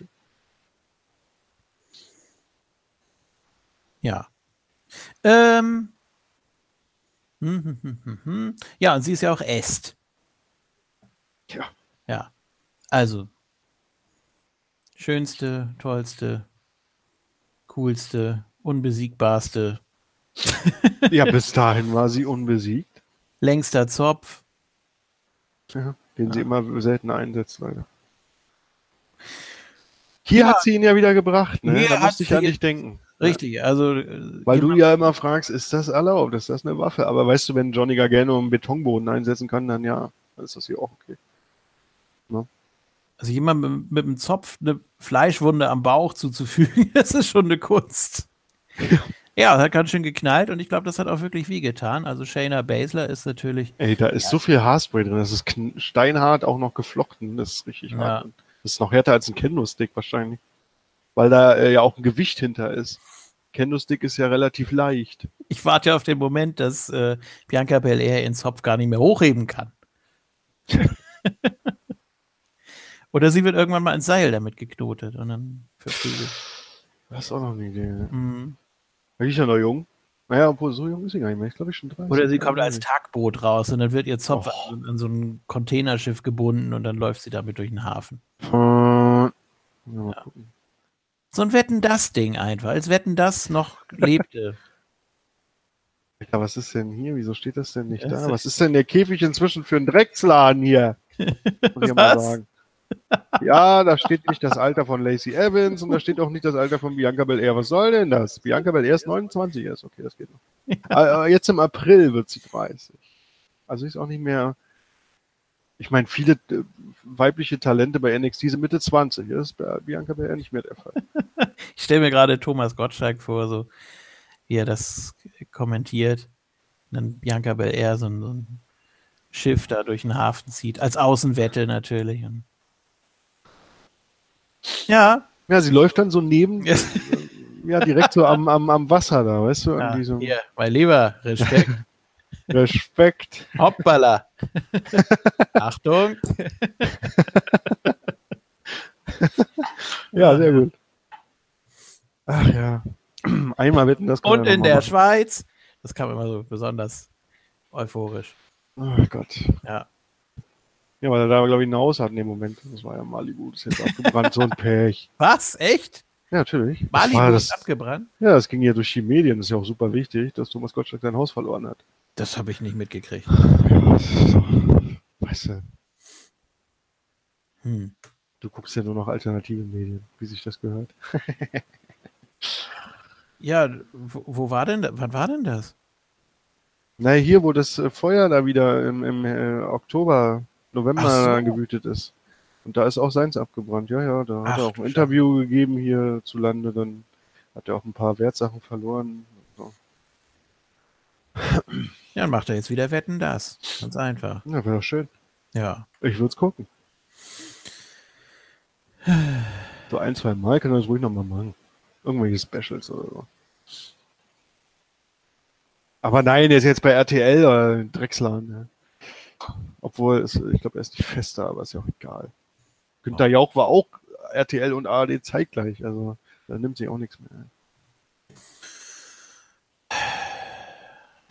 Ja. Ähm. Hm, hm, hm, hm, hm. Ja, und sie ist ja auch Est. Ja. Ja. Also. Schönste, tollste, coolste, unbesiegbarste, Ja, bis dahin war sie unbesiegt. längster Zopf. Ja, den sie immer selten einsetzt, leider. Hier hat sie ihn ja wieder gebracht, ne? Da musste ich an ihn- dich denken. Richtig, also. äh, Weil du jemand- ja immer fragst, ist das erlaubt? Ist das eine Waffe? Aber weißt du, wenn Johnny Gargano einen Betonboden einsetzen kann, dann ja, dann ist das hier auch okay. Also jemand mit, mit einem Zopf eine Fleischwunde am Bauch zuzufügen, [LAUGHS] das ist schon eine Kunst. Ja, hat ganz schön geknallt und ich glaube, das hat auch wirklich wehgetan. Also Shayna Baszler ist natürlich, Ey, da ist so viel Haarspray drin. Das ist steinhart, auch noch geflochten. Das ist richtig Ja. hart. Das ist noch härter als ein Kendo-Stick wahrscheinlich. Weil da äh, ja auch ein Gewicht hinter ist. Kendo-Stick ist ja relativ leicht. ich warte auf den Moment, dass äh, Bianca Belair ihren Zopf gar nicht mehr hochheben kann. [LAUGHS] Oder sie wird irgendwann mal ins Seil damit geknotet und dann verprügelt. Das ist auch noch eine Idee. Ne? Mhm. Die ist ja noch jung. Naja, obwohl so jung ist sie gar nicht mehr. Ich glaube, ich schon 30. Oder sie kommt als Ja, Tagboot raus und dann wird ihr Zopf Oh. an, an so ein Containerschiff gebunden und dann läuft sie damit durch den Hafen. Äh, ja, gucken. So ein Wetten das Ding einfach, als Wetten das noch lebte. [LAUGHS] Alter, was ist denn hier? Wieso steht das denn nicht Das da? ist- Was ist denn der Käfig inzwischen für ein Drecksladen hier? [LAUGHS] Muss ich mal sagen. Ja, da steht nicht das Alter von Lacey Evans und da steht auch nicht das Alter von Bianca Belair. Was soll denn das? Bianca Belair ist 29 erst. Okay, das geht noch. Aber jetzt im April wird sie 30. Also ist auch nicht mehr. Ich meine, viele äh, weibliche Talente bei NXT sind Mitte 20. Das ist bei Bianca Belair nicht mehr der Fall. Ich stelle mir gerade Thomas Gottschalk vor, so wie er das kommentiert. Und dann Bianca Belair so ein, so ein Schiff da durch den Hafen zieht, als Außenwette natürlich. Und ja, Ja, sie läuft dann so neben, ja, ja, direkt so am, am, am Wasser da, weißt du? Irgendwie so. hier, mein Lieber, Respekt. [LAUGHS] Respekt. Hoppala. [LAUGHS] Achtung. Ja, sehr gut. Ach ja. Einmal wetten, das Und in der mal Schweiz. Das kam immer so besonders euphorisch. machen. Oh Gott. Ja. Ja, weil er da, glaube ich, ein Haus hat in dem Moment. Das war ja Malibu, das ist jetzt abgebrannt, so ein [LAUGHS] Pech. Was? Echt? Ja, natürlich. Das Malibu ist das, abgebrannt? ja, das ging ja durch die Medien. Das ist ja auch super wichtig, dass Thomas Gottschalk sein Haus verloren hat. Das habe ich nicht mitgekriegt. Ja, das ist doch, weißt du, Hm. du guckst ja nur noch alternative Medien, wie sich das gehört. [LAUGHS] Ja, wo, wo war denn, da- wann war denn das? Naja, hier, wo das äh, Feuer da wieder im, im äh, Oktober, November so. gewütet ist. Und da ist auch seins abgebrannt. Ja, ja, da Ach, hat er auch ein Interview gegeben hier zu Lande. Dann hat er auch ein paar Wertsachen verloren. So. Ja, dann macht er jetzt wieder Wetten das. Ganz einfach. Ja, wäre doch schön. Ja. Ich würde es gucken. So ein, zwei Mal kann er das ruhig nochmal machen. Irgendwelche Specials oder so. Aber nein, der ist jetzt bei RTL oder Drechslan. Ja. Obwohl, es, ich glaube, er ist nicht fester, aber ist ja auch egal. Günter Jauch war auch RTL und ARD zeitgleich, also da nimmt sich auch nichts mehr.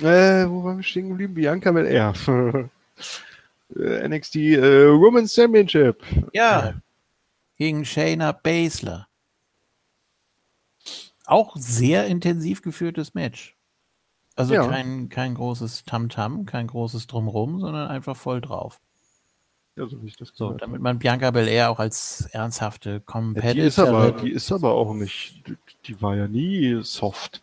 Äh, wo waren wir stehen geblieben? Bianca Belair. [LAUGHS] Äh, NXT äh, Women's Championship. Ja. Gegen Shayna Baszler. Auch sehr intensiv geführtes Match. Also Ja. kein, kein großes Tamtam, kein großes Drumrum, sondern einfach voll drauf. Ja, so wie ich das So, damit man Bianca Belair auch als ernsthafte habe. ja, die, ist aber, Competitor. die ist aber auch nicht, die, die war ja nie soft.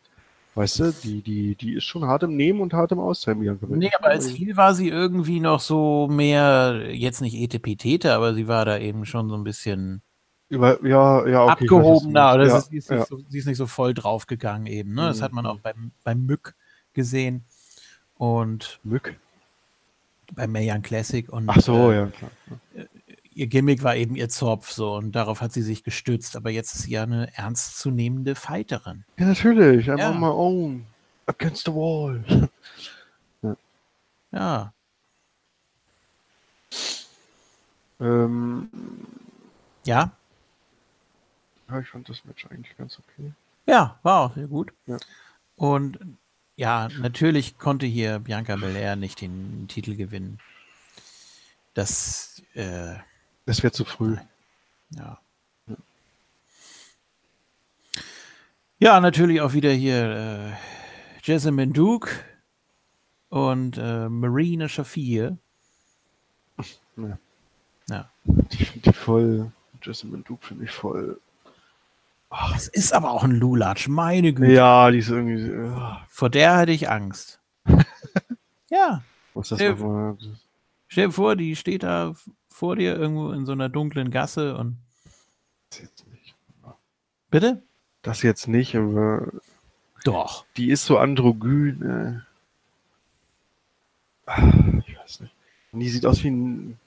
Weißt du, die, die, die ist schon hart im Nehmen und hart im Austeilen, Bianca Belair. Nee, aber als viel war sie irgendwie noch so mehr, jetzt nicht Etepetete, aber sie war da eben schon so ein bisschen Über, ja, ja, okay. abgehobener. Oder meinst. sie, ist ja, nicht ja. so, sie ist nicht so voll draufgegangen eben. Ne? Das Mhm. hat man auch beim, beim Mück gesehen und Mück. beim Mayan Classic. Und Ach so, äh, ja, klar. ihr Gimmick war eben ihr Zopf so und darauf hat sie sich gestützt, aber jetzt ist sie ja eine ernstzunehmende Fighterin. Ja, natürlich. I'm Ja. on my own. Against the wall. [LAUGHS] Ja, ähm, ja, ja, ich fand das Match eigentlich ganz okay. ja, war auch sehr gut. Ja. Und ja, natürlich konnte hier Bianca Belair nicht den Titel gewinnen. Das, äh, Das wäre zu früh. ja. Ja, natürlich auch wieder hier äh, Jessamine Duke und äh, Marina Shafir. Ja. Ja. Die ich voll. Jessamine Duke finde ich voll. Das ist aber auch ein Lulatsch, meine Güte. Ja, die ist irgendwie. äh, Vor der hatte ich Angst. [LAUGHS] ja, Was ist das Äh, nochmal? stell dir vor, die steht da vor dir irgendwo in so einer dunklen Gasse und. Das jetzt nicht. Bitte? Das jetzt nicht, aber Doch. die ist so androgyn. Äh. Ah, Ich weiß nicht. Und die sieht aus wie ein,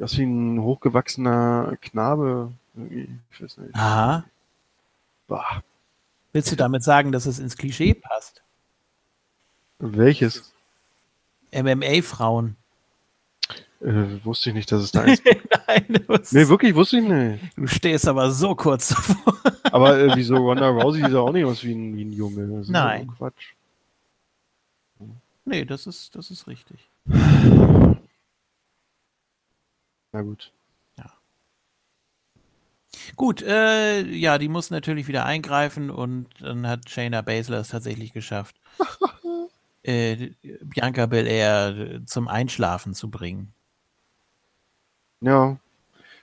aus wie ein hochgewachsener Knabe. Irgendwie. Ich weiß nicht. Aha. Bah. Willst du damit sagen, dass es ins Klischee passt? Welches? MMA-Frauen. Äh, wusste ich nicht, dass es da [LAUGHS] ist. Nein, nee, wirklich, wusste ich nicht. du stehst aber so kurz davor. Aber äh, wieso [LAUGHS] Ronda Rousey sieht ja auch nicht aus wie ein, wie ein Junge. Nein. doch Quatsch. Nee, das ist, das ist richtig. Na gut. Gut, äh, ja, die muss natürlich wieder eingreifen und dann hat Shayna Baszler es tatsächlich geschafft, [LAUGHS] äh, Bianca Belair äh, zum Einschlafen zu bringen. Ja.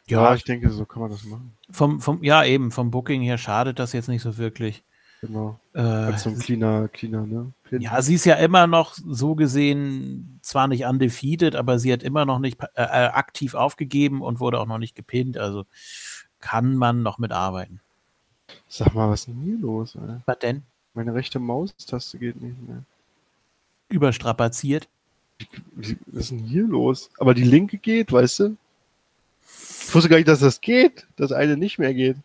Ja, Ja, ich denke, so kann man das machen. vom, vom, ja, eben, vom Booking her schadet das jetzt nicht so wirklich. Genau. Äh, Als so ein cleaner, cleaner, ne? Pin. ja, sie ist ja immer noch so gesehen zwar nicht undefeated, aber sie hat immer noch nicht äh, äh, aktiv aufgegeben und wurde auch noch nicht gepinnt, also kann man noch mitarbeiten. Sag mal, was ist denn hier los? Ey? Was denn? Meine rechte Maustaste geht nicht mehr. Überstrapaziert? Was ist denn hier los? Aber die linke geht, weißt du? Ich wusste gar nicht, dass das geht. Das eine nicht mehr geht.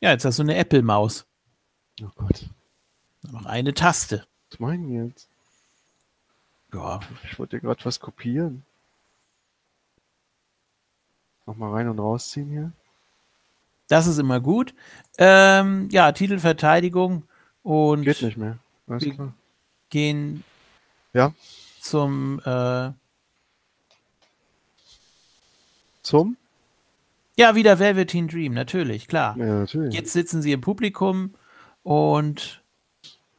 Ja, jetzt hast du eine Apple-Maus. Oh Gott. Noch eine Taste. Was meinen die jetzt? Ja, Ich wollte gerade was kopieren. Nochmal rein und rausziehen hier. Das ist immer gut. Ähm, ja, Titelverteidigung und Geht nicht mehr. Alles klar. gehen Ja. zum äh, Zum? ja wieder Velveteen Dream, natürlich, klar. Ja, natürlich. Jetzt sitzen sie im Publikum und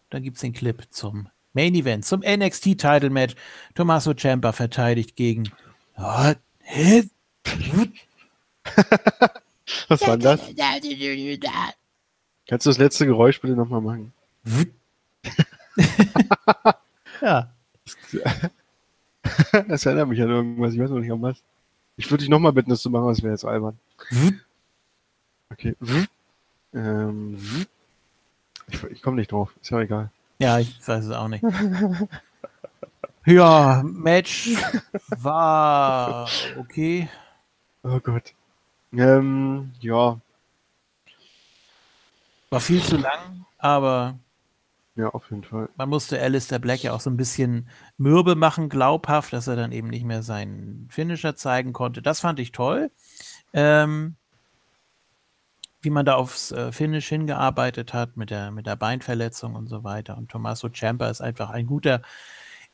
dann gibt es den Clip zum Main Event, zum NXT Title Match. Tommaso Ciampa verteidigt gegen. [LAUGHS] Was war denn das? [LAUGHS] Kannst du das letzte Geräusch bitte nochmal machen? [LAUGHS] ja, [LAUGHS] Das erinnert mich an irgendwas. Ich weiß noch nicht an was. Ich würde dich nochmal bitten, das zu machen, das wäre jetzt albern. Okay. Ähm, ich ich komme nicht drauf. Ist ja egal. ja, ich weiß es auch nicht. Ja, Match war okay. Oh Gott. Ähm, ja. War viel zu lang, aber Ja, auf jeden Fall. man musste Alistair Black ja auch so ein bisschen mürbe machen, glaubhaft, dass er dann eben nicht mehr seinen Finisher zeigen konnte. Das fand ich toll. Ähm, wie man da aufs äh, Finish hingearbeitet hat mit der, mit der Beinverletzung und so weiter. Und Tommaso Ciampa ist einfach ein guter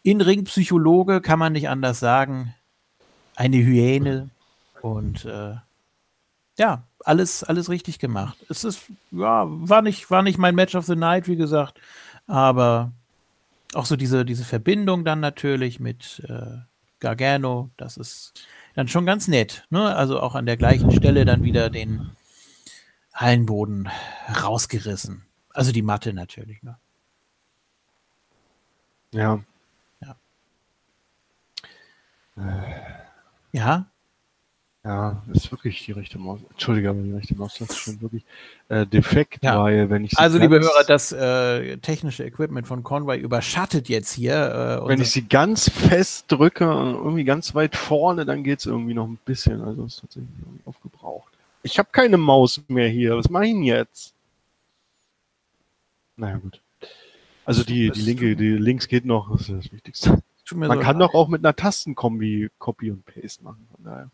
In-Ring-Psychologe, kann man nicht anders sagen. Eine Hyäne und äh, ja, alles, alles richtig gemacht. Es ist, ja, war nicht, war nicht mein Match of the Night, wie gesagt, aber auch so diese, diese Verbindung dann natürlich mit äh, Gargano, das ist dann schon ganz nett. Ne? Also auch an der gleichen Stelle dann wieder den Hallenboden rausgerissen. Also die Matte natürlich. Ne? Ja. Ja, Ja, ist wirklich die rechte Maus. Entschuldige, aber die rechte Maus ist schon wirklich äh, defekt, Ja. weil wenn ich sie Also, liebe Hörer, das äh, technische Equipment von Conway überschattet jetzt hier. Äh, wenn ich sie ganz fest drücke und irgendwie ganz weit vorne, dann geht's irgendwie noch ein bisschen. Also ist tatsächlich irgendwie aufgebraucht. Ich habe keine Maus mehr hier. Was mache ich denn jetzt? Naja, gut. Also die, die linke, die links geht noch, das ist das Wichtigste. Man so kann doch auch mit einer Tastenkombi Copy und Paste machen. Von daher.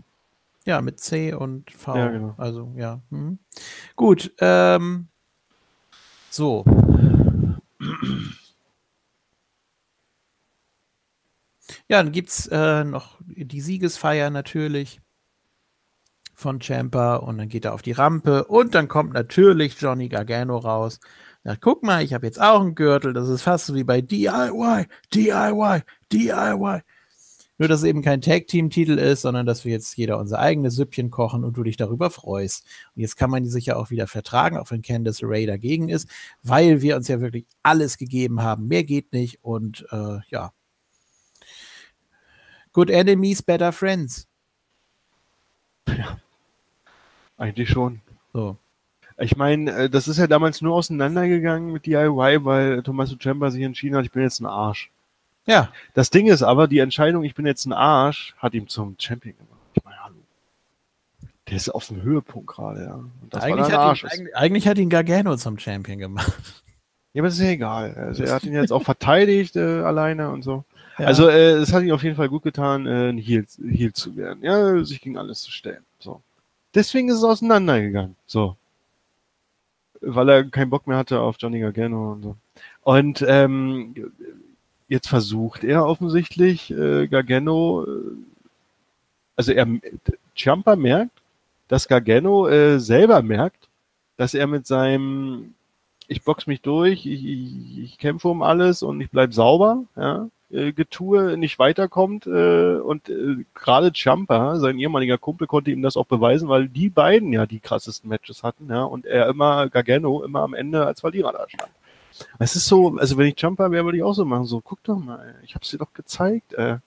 Ja, mit C und V. Ja, genau. Also, ja. Hm. Gut. Ähm, so. Ja, dann gibt es äh, noch die Siegesfeier natürlich von Champa und dann geht er auf die Rampe und dann kommt natürlich Johnny Gargano raus. Sagt, guck mal, ich habe jetzt auch einen Gürtel, das ist fast so wie bei DIY, DIY, DIY. Nur, dass es eben kein Tag-Team-Titel ist, sondern dass wir jetzt jeder unser eigenes Süppchen kochen und du dich darüber freust. Und jetzt kann man die sich ja auch wieder vertragen, auch wenn Candice Ray dagegen ist, weil wir uns ja wirklich alles gegeben haben. Mehr geht nicht und äh, ja. Good enemies, better friends. Eigentlich schon. So. Ich meine, äh, das ist ja damals nur auseinandergegangen mit DIY, weil Tommaso Ciampa sich entschieden hat, ich bin jetzt ein Arsch. Ja, Das Ding ist aber, die Entscheidung, ich bin jetzt ein Arsch, hat ihm zum Champion gemacht. Ich meine, hallo. Der ist auf dem Höhepunkt gerade, ja. Und das eigentlich hat, ihn, eigentlich, eigentlich hat ihn Gargano zum Champion gemacht. [LAUGHS] ja, aber das ist ja egal. Also er hat ihn jetzt [LAUGHS] auch verteidigt äh, alleine und so. Ja. Also äh, es hat ihm auf jeden Fall gut getan, äh, ein Heel, Heel zu werden. Ja, sich gegen alles zu stellen. So. Deswegen ist es auseinandergegangen. So. Weil er keinen Bock mehr hatte auf Johnny Gargano und so. Und ähm, jetzt versucht er offensichtlich äh, Gargano, äh, also er Ciampa merkt, dass Gargano äh, selber merkt, dass er mit seinem ich box mich durch, ich, ich, ich kämpfe um alles und ich bleib sauber, ja, äh, Getue nicht weiterkommt äh, und äh, gerade Ciampa, sein ehemaliger Kumpel, konnte ihm das auch beweisen, weil die beiden ja die krassesten Matches hatten, ja, und er immer, Gargano, immer am Ende als Verlierer da stand. Es ist so, also wenn ich Ciampa wäre, würde ich auch so machen, so, guck doch mal, ich hab's dir doch gezeigt, äh,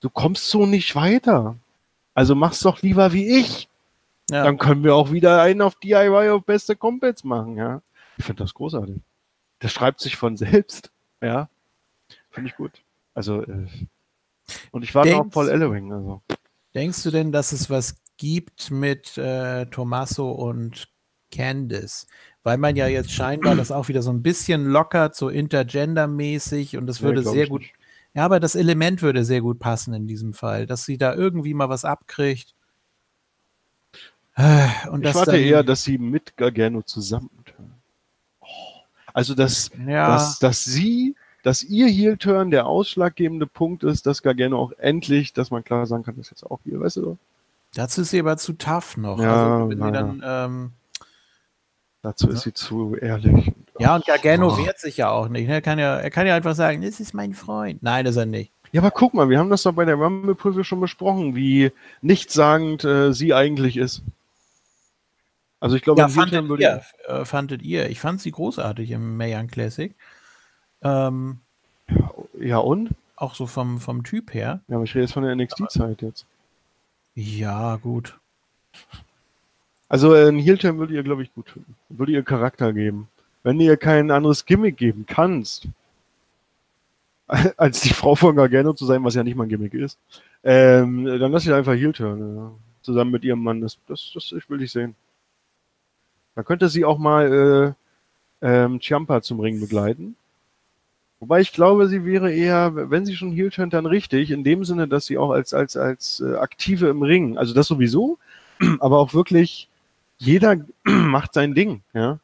du kommst so nicht weiter. Also mach's doch lieber wie ich. ja. Dann können wir auch wieder einen auf DIY auf beste Kumpels machen, ja. Ich finde das großartig. Das schreibt sich von selbst, ja. Finde ich gut. Also, äh, und ich auf Denkst- Paul Ellering, also. Denkst du denn, dass es was gibt mit äh, Tommaso und Candice? Weil man ja jetzt scheinbar das auch wieder so ein bisschen lockert, so intergender-mäßig und das würde glaub sehr gut. nicht. Ja, aber das Element würde sehr gut passen in diesem Fall, dass sie da irgendwie mal was abkriegt. Äh, Und Ich warte eher, dass sie mit Gargano zusammen turnen. Oh. Also, dass, ja, dass, dass sie, dass ihr Heel-Turn der ausschlaggebende Punkt ist, dass Gargano auch endlich, dass man klar sagen kann, das ist jetzt auch hier, weißt du? dazu ist sie aber zu tough noch. Ja, also, wenn sie ja, dann, ähm, Dazu ist sie zu ehrlich. ja, und Gargano Oh. wehrt sich ja auch nicht. Ne? Er, kann ja, er kann ja einfach sagen, das ist mein Freund. Nein, das ist er nicht. Ja, aber guck mal, wir haben das doch bei der Rumble-Prüfung schon besprochen, wie nichtssagend äh, sie eigentlich ist. Also ich glaube, Ja, fandet würde ihr, äh, fandet ihr. Ich fand sie großartig im Mayan Classic. Ähm, ja und? auch so vom, vom Typ her. Ja, aber ich rede jetzt von der NXT-Zeit jetzt. Ja, gut. Also äh, ein Heel-Turn würde ihr, glaube ich, gut tun. Würde ihr Charakter geben. Wenn du ihr kein anderes Gimmick geben kannst, [LAUGHS] als die Frau von Gargano zu sein, was ja nicht mal ein Gimmick ist, ähm, dann lass sie einfach Heel-Turn. Ja. Zusammen mit ihrem Mann. Das, das, das ich will ich sehen. Da könnte sie auch mal äh, ähm, Ciampa zum Ring begleiten. Wobei ich glaube, sie wäre eher, wenn sie schon Heel turnt, dann richtig, in dem Sinne, dass sie auch als, als, als äh, Aktive im Ring, also das sowieso, [CLEARS THROAT] aber auch wirklich jeder [CLEARS THROAT] macht sein Ding, ja.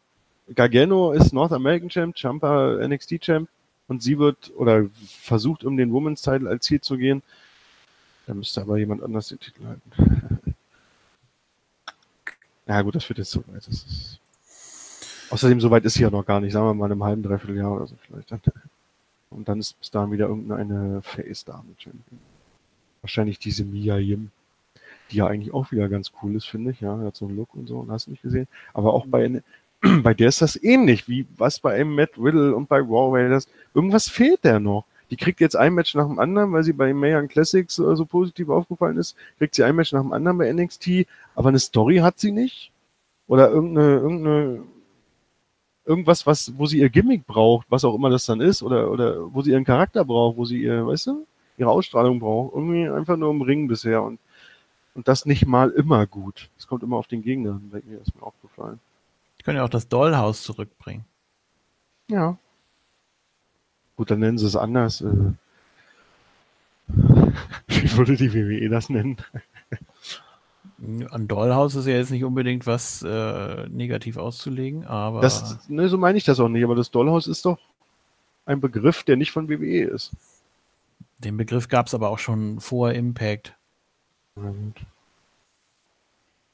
Gargano ist North American Champ, Ciampa NXT Champ und sie wird oder versucht um den Women's Title als Ziel zu gehen. Da müsste aber jemand anders den Titel halten. [LAUGHS] ja gut, das wird jetzt so weit. Ist Außerdem, so weit ist sie ja noch gar nicht, sagen wir mal in einem halben, dreiviertel Jahr oder so vielleicht. [LAUGHS] Und dann ist bis dahin wieder irgendeine Face-Dame-Champion. Wahrscheinlich diese Mia Yim, die ja eigentlich auch wieder ganz cool ist, finde ich. Ja, hat so einen Look und so, und hast du nicht gesehen. Aber auch bei, [CLEARS THROAT] bei der ist das ähnlich, wie was bei einem Matt Riddle und bei Raw Raiders. Irgendwas fehlt der noch. Die kriegt jetzt ein Match nach dem anderen, weil sie bei Mayan Classics äh, so positiv aufgefallen ist, kriegt sie ein Match nach dem anderen bei NXT, aber eine Story hat sie nicht. Oder irgendeine, irgendeine, irgendwas, was, wo sie ihr Gimmick braucht, was auch immer das dann ist, oder, oder wo sie ihren Charakter braucht, wo sie ihr, weißt du, ihre Ausstrahlung braucht. Irgendwie einfach nur im Ring bisher und, und das nicht mal immer gut. Es kommt immer auf den Gegner hinweg, mir ist mir aufgefallen. Ich könnte ja auch das Dollhaus zurückbringen. Ja. Gut, dann nennen sie es anders. Äh, [LAUGHS] wie würde die WWE das nennen? An Dollhaus ist ja jetzt nicht unbedingt was äh, negativ auszulegen, aber. Das, ne, so meine ich das auch nicht, aber das Dollhaus ist doch ein Begriff, der nicht von WWE ist. Den Begriff gab es aber auch schon vor Impact.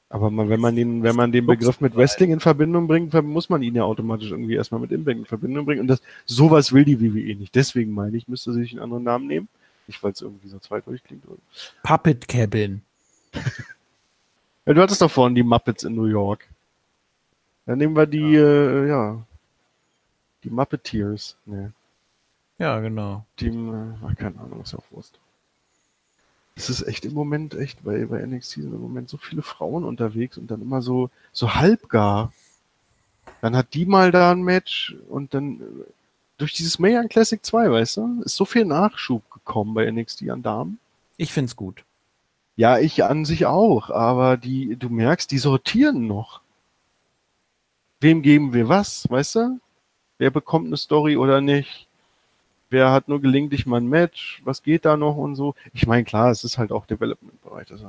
Aber man, wenn man den, wenn man den Begriff mit Wrestling in Verbindung bringt, muss man ihn ja automatisch irgendwie erstmal mit Impact in Verbindung bringen. Und das, sowas will die WWE nicht. Deswegen meine ich, müsste sich einen anderen Namen nehmen. Nicht, weil es irgendwie so zweideutig klingt. Puppet Cabin. [LAUGHS] ja, du hattest doch vorhin die Muppets in New York. Dann nehmen wir die, ja, äh, ja die Muppeteers. Nee. Ja, genau. Die, äh, keine Ahnung, ist ja auch Wurst. Es ist echt im Moment echt, bei, bei NXT sind im Moment so viele Frauen unterwegs und dann immer so, so halbgar. Dann hat die mal da ein Match und dann äh, durch dieses Mayan Classic 2, weißt du, ist so viel Nachschub gekommen bei NXT an Damen. Ich find's gut. Ja, ich an sich auch, aber die, du merkst, die sortieren noch. Wem geben wir was, weißt du? Wer bekommt eine Story oder nicht? Wer hat nur gelegentlich mal ein Match, was geht da noch und so. Ich meine, klar, es ist halt auch Development-Bereich. Das,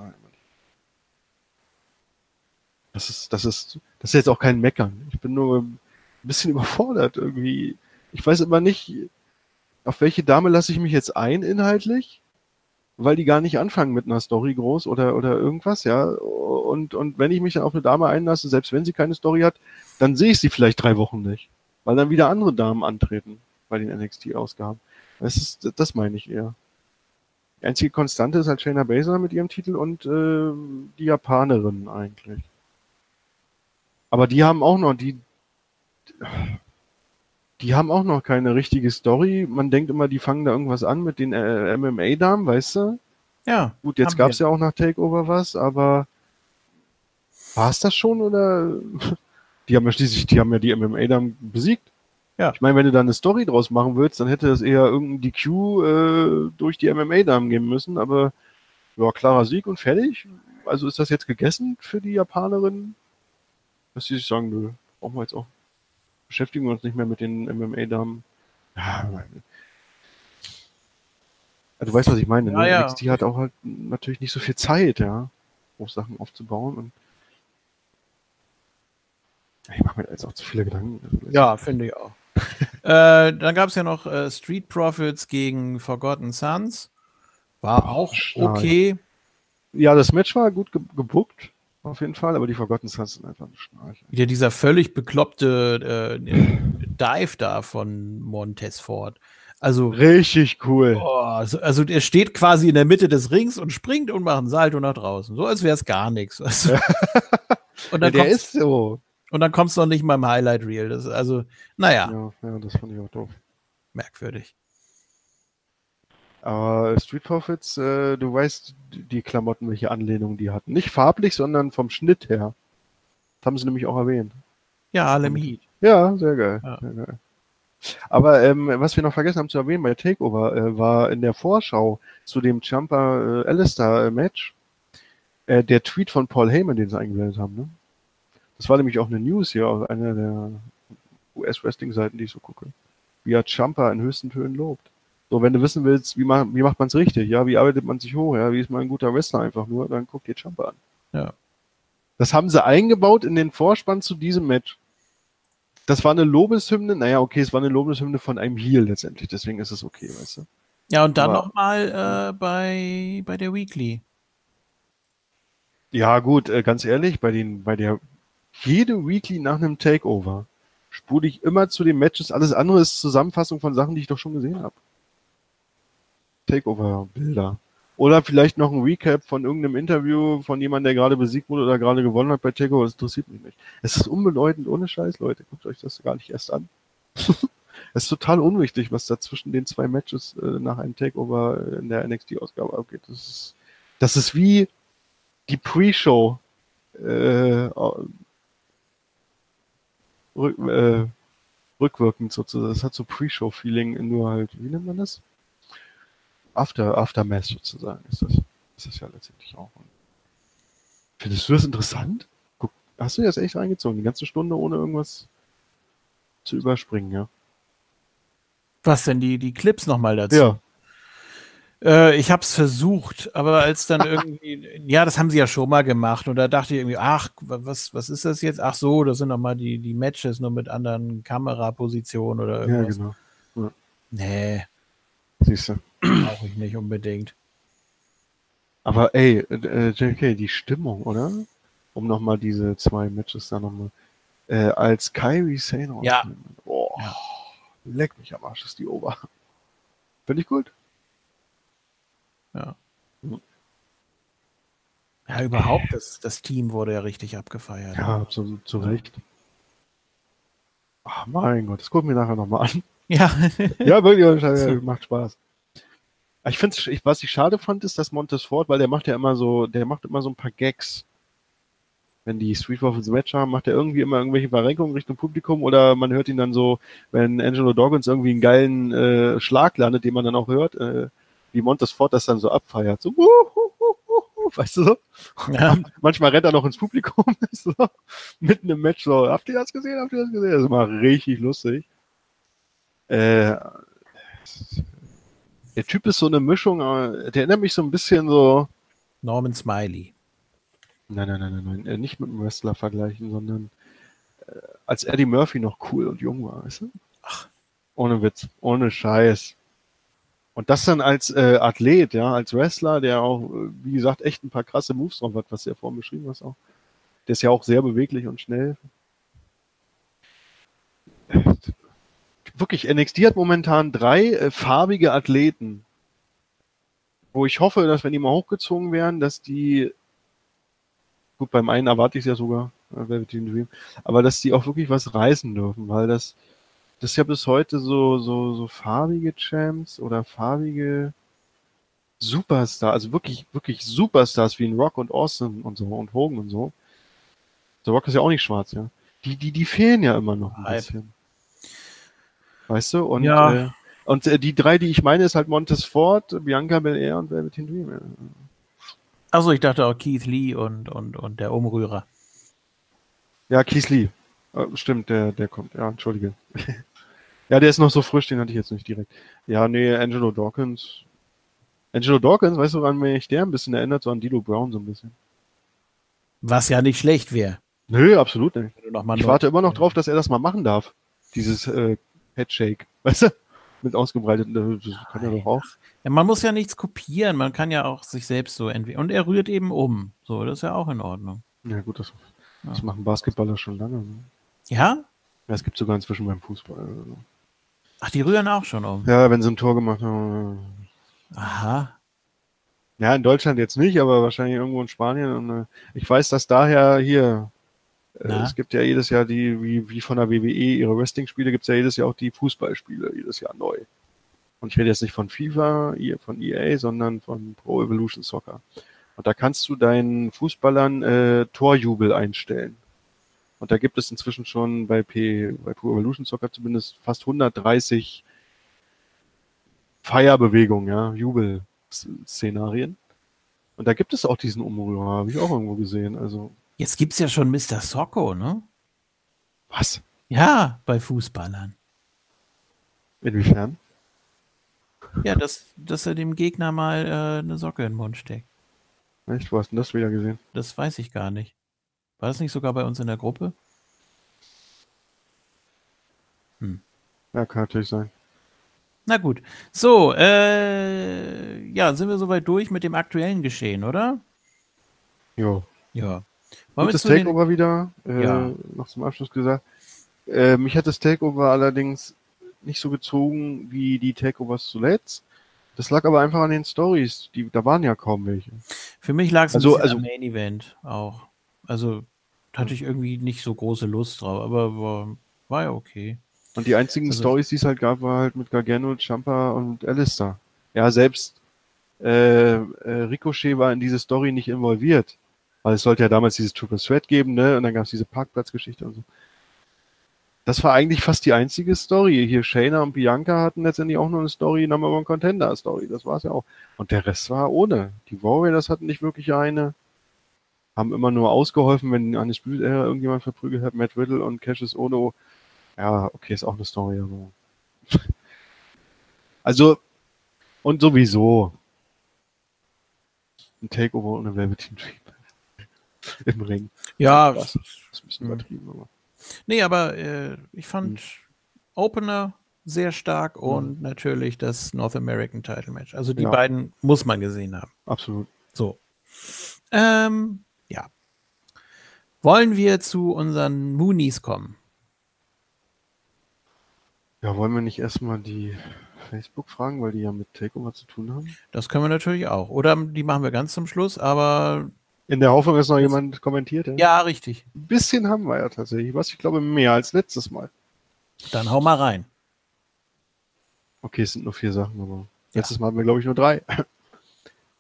das ist, das ist, das ist jetzt auch kein Meckern. Ich bin nur ein bisschen [LAUGHS] überfordert irgendwie. Ich weiß immer nicht, auf welche Dame lasse ich mich jetzt ein inhaltlich, weil die gar nicht anfangen mit einer Story groß oder, oder irgendwas, ja. Und, und wenn ich mich dann auf eine Dame einlasse, selbst wenn sie keine Story hat, dann sehe ich sie vielleicht drei Wochen nicht, weil dann wieder andere Damen antreten bei den NXT-Ausgaben. Das ist, das meine ich eher. Die einzige Konstante ist halt Shayna Baszler mit ihrem Titel und äh, die Japanerin eigentlich. Aber die haben auch noch, die, die haben auch noch keine richtige Story. Man denkt immer, die fangen da irgendwas an mit den äh, MMA-Damen, weißt du? Ja. Gut, jetzt gab es ja auch nach Takeover was, aber war es das schon oder? [LAUGHS] Die haben ja schließlich, die haben ja die MMA-Damen besiegt. Ja. Ich meine, wenn du da eine Story draus machen willst, dann hätte es eher irgendein DQ äh, durch die MMA-Damen geben müssen, aber ja, klarer Sieg und fertig. Also ist das jetzt gegessen für die Japanerin? Dass sie sich sagen, nö, brauchen wir jetzt auch. Beschäftigen wir uns nicht mehr mit den MMA-Damen. Ja, du weißt, was ich meine. Ja, ne? ja. NXT hat auch halt natürlich nicht so viel Zeit, ja, Sachen aufzubauen und ich mache mir jetzt auch zu viele Gedanken. Ja, finde ich auch. [LAUGHS] äh, dann gab es ja noch äh, Street Profits gegen Forgotten Sons. War auch okay. Ja, das Match war gut ge gebuckt, auf jeden Fall, aber die Forgotten Sons sind einfach ein Schnarch. Wieder dieser völlig bekloppte äh, Dive da von Montez Ford. Also richtig cool. Oh, also, also er steht quasi in der Mitte des Rings und springt und macht ein Salto nach draußen. So als wäre es gar nichts. [LAUGHS] Also, und dann ja, der ist so. Und dann kommst du noch nicht mal im Highlight Reel. Das ist also, naja. Ja, ja, das fand ich auch doof. Merkwürdig. Aber Street Profits, äh, du weißt, die Klamotten, welche Anlehnungen die hatten. Nicht farblich, sondern vom Schnitt her. Das haben sie nämlich auch erwähnt. Ja, Harlem Heat. Ja, sehr geil. Ja. Sehr geil. Aber ähm, was wir noch vergessen haben zu erwähnen bei Takeover, äh, war in der Vorschau zu dem Jumper äh, Alistair äh, Match äh, der Tweet von Paul Heyman, den sie eingeblendet haben. Ne? Das war nämlich auch eine News hier auf einer der US-Wrestling-Seiten, die ich so gucke. Wie er Champa in höchsten Tönen lobt. So, wenn du wissen willst, wie, ma wie macht man es richtig, ja, wie arbeitet man sich hoch, ja, wie ist man ein guter Wrestler einfach nur, dann guck dir Champa an. Ja. Das haben sie eingebaut in den Vorspann zu diesem Match. Das war eine Lobeshymne, naja, okay, es war eine Lobeshymne von einem Heel letztendlich, deswegen ist es okay, weißt du. Ja, und dann nochmal äh, bei, bei der Weekly. Ja, gut, äh, ganz ehrlich, bei, den, bei der jede Weekly nach einem Takeover spule ich immer zu den Matches. Alles andere ist Zusammenfassung von Sachen, die ich doch schon gesehen habe. Takeover-Bilder. Oder vielleicht noch ein Recap von irgendeinem Interview von jemandem, der gerade besiegt wurde oder gerade gewonnen hat bei Takeover. Das interessiert mich nicht. Es ist unbedeutend, ohne Scheiß, Leute. Guckt euch das gar nicht erst an. [LAUGHS] Es ist total unwichtig, was da zwischen den zwei Matches äh, nach einem Takeover in der NXT-Ausgabe abgeht. Das ist, das ist wie die Pre-Show äh, rück, äh, rückwirkend sozusagen. Das hat so Pre-Show-Feeling, nur halt, wie nennt man das? After, Aftermath sozusagen ist das, ist das ja letztendlich auch. Findest du das interessant? Guck, hast du das echt reingezogen? Die ganze Stunde ohne irgendwas zu überspringen, ja? Was denn, die, die Clips nochmal dazu? Ja. Äh, ich habe es versucht, aber als dann irgendwie, [LAUGHS] ja, das haben sie ja schon mal gemacht und da dachte ich irgendwie, ach, was, was ist das jetzt? Ach so, das sind nochmal die, die Matches nur mit anderen Kamerapositionen oder irgendwas. Ja, genau. Ja. Nee, Siehst du. brauche ich nicht unbedingt. Aber ey, äh, JK, die Stimmung, oder? Um nochmal diese zwei Matches da nochmal. Äh, als Kyrie Sane Ja. Boah, Ja. leck mich am Arsch, ist die Ober. Finde ich gut. Ja. Ja, überhaupt, das, das Team wurde ja richtig abgefeiert. Ja, absolut zu Recht. Ach mein Gott, das gucken wir nachher nochmal an. Ja. [LAUGHS] Ja, wirklich, [LAUGHS] macht Spaß. Ich finde, ich, was ich schade fand, ist, dass Montesfort, weil der macht ja immer so, der macht immer so ein paar Gags. Wenn die Street Waffles Match haben, macht er irgendwie immer irgendwelche Verrenkungen Richtung Publikum oder man hört ihn dann so, wenn Angelo Dawkins irgendwie einen geilen äh, Schlag landet, den man dann auch hört, äh, wie Montesfort das dann so abfeiert. So, wuhuhuhuhu, weißt du so? ja. Manchmal rennt er noch ins Publikum, [LAUGHS] so, mitten im Match so, habt ihr das gesehen, habt ihr das gesehen? Das ist richtig lustig. Äh, der Typ ist so eine Mischung, äh, der erinnert mich so ein bisschen so, Norman Smiley. nein, nein, nein, nein, nein, nicht mit einem Wrestler vergleichen, sondern äh, als Eddie Murphy noch cool und jung war, weißt du? Ach. Ohne Witz, ohne Scheiß. Und das dann als äh, Athlet, ja, als Wrestler, der auch, äh, wie gesagt, echt ein paar krasse Moves drauf hat, was du ja vorhin beschrieben hast auch. Der ist ja auch sehr beweglich und schnell. Wirklich, NXT hat momentan drei äh, farbige Athleten, wo ich hoffe, dass wenn die mal hochgezogen werden, dass die, gut, beim einen erwarte ich es ja sogar, äh, aber dass die auch wirklich was reißen dürfen, weil das, das ist ja bis heute so, so, so farbige Champs oder farbige Superstar, also wirklich, wirklich Superstars wie ein Rock und Austin und so und Hogan und so. Der Rock ist ja auch nicht schwarz, ja. Die, die, die fehlen ja immer noch ein Hype. bisschen. Weißt du? Und, Ja. äh, und äh, die drei, die ich meine, ist halt Montesfort, Bianca Belair und Velveteen Dream. ja. Achso, ich dachte auch Keith Lee und, und, und der Umrührer. Ja, Keith Lee. Äh, stimmt, der, der kommt. Ja, entschuldige. [LAUGHS] ja, der ist noch so frisch, den hatte ich jetzt nicht direkt. Ja, nee, Angelo Dawkins. Angelo Dawkins, weißt du, woran mich der ein bisschen erinnert? So an Dilo Brown so ein bisschen. Was ja nicht schlecht wäre. Nö, absolut nicht. Ich warte immer noch drauf, dass er das mal machen darf. Dieses äh, Headshake. [LAUGHS] Weißt du? Mit ausgebreiteten, das kann er doch auch. Ja, man muss ja nichts kopieren, man kann ja auch sich selbst so entwickeln. Und er rührt eben um. So, das ist ja auch in Ordnung. Ja, gut, das, das Ja. machen Basketballer schon lange. Ne? Ja? Ja, es gibt sogar inzwischen beim Fußball. also. Ach, die rühren auch schon um. Ja, wenn sie ein Tor gemacht haben. Aha. Ja, in Deutschland jetzt nicht, aber wahrscheinlich irgendwo in Spanien. Und, äh, ich weiß, dass daher hier, äh, es gibt ja jedes Jahr die, wie, wie von der WWE, ihre Wrestling-Spiele, gibt es ja jedes Jahr auch die Fußballspiele, jedes Jahr neu. Und ich rede jetzt nicht von FIFA, von EA, sondern von Pro Evolution Soccer. Und da kannst du deinen Fußballern äh, Torjubel einstellen. Und da gibt es inzwischen schon bei, P, bei Pro Evolution Soccer zumindest fast 130 Feierbewegungen, ja, Jubelszenarien. Und da gibt es auch diesen Umrührer, habe ich auch irgendwo gesehen. Also, Jetzt gibt's ja schon Mr. Socko, ne? was? Ja, bei Fußballern. Inwiefern? Ja, dass, dass er dem Gegner mal äh, eine Socke in den Mund steckt. Echt? Wo hast du denn das wieder gesehen? Das weiß ich gar nicht. War das nicht sogar bei uns in der Gruppe? Ja, kann natürlich sein. Na gut. So, äh, ja, sind wir soweit durch mit dem aktuellen Geschehen, oder? Jo. Ja. Wollen Gutes zu den, Takeover wieder, äh, Ja. noch zum Abschluss gesagt. Äh, mich hat das Takeover allerdings nicht so gezogen wie die Takeovers zuletzt. Das lag aber einfach an den Stories. Die, da waren ja kaum welche. für mich lag es Also- also- am Main Event auch. Also hatte ich irgendwie nicht so große Lust drauf, aber war, war ja okay. Und die einzigen Also- Stories, die es halt gab, war halt mit Gargano, Champa und Alistair. Ja, selbst äh, äh, Ricochet war in diese Story nicht involviert. Weil es sollte ja damals dieses Triple Threat geben, ne? Und dann gab es diese Parkplatzgeschichte und so. Das war eigentlich fast die einzige Story. Hier Shayna und Bianca hatten letztendlich auch nur eine Story, Number One Contender Story. Das war es ja auch. Und der Rest war ohne. Die Warriors hatten nicht wirklich eine. Haben immer nur ausgeholfen, wenn eine Spielera irgendjemand verprügelt hat. Matt Riddle und Cassius Ono. Ja, okay, ist auch eine Story, aber. [LAUGHS] Also, und sowieso. Ein Takeover ohne Velveteen Dream. [LAUGHS] Im Ring. Ja, Das ist ein bisschen Mhm. übertrieben, aber. nee, aber äh, ich fand Opener sehr stark und natürlich das North American Title Match. Also die Ja. beiden muss man gesehen haben. Absolut. So. Ähm. Wollen wir zu unseren Moonies kommen? Ja, wollen wir nicht erstmal die Facebook fragen, weil die ja mit Takeover zu tun haben? Das können wir natürlich auch. Oder die machen wir ganz zum Schluss, aber In der Hoffnung, dass noch jemand kommentiert. ja, richtig. Ein bisschen haben wir ja tatsächlich. Was ich glaube, mehr als letztes Mal. Dann hau mal rein. Okay, es sind nur vier Sachen, aber Ja. letztes Mal hatten wir, glaube ich, nur drei.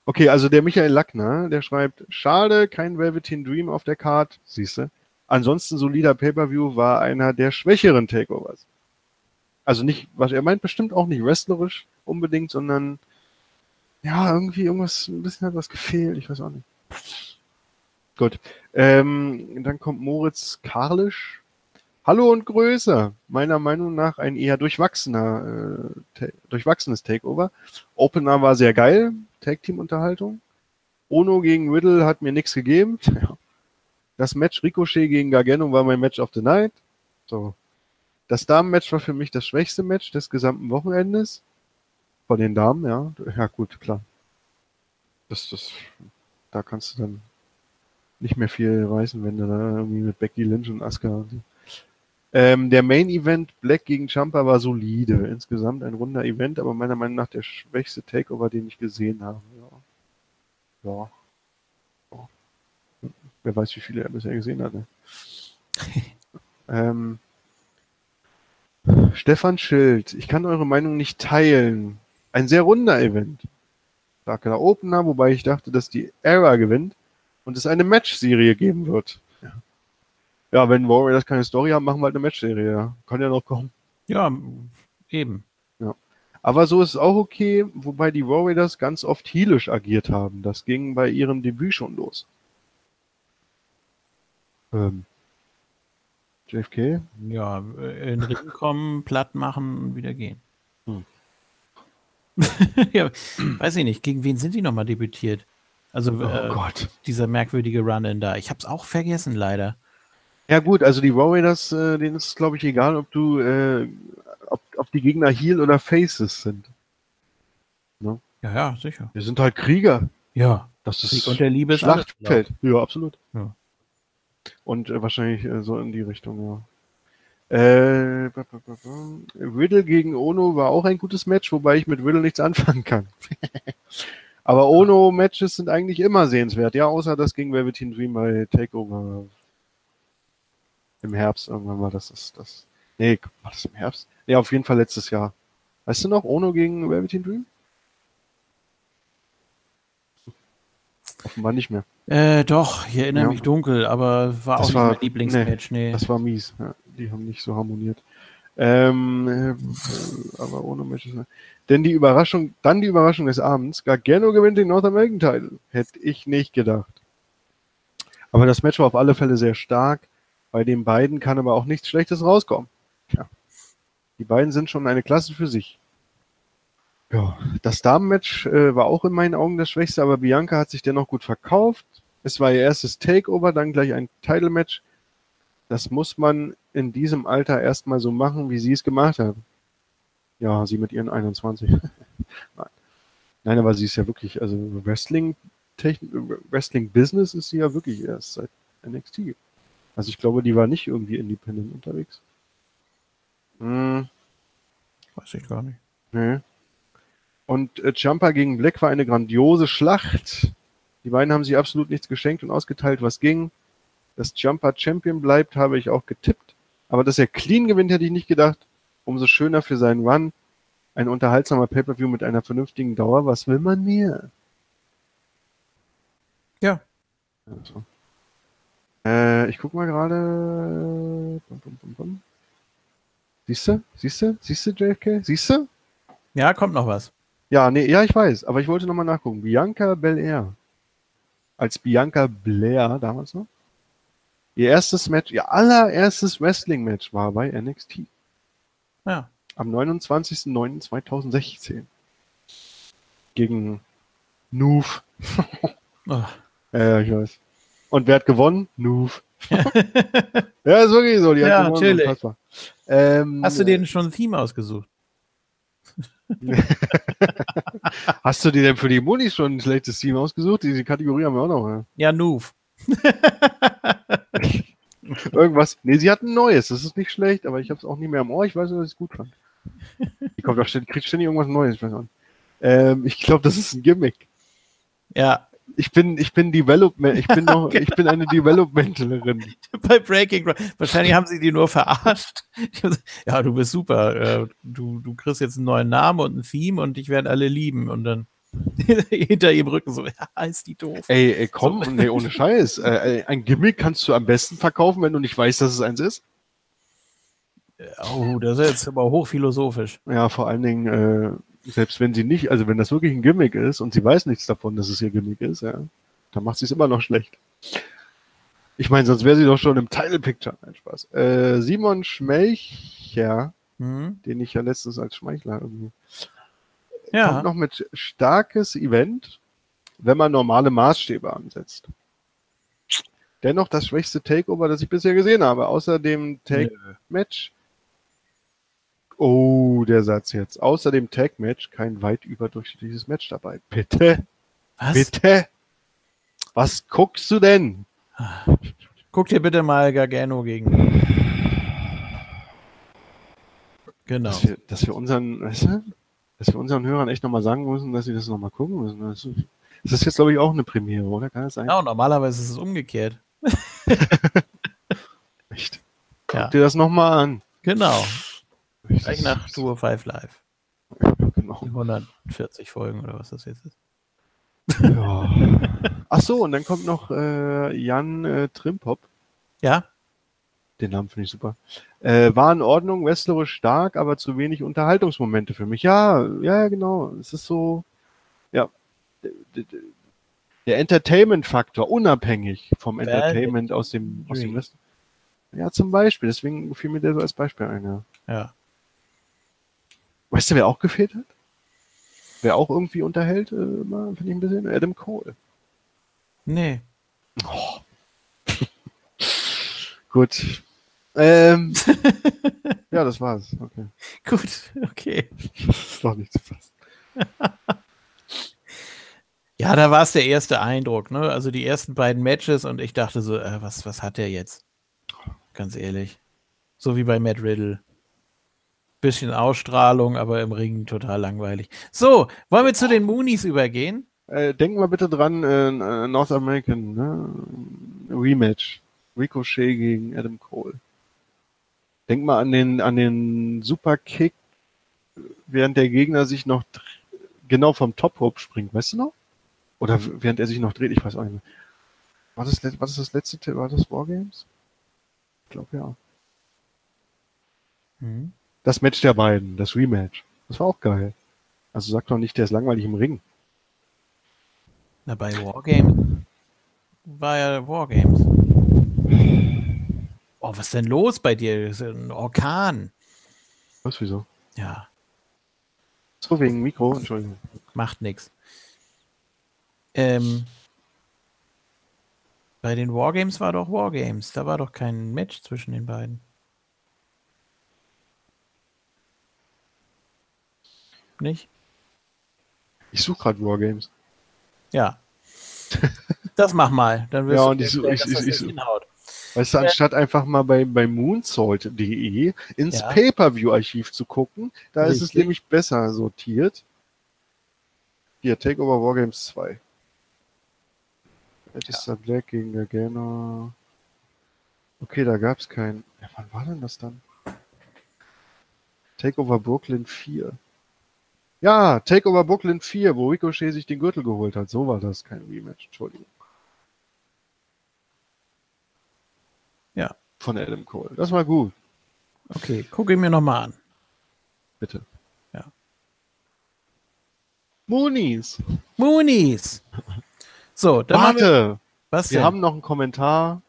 Okay, also der Michael Lackner, der schreibt, schade, kein Velveteen Dream auf der Card, siehste. Ansonsten solider Pay-Per-View war einer der schwächeren Takeovers. Also nicht, was er meint, bestimmt auch nicht wrestlerisch unbedingt, sondern ja, irgendwie irgendwas, ein bisschen hat was gefehlt, ich weiß auch nicht. Gut. Ähm, dann kommt Moritz Karlisch. Hallo und Größe. Meiner Meinung nach ein eher durchwachsener, äh, durchwachsenes Takeover. Opener war sehr geil. Tag-Team-Unterhaltung. Ono gegen Riddle hat mir nichts gegeben. [LAUGHS] Das Match Ricochet gegen Gargano war mein Match of the Night. So. Das Damen-Match war für mich das schwächste Match des gesamten Wochenendes. Von den Damen, ja. Ja, gut, klar. Das, das, da kannst du dann nicht mehr viel reißen, wenn du da irgendwie mit Becky Lynch und Asuka. Ähm, der Main Event Black gegen Champa war solide. Insgesamt ein runder Event, aber meiner Meinung nach der schwächste Takeover, den ich gesehen habe. Ja. Ja. ja. Wer weiß, wie viele er bisher gesehen hat. Ne? [LAUGHS] ähm, Stefan Schild, ich kann eure Meinung nicht teilen. Ein sehr runder Event. Starker Opener, wobei ich dachte, dass die Era gewinnt und es eine Match-Serie geben wird. Ja. ja, wenn Warriors keine Story haben, machen wir halt eine Match-Serie. Ja. Kann ja noch kommen. Ja, eben. Aber so ist es auch okay, wobei die Warriors ganz oft heelisch agiert haben. Das ging bei ihrem Debüt schon los. Ähm, JFK? Ja, äh, in den Ring kommen, platt machen und wieder gehen. Hm. [LAUGHS] ja, weiß ich nicht, gegen wen sind die nochmal debütiert? Also Oh äh, Gott. dieser merkwürdige Run-In da. Ich hab's auch vergessen, leider. Ja gut, also die Warriors, äh, denen ist glaube ich egal, ob du, äh, ob, ob die Gegner Heel oder Faces sind. Ja, ja, sicher. Wir sind halt Krieger. Ja, Das Krieg ist und der Liebe Schlachtfeld. Ja, absolut. Ja. Und äh, wahrscheinlich äh, so in die Richtung, ja. Äh, ba, ba, ba. Riddle gegen Ono war auch ein gutes Match, wobei ich mit Riddle nichts anfangen kann. [LAUGHS] Aber Ono-Matches sind eigentlich immer sehenswert, ja, außer das gegen Velveteen Dream bei Takeover im Herbst irgendwann war das. Das, das nee, war das im Herbst? Nee, auf jeden Fall letztes Jahr. Weißt du noch, Ono gegen Velveteen Dream? Offenbar nicht mehr. Äh, doch, ich erinnere Ja. mich dunkel, aber war Das auch war- nicht mein Lieblingsmatch, nee. Das war mies. Ja, die haben nicht so harmoniert. Ähm, äh, aber ohne Matches. Denn die Überraschung, dann die Überraschung des Abends. Gargano gewinnt den North American Title. Hätte ich nicht gedacht. Aber das Match war auf alle Fälle sehr stark. Bei den beiden kann aber auch nichts Schlechtes rauskommen. Ja. Die beiden sind schon eine Klasse für sich. Ja, das Damenmatch äh, war auch in meinen Augen das Schwächste, aber Bianca hat sich dennoch gut verkauft. Es war ihr erstes Takeover, dann gleich ein Title-Match. Das muss man in diesem Alter erstmal so machen, wie sie es gemacht hat. Ja, sie mit ihren 21. [LAUGHS] Nein. Nein, aber sie ist ja wirklich, also Wrestling, Wrestling Business ist sie ja wirklich erst seit NXT. Also ich glaube, die war nicht irgendwie independent unterwegs. Hm, Weiß ich gar nicht. nee. Und äh, Jumper gegen Black war eine grandiose Schlacht. Die beiden haben sich absolut nichts geschenkt und ausgeteilt, was ging. Dass Jumper Champion bleibt, habe ich auch getippt. Aber dass er clean gewinnt, hätte ich nicht gedacht. umso schöner für seinen Run. Ein unterhaltsamer Pay-Per-View mit einer vernünftigen Dauer. Was will man mehr? Ja. Also. Äh, ich guck mal gerade. Siehst du? Siehst du? Siehst du, JFK? Siehst du? Ja, kommt noch was. Ja, nee, ja, ich weiß, aber ich wollte nochmal nachgucken. Bianca Belair. Als Bianca Blair damals noch. Ihr erstes Match, ihr allererstes Wrestling-Match war bei NXT. Ja. Am 29.09.2016. Gegen Noof. Oh. Ja, [LAUGHS] ich weiß. Und wer hat gewonnen? Noof. [LAUGHS] ja, ist wirklich so. Die hat Ja, gewonnen, natürlich. Ähm, Hast du dir schon ein Theme ausgesucht? [LAUGHS] Hast du dir denn für die Munis schon ein schlechtes Team ausgesucht? Diese Kategorie haben wir auch noch. Ja. Ja, Noof. [LAUGHS] Irgendwas. Nee, sie hat ein neues. Das ist nicht schlecht, aber ich habe es auch nie mehr am Ohr. Ich weiß nur, dass ich es gut fand. Die kommt auch ständig, kriegt ständig irgendwas Neues. Ich, ähm, ich glaube, das ist ein Gimmick. Ja, Ich bin, ich bin Development, ich bin [LAUGHS] noch, ich bin eine Developmentlerin. [LAUGHS] bei Breaking Ground. Wahrscheinlich haben sie die nur verarscht. [LAUGHS] Ja, du bist super. Äh, Du, du kriegst jetzt einen neuen Namen und ein Theme und dich werden alle lieben. Und dann hinter ihrem Rücken so, ja, ist die doof. Ey, ey, komm, nee, ohne Scheiß. Äh, ein Gimmick kannst du am besten verkaufen, wenn du nicht weißt, dass es eins ist. Oh, das ist jetzt aber hochphilosophisch. Ja, vor allen Dingen, äh, selbst wenn sie nicht, also wenn das wirklich ein Gimmick ist und sie weiß nichts davon, dass es ihr Gimmick ist, ja, dann macht sie es immer noch schlecht. Ich meine, sonst wäre sie doch schon im Title Picture. Nein, Spaß. Äh, Simon Schmelcher, Hm? den ich ja letztens als Schmeichler irgendwie. Ja. Kommt noch mit starkes Event, wenn man normale Maßstäbe ansetzt. Dennoch das schwächste Takeover, das ich bisher gesehen habe. Außer dem Take-Match. Oh, der Satz jetzt. Außer dem Tag-Match kein weit überdurchschnittliches Match dabei. Bitte? Was? Bitte? Was guckst du denn? Guck dir bitte mal Gargano gegen. Genau. Dass wir, dass wir unseren, weißt du, dass wir unseren Hörern echt nochmal sagen müssen, dass sie das nochmal gucken müssen. Das ist, das ist jetzt, glaube ich, auch eine Premiere, oder? Kann das sein? Genau, normalerweise ist es umgekehrt. [LAUGHS] Echt? Ja. Guck dir das nochmal an. Genau. Gleich nach Tour 5 Live. [LAUGHS] Genau. Die 140 Folgen oder was das jetzt ist. Ja. [LAUGHS] Ach so, und dann kommt noch äh, Jan äh, Trimpop. Ja? Den Namen finde ich super. Äh, war in Ordnung, wrestlerisch stark, aber zu wenig Unterhaltungsmomente für mich. Ja, ja, genau. Es ist so, ja, der Entertainment-Faktor, unabhängig vom Entertainment aus dem, aus dem. Wrestling. Ja, zum Beispiel. Deswegen fiel mir der so als Beispiel ein. Ja. Ja. Weißt du, wer auch gefehlt hat? Wer auch irgendwie unterhält, äh, mal, finde ich ein bisschen, Adam Cole. Nee. [LAUGHS] Gut. Ähm, ja, das war's. Okay. [LAUGHS] Gut, okay. Das ist doch nicht zu fassen. [LAUGHS] Ja, da war es der erste Eindruck, ne? Also die ersten beiden Matches und ich dachte so, äh, was, was hat der jetzt? Ganz ehrlich. So wie bei Matt Riddle. Bisschen Ausstrahlung, aber im Ring total langweilig. So, wollen wir zu den Moonies übergehen? Äh, denken wir bitte dran, äh, äh, North American ne? Rematch. Ricochet gegen Adam Cole. Denk mal an den, an den Superkick, während der Gegner sich noch genau vom Top Rope springt, weißt du noch? Oder während er sich noch dreht, ich weiß auch nicht mehr. War das, was ist das letzte, war das Wargames? Ich glaube ja. Hm. Das Match der beiden, das Rematch. Das war auch geil. Also sag doch nicht, der ist langweilig im Ring. Na, bei Wargames war ja Wargames. Oh, was ist denn los bei dir? Das ist ein Orkan. Was, wieso? Ja, So, wegen Mikro, Entschuldigung. macht nix. Ähm, bei den Wargames war doch Wargames. Da war doch kein Match zwischen den beiden. Nicht? Ich suche gerade Wargames. Ja. [LAUGHS] Das mach mal. Dann wirst Ja, du und ich merken, ich- ich- ich- hinhaut. Weißt du, anstatt einfach mal bei, bei moonsault.de ins Ja. Pay-Per-View-Archiv zu gucken, da ist es Richtig. nämlich besser sortiert. Hier, Takeover Wargames 2. Batista Black gegen Gargano. Okay, da gab's kein. Ja, wann war denn das dann? Takeover Brooklyn 4. Ja, Takeover Brooklyn 4, wo Ricochet sich den Gürtel geholt hat. So war das, kein Rematch. Entschuldigung. Ja. Von Adam Cole. Das war gut. Okay, gucke ich mir nochmal an. Bitte. Ja. Moonies. Moonies. So, dann haben wir, Warte. was Wir denn? haben noch einen Kommentar.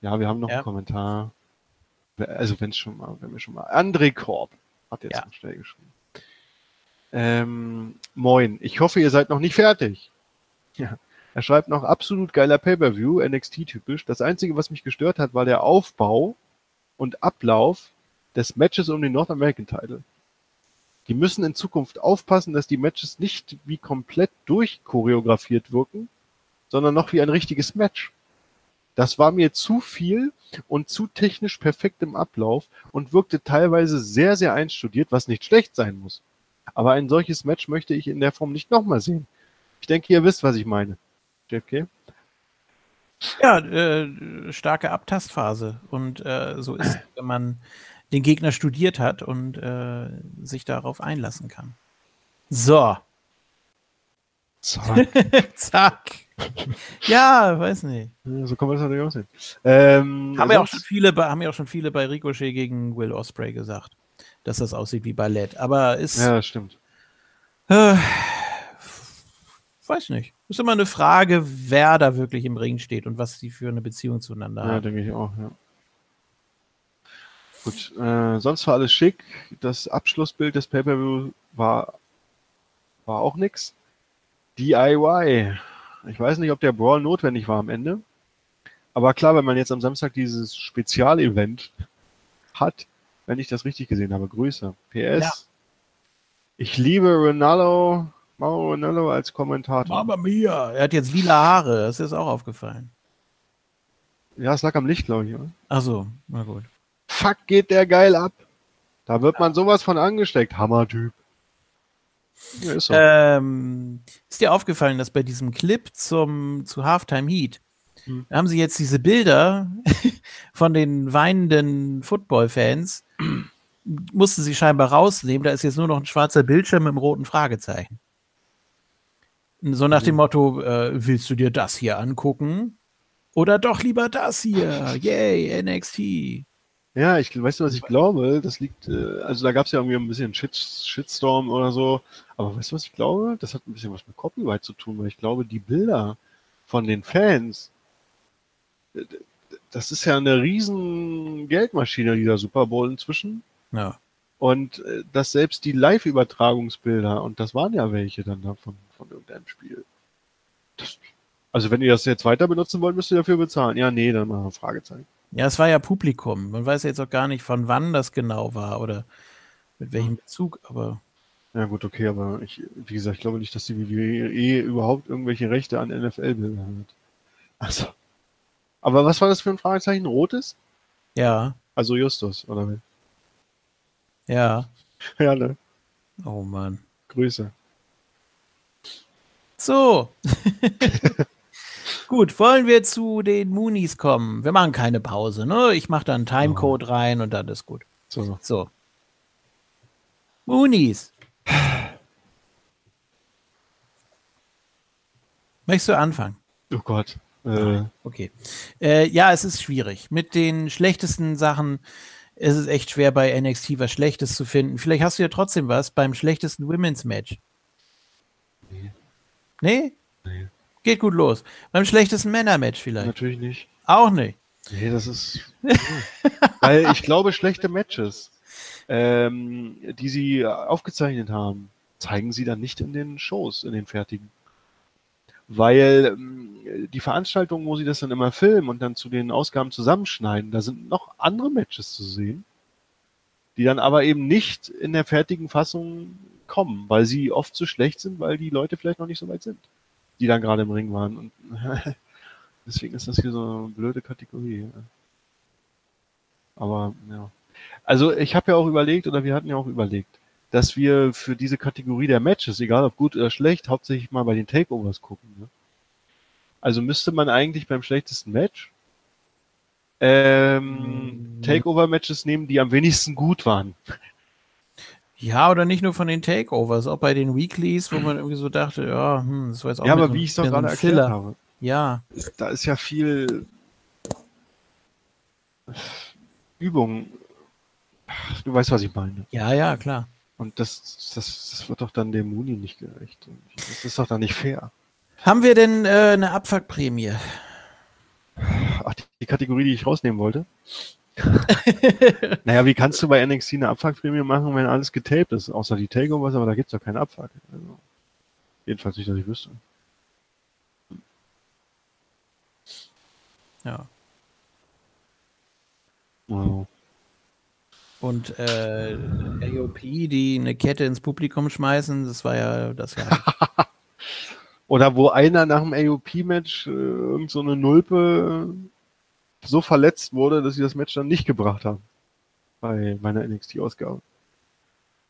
Ja, wir haben noch Ja. einen Kommentar. Also wenn es schon mal, wenn wir schon mal. André Korb hat jetzt Ja. schnell geschrieben. Ähm, moin, ich hoffe, ihr seid noch nicht fertig. Ja. Er schreibt noch absolut geiler Pay-Per-View, NXT-typisch. Das Einzige, was mich gestört hat, war der Aufbau und Ablauf des Matches um den North American Title. Die müssen in Zukunft aufpassen, dass die Matches nicht wie komplett durchchoreografiert wirken, sondern noch wie ein richtiges Match. Das war mir zu viel und zu technisch perfekt im Ablauf und wirkte teilweise sehr, sehr einstudiert, was nicht schlecht sein muss. Aber ein solches Match möchte ich in der Form nicht nochmal sehen. Ich denke, ihr wisst, was ich meine. JFK? Ja, äh, starke Abtastphase. Und äh, so ist es, [CLEARS THROAT] wenn man den Gegner studiert hat und äh, sich darauf einlassen kann. So, Zack. [LAUGHS] zack. Ja, weiß nicht. Ja, so kann man das natürlich aussehen. Ähm, Haben ja auch schon viele, bei, haben ja auch schon viele bei Ricochet gegen Will Osprey gesagt, dass das aussieht wie Ballett. Aber ist, Ja, stimmt. äh, weiß nicht. Ist immer eine Frage, wer da wirklich im Ring steht und was sie für eine Beziehung zueinander Ja, haben. denke ich auch, ja. Gut, äh, sonst war alles schick. Das Abschlussbild des Pay-Per-View war, war auch nix. DIY. Ich weiß nicht, ob der Brawl notwendig war am Ende. Aber klar, wenn man jetzt am Samstag dieses Spezialevent hat, wenn ich das richtig gesehen habe, Grüße. PS. Ja. Ich liebe Ronaldo, Mauro Ronaldo als Kommentator. Mama mia, er hat jetzt lila Haare, das ist auch aufgefallen. Ja, es lag am Licht, glaube ich. Oder? Achso, na gut. Fuck, geht der geil ab. Da wird man sowas von angesteckt. Hammertyp. Ja, ist so. Ähm, ist dir aufgefallen, dass bei diesem Clip zum, zu Halftime Heat, Hm. da haben sie jetzt diese Bilder [LAUGHS] von den weinenden Football-Fans, mussten sie scheinbar rausnehmen. Da ist jetzt nur noch ein schwarzer Bildschirm mit einem roten Fragezeichen. So nach dem Motto, äh, willst du dir das hier angucken? Oder doch lieber das hier? Yay, NXT. Ja, ich weißt du, was ich glaube? Das liegt, äh, also da gab es ja irgendwie ein bisschen Shit, Shitstorm oder so. Aber weißt du, was ich glaube? Das hat ein bisschen was mit Copyright zu tun, weil ich glaube, die Bilder von den Fans, äh, das ist ja eine riesen Geldmaschine, dieser Super Bowl inzwischen. Ja. Und äh, dass selbst die Live-Übertragungsbilder, und das waren ja welche dann davon, von irgendeinem Spiel. Das, also wenn ihr das jetzt weiter benutzen wollt, müsst ihr dafür bezahlen. Ja, nee, dann mal ein Fragezeichen. Ja, es war ja Publikum. Man weiß jetzt auch gar nicht, von wann das genau war oder mit welchem Bezug, aber Ja gut, okay, aber ich, wie gesagt, ich glaube nicht, dass die WWE überhaupt irgendwelche Rechte an NFL-Bildern hat. Also. Aber was war das für ein Fragezeichen? Rotes? ja, Also Justus, oder wie? ja. [LAUGHS] Ja, ne? Oh Mann. Grüße. So. [LAUGHS] Gut, wollen wir zu den Moonies kommen? Wir machen keine Pause, ne? Ich mache da einen Timecode rein und dann ist gut. So. So. Moonies. Möchtest du anfangen? Oh Gott. Äh, Okay. Äh, ja, es ist schwierig. Mit den schlechtesten Sachen ist es echt schwer, bei NXT was Schlechtes zu finden. Vielleicht hast du ja trotzdem was beim schlechtesten Women's Match. Nee. Nee? nee, Geht gut los. Beim schlechtesten Männer-Match vielleicht. natürlich nicht. Auch nicht. Nee, das ist. [LAUGHS] Weil ich glaube, schlechte Matches, ähm, die sie aufgezeichnet haben, zeigen sie dann nicht in den Shows, in den fertigen. Weil ähm, die Veranstaltungen, wo sie das dann immer filmen und dann zu den Ausgaben zusammenschneiden, da sind noch andere Matches zu sehen, die dann aber eben nicht in der fertigen Fassung kommen, weil sie oft zu schlecht sind, weil die Leute vielleicht noch nicht so weit sind, die dann gerade im Ring waren. Und [LAUGHS] deswegen ist das hier so eine blöde Kategorie. Aber ja. Also ich habe ja auch überlegt, oder wir hatten ja auch überlegt, dass wir für diese Kategorie der Matches, egal ob gut oder schlecht, hauptsächlich mal bei den Takeovers gucken. Ne? Also müsste man eigentlich beim schlechtesten Match ähm, Mm. Takeover-Matches nehmen, die am wenigsten gut waren. Ja, oder nicht nur von den Takeovers, auch bei den Weeklies, wo man irgendwie so dachte, ja, hm, das war jetzt auch ja, mehr aber wie ich es doch gerade erklärt Filler. habe, Ja, da ist ja viel Übung. Du weißt, was ich meine. ja, ja, klar. Und das, das, das wird doch dann dem Muni nicht gerecht. Das ist doch dann nicht fair. Haben wir denn äh, eine Abfuckprämie? Ach, die, die Kategorie, die ich rausnehmen wollte. [LAUGHS] naja, wie kannst du bei NXT eine Abfuckprämie machen, wenn alles getaped ist? Außer die Takeovers, aber da gibt's doch keinen Abfuck. Also, jedenfalls nicht, dass ich wüsste. Ja. Also, Und äh, AOP, die eine Kette ins Publikum schmeißen, das war ja das ja. [LAUGHS] Oder wo einer nach dem AOP-Match äh, irgend so eine Nulpe äh, so verletzt wurde, dass sie das Match dann nicht gebracht haben. Bei meiner NXT-Ausgabe.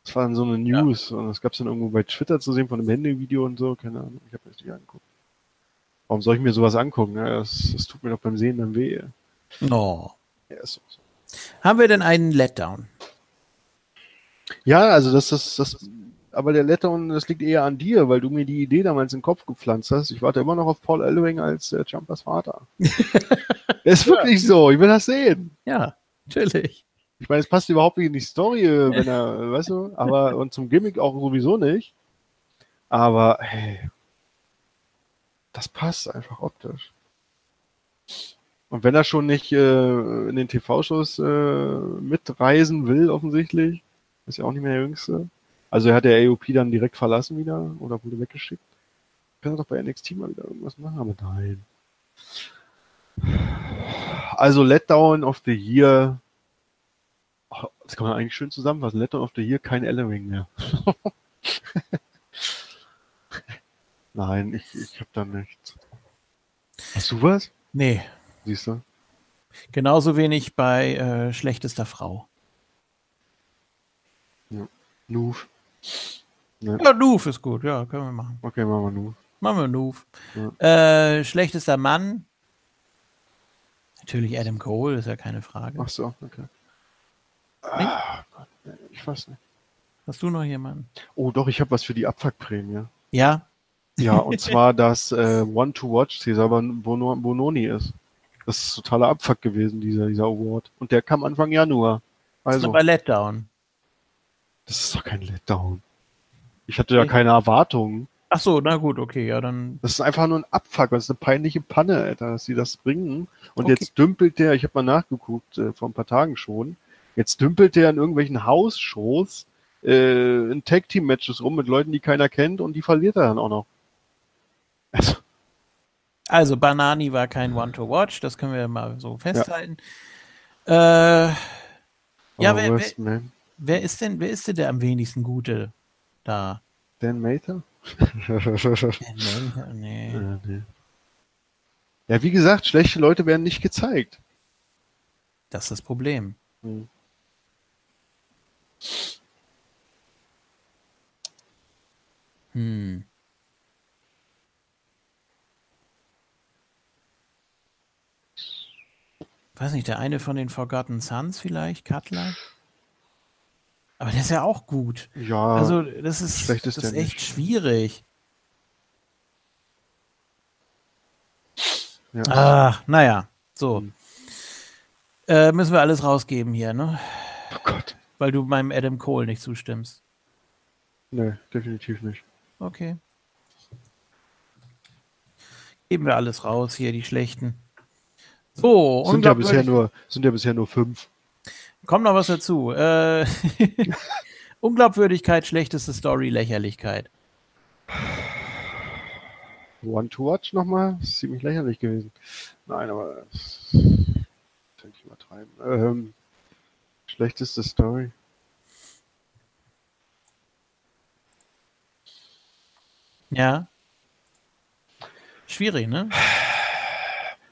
Das war dann so eine News und das gab's dann irgendwo bei Twitter zu sehen von einem Handyvideo und so, keine Ahnung, ich habe das nicht angeguckt. Warum soll ich mir sowas angucken? Ja, das, das tut mir doch beim Sehen dann weh. No. Ja, ist so. Haben wir denn einen Letdown? ja also das, das, das, aber der Letdown, das liegt eher an dir, weil du mir die Idee damals in den Kopf gepflanzt hast. Ich warte immer noch auf Paul Ellering als äh, Jumpers Vater. [LAUGHS] ist wirklich so, ich will das sehen. Ja, natürlich. Ich meine, es passt überhaupt nicht in die Story, äh, wenn er, äh, weißt du, aber [LAUGHS] und zum Gimmick auch sowieso nicht. Aber hey, das passt einfach optisch. Und wenn er schon nicht äh, in den TV-Shows äh, mitreisen will, offensichtlich, ist ja auch nicht mehr der Jüngste. Also er hat der AOP dann direkt verlassen wieder oder wurde weggeschickt. Kann er doch bei NXT mal wieder irgendwas machen, aber nein. Also Letdown of the Year Oh, Das kann man eigentlich schön zusammenfassen. Letdown of the Year, kein Ellering mehr. [LAUGHS] Nein, ich, ich habe da nichts. Hast du was? Nee, Siehst du? genauso wenig bei äh, schlechtester Frau. Noof. Ne? Ja, Noof ist gut, ja, können wir machen. Okay, machen wir Noof. Machen wir Noof. Äh, schlechtester Mann. Natürlich Adam Cole, ist ja keine Frage. Ach so, okay. Ah, Gott, ich weiß nicht. Hast du noch jemanden? Oh, doch, ich habe was für die Abfuckprämie. Ja? Ja, und [LAUGHS] zwar, dass äh, One to Watch Cesar Bono Bononi ist. Das ist totaler Abfuck gewesen, dieser, dieser Award. Und der kam Anfang Januar. Das ist Also, aber Letdown. das ist doch kein Letdown. Ich hatte ja keine Erwartungen. Ach so, na gut, okay, ja, dann. Das ist einfach nur ein Abfuck. Das ist eine peinliche Panne, Alter, dass sie das bringen. Und Okay. jetzt dümpelt der, ich habe mal nachgeguckt, äh, vor ein paar Tagen schon, jetzt dümpelt der in irgendwelchen Hausshows äh, in Tag-Team-Matches rum mit Leuten, die keiner kennt und die verliert er dann auch noch. Also, Also, Banani war kein One to Watch, das können wir mal so festhalten. Äh, ja, wer, wer, worst, man. wer ist denn, wer ist denn der am wenigsten Gute da? Dan Mather? Äh, [LAUGHS] Nee. Ja, nee. Ja, wie gesagt, schlechte Leute werden nicht gezeigt. Das ist das Problem. Hm. Hm. Weiß nicht, der eine von den Forgotten Sons vielleicht, Cutler? Aber der ist ja auch gut. Ja, Also, das ist, schlecht ist das ist echt nicht. schwierig. ja. Ah, naja, so. Hm. Äh, müssen wir alles rausgeben hier, ne? oh Gott. Weil du meinem Adam Cole nicht zustimmst. Nee, definitiv nicht. Okay. Geben wir alles raus hier, die schlechten. So, Sind ja bisher nur, sind ja bisher nur fünf. Kommt noch was dazu. Äh, [LAUGHS] Unglaubwürdigkeit, schlechteste Story, Lächerlichkeit. One to Watch nochmal? Das ist ziemlich lächerlich gewesen. Nein, aber das denke ich übertreiben. Ähm, schlechteste Story. Ja. Schwierig, ne?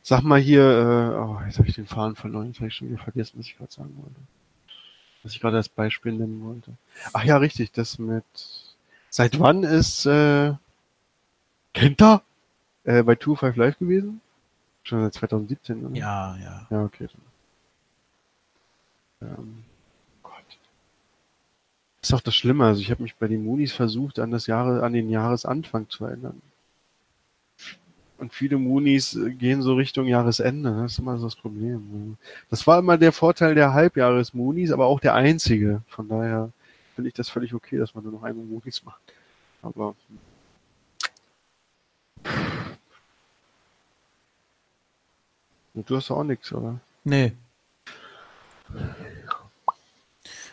Sag mal hier, äh, oh, jetzt habe ich den Faden verloren, jetzt habe ich schon wieder vergessen, was ich gerade sagen wollte. Was ich gerade als Beispiel nennen wollte. Ach ja, richtig, das mit seit wann ist äh, Kenta äh, bei 2 Five Live gewesen? Schon seit 2017, oder? Ja, ja. Ja, okay. Ähm, Gott. Das ist auch das Schlimme. Also ich habe mich bei den Moonies versucht, an das Jahre, an den Jahresanfang zu erinnern. Und viele Moonies äh, gehen so Richtung Jahresende. Das ist immer so das Problem. Das war immer der Vorteil der Halbjahres-Moonies, aber auch der einzige. Von daher finde ich das völlig okay, dass man nur noch einmal Moonies macht. Aber du hast auch nichts, oder? Nee.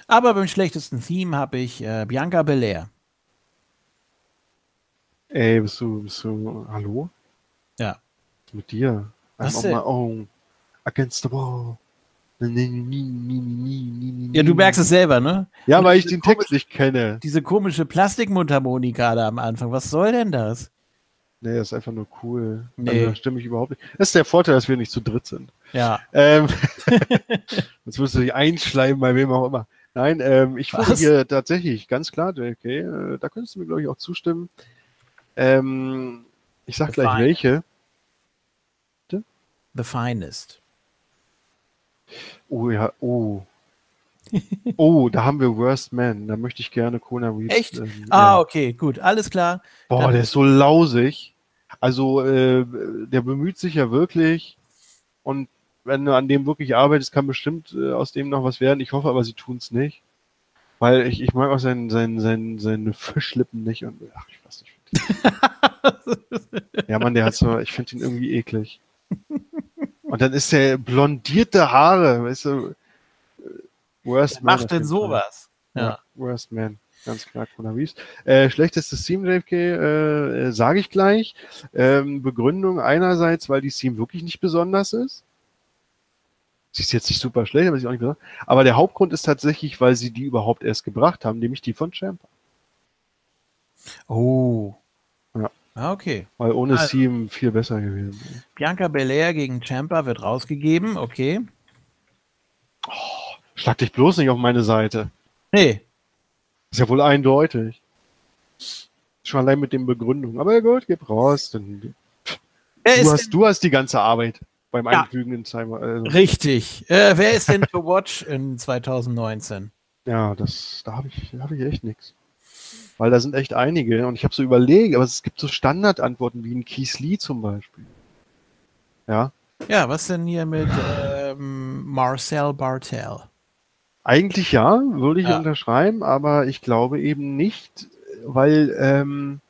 Aber beim schlechtesten Theme habe ich äh, Bianca Belair. Ey, bist du, bist du, hallo? Mit dir? Was I'm on my own. Against the wall. Ja, du merkst es selber, ne? Ja, Und weil ich den Text nicht kenne. Diese komische Plastikmundharmonika da am Anfang. Was soll denn das? Nee, das ist einfach nur cool. Nee. Also, da stimme ich überhaupt nicht. Das ist der Vorteil, dass wir nicht zu dritt sind. Ja. Ähm, [LAUGHS] jetzt wirst du dich einschleimen bei wem auch immer. Nein, ähm, ich Was? hier tatsächlich ganz klar, JK, äh, da könntest du mir, glaube ich, auch zustimmen. Ähm, ich sag gleich Fine. welche. The Finest. Oh ja, oh. [LAUGHS] Oh, da haben wir Worst Man. Da möchte ich gerne Kona Reeves. Echt? ähm, Ah, ja. okay, gut. Alles klar. Boah, dann- der ist so lausig. Also, äh, der bemüht sich ja wirklich. Und wenn du an dem wirklich arbeitest, kann bestimmt äh, aus dem noch was werden. Ich hoffe aber, sie tun es nicht. Weil ich, ich mag auch seinen, seinen, seinen, seine Fischlippen nicht. Und ach, ich weiß nicht. [LAUGHS] Ja, Mann, der hat so, ich finde ihn irgendwie eklig. [LAUGHS] Und dann ist der blondierte Haare, weißt du. äh, Worst Wer Man macht denn sowas? Ja. Ja. Worst Man. Ganz klar, Kona Reeves. Äh, schlechtestes Team, JFK, äh, äh, sage ich gleich. Ähm, Begründung einerseits, weil die Team wirklich nicht besonders ist. Sie ist jetzt nicht super schlecht, aber sie ist auch nicht besonders. Aber der Hauptgrund ist tatsächlich, weil sie die überhaupt erst gebracht haben, nämlich die von Champa. Oh. Ah, okay. Weil ohne Also. Team viel besser gewesen. Bianca Belair gegen Champa wird rausgegeben. Okay. Schlag dich bloß nicht auf meine Seite. Nee. Ist ja wohl eindeutig. Schon allein mit den Begründungen. Aber ja gut, gib raus. Wer du, hast, du hast die ganze Arbeit beim Ja. Einfügen in Timer. Also, Richtig. Äh, wer ist denn to watch in 2019? ja, das, da habe ich, da hab ich echt nichts. Weil da sind echt einige. Und ich habe so überlegt, aber es gibt so Standardantworten wie ein Keith Lee zum Beispiel. Ja, Ja, was denn hier mit ähm, Marcel Bartel? eigentlich ja, würde ich Ja. unterschreiben, aber ich glaube eben nicht, weil ähm,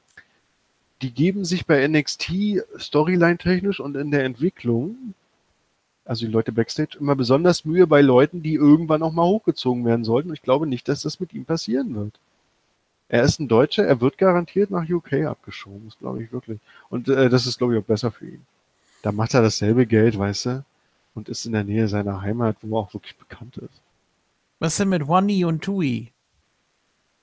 die geben sich bei NXT Storyline-technisch und in der Entwicklung, also die Leute Backstage, immer besonders Mühe bei Leuten, die irgendwann auch mal hochgezogen werden sollten. Und ich glaube nicht, dass das mit ihm passieren wird. Er ist ein Deutscher, er wird garantiert nach UK abgeschoben, das glaube ich wirklich. Und äh, das ist, glaube ich, auch besser für ihn. Da macht er dasselbe Geld, weißt du, und ist in der Nähe seiner Heimat, wo er auch wirklich bekannt ist. Was denn mit Wani und Tui?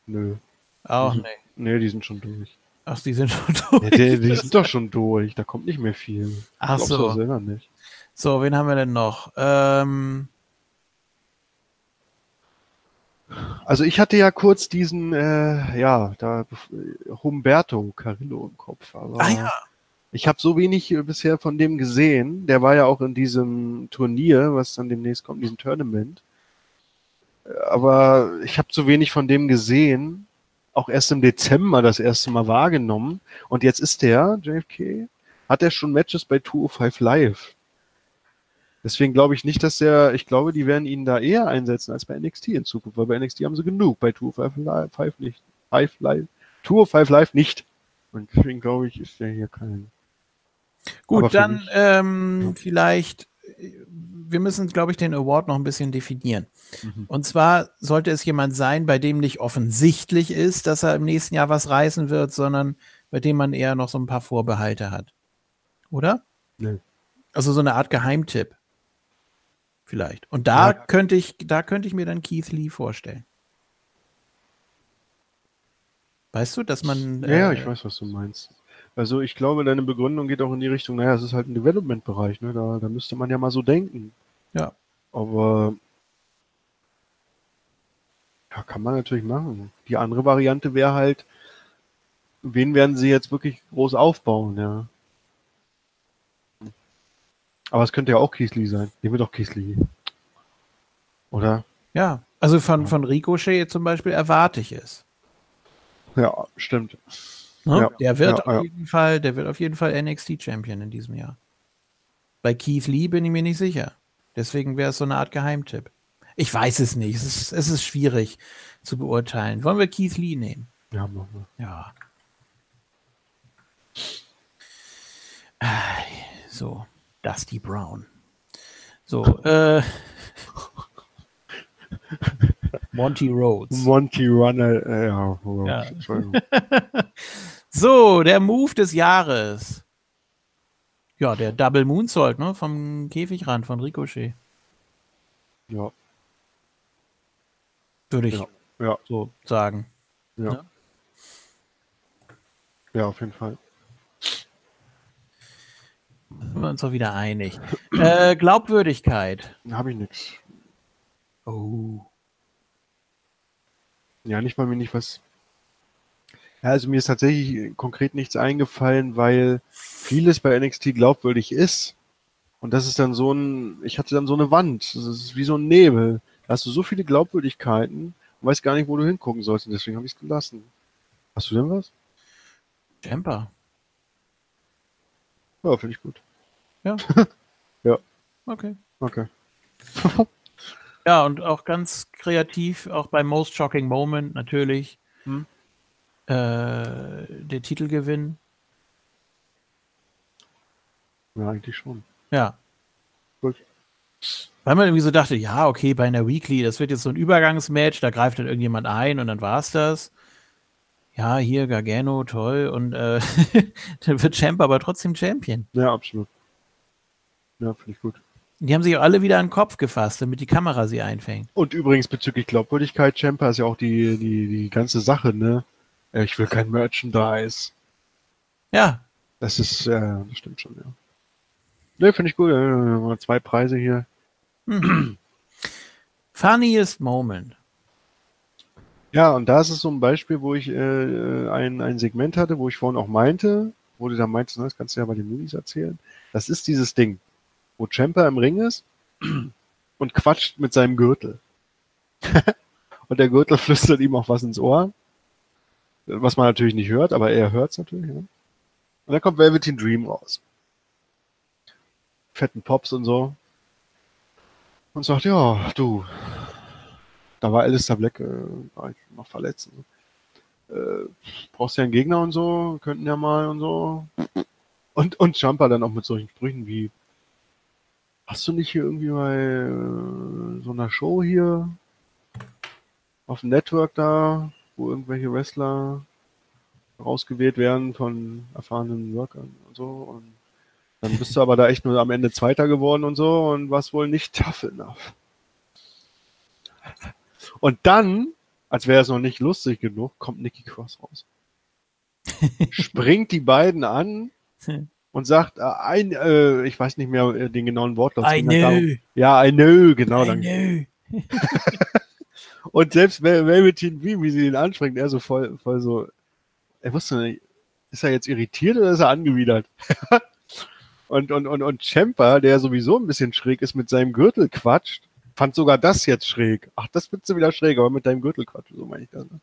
Nö. Auch Mhm. nicht. Nee, die sind schon durch. Ach, die sind schon Ja, durch. die, die sind doch schon durch. Da kommt nicht mehr viel. Ach Glaubst so. selber nicht. So, wen haben wir denn noch? Ähm, Also ich hatte ja kurz diesen, äh, ja, da Humberto Carrillo im Kopf. Aber ah ja. Ich habe so wenig äh, bisher von dem gesehen. Der war ja auch in diesem Turnier, was dann demnächst kommt, diesem Tournament. Äh, Aber ich habe zu wenig von dem gesehen. Auch erst im Dezember das erste Mal wahrgenommen. Und jetzt ist der, JFK, hat er schon Matches bei 205 Live. Deswegen glaube ich nicht, dass der, ich glaube, die werden ihn da eher einsetzen als bei NXT in Zukunft, weil bei NXT haben sie genug, bei 205 Live nicht. 5 Live, 205 Live nicht. Und deswegen glaube ich, ist der hier kein. Gut, dann mich- ähm, vielleicht, äh, wir müssen, glaube ich, den Award noch ein bisschen definieren. Mhm. Und zwar sollte es jemand sein, bei dem nicht offensichtlich ist, dass er im nächsten Jahr was reißen wird, sondern bei dem man eher noch so ein paar Vorbehalte hat. Oder? Nö. Also so eine Art Geheimtipp. Vielleicht. Und da Ja. könnte ich, da könnte ich mir dann Keith Lee vorstellen. Weißt du, dass man. Ja, ja, äh, ich weiß, was du meinst. Also ich glaube, deine Begründung geht auch in die Richtung, naja, es ist halt ein Development-Bereich, ne? Da, da müsste man ja mal so denken. Ja. Aber ja, kann man natürlich machen. Die andere Variante wäre halt, wen werden sie jetzt wirklich groß aufbauen, ja. Aber es könnte ja auch Kiesli sein. Nehmen wir doch Kiesli. Oder? Ja, also von, von Ricochet zum Beispiel erwarte ich es. Ja, stimmt. Ne? Ja, der wird ja, auf ja. jeden Fall, der wird auf jeden Fall NXT Champion in diesem Jahr. Bei Keith Lee bin ich mir nicht sicher. Deswegen wäre es so eine Art Geheimtipp. Ich weiß es nicht. Es ist, es ist schwierig zu beurteilen. Wollen wir Keith Lee nehmen? Ja, machen wir. Ja. So, Dusty Brown. So, äh. [LAUGHS] Monty Rhodes. Monty Runner, äh, ja, oh, Ja. Entschuldigung. [LAUGHS] So, der Move des Jahres. Ja, der Double Moonsault, ne? Vom Käfigrand von Ricochet. ja, Würde ich ja, ja, so sagen. ja. Ja. Ja, auf jeden Fall. Sind wir uns doch wieder einig. Äh, Glaubwürdigkeit. Habe ich nichts. Oh. Ja, nicht mal mir nicht was. Ja, also mir ist tatsächlich konkret nichts eingefallen, weil vieles bei NXT glaubwürdig ist. Und das ist dann so ein, ich hatte dann so eine Wand. Das ist wie so ein Nebel. Da hast du so viele Glaubwürdigkeiten und weißt gar nicht, wo du hingucken sollst. Und deswegen habe ich es gelassen. Hast du denn was? Jumper. Ja, finde ich gut. Ja. [LAUGHS] Ja. Okay. Okay. [LAUGHS] Ja, und auch ganz kreativ, auch beim Most Shocking Moment natürlich. Hm. Äh, der Titelgewinn. Ja, eigentlich schon. Ja. Gut. Weil man irgendwie so dachte, ja, okay, bei einer Weekly, das wird jetzt so ein Übergangsmatch, da greift dann irgendjemand ein und dann war's das. Ja, hier Gargano, toll. Und äh, [LAUGHS] dann wird Champ aber trotzdem Champion. Ja, absolut. Ja, finde ich gut. Die haben sich auch alle wieder an den Kopf gefasst, damit die Kamera sie einfängt. Und übrigens bezüglich Glaubwürdigkeit, Champa ist ja auch die, die, die ganze Sache, ne? Äh, Ich will kein Merchandise. Ja, Das ist, äh, das stimmt schon, ja. Ne, finde ich gut. Äh, zwei Preise hier. funniest Moment. Ja, und da ist es so ein Beispiel, wo ich äh, ein, ein Segment hatte, wo ich vorhin auch meinte, wo du da meintest, ne, das kannst du ja bei den Movies erzählen. Das ist dieses Ding, wo Champa im Ring ist [CLEARS THROAT] und quatscht mit seinem Gürtel. [LAUGHS] und der Gürtel flüstert ihm auch was ins Ohr, was man natürlich nicht hört, aber er hört es natürlich. Ne? Und dann kommt Velveteen Dream raus. Fetten Pops und so. Und sagt, ja, du, da war Alistair Black äh, noch verletzt. Ne? Äh, brauchst ja einen Gegner und so, könnten ja mal und so. Und, und Jumper dann auch mit solchen Sprüchen wie, hast du nicht hier irgendwie bei äh, so einer Show hier auf dem Network da, wo irgendwelche Wrestler rausgewählt werden von erfahrenen Workern und so und dann bist du aber da echt nur am Ende Zweiter geworden und so und warst wohl nicht tough enough. Und dann, als wäre es noch nicht lustig genug, kommt Nikki Cross raus. [LAUGHS] Springt die beiden an und sagt, äh, ein, äh, ich weiß nicht mehr äh, den genauen Wortlaut. I knew. Ja, I know, genau. I Dann. knew. [LAUGHS] Und selbst Vel- Velveteen Dream, wie sie ihn anspringt, er so voll, voll so, er wusste nicht, ist er jetzt irritiert oder ist er angewidert? [LAUGHS] und, und, und, und Champa, der sowieso ein bisschen schräg ist, mit seinem Gürtel quatscht, fand sogar das jetzt schräg. Ach, das findest du wieder schräg, aber mit deinem Gürtel quatscht, so meine ich das. Ne?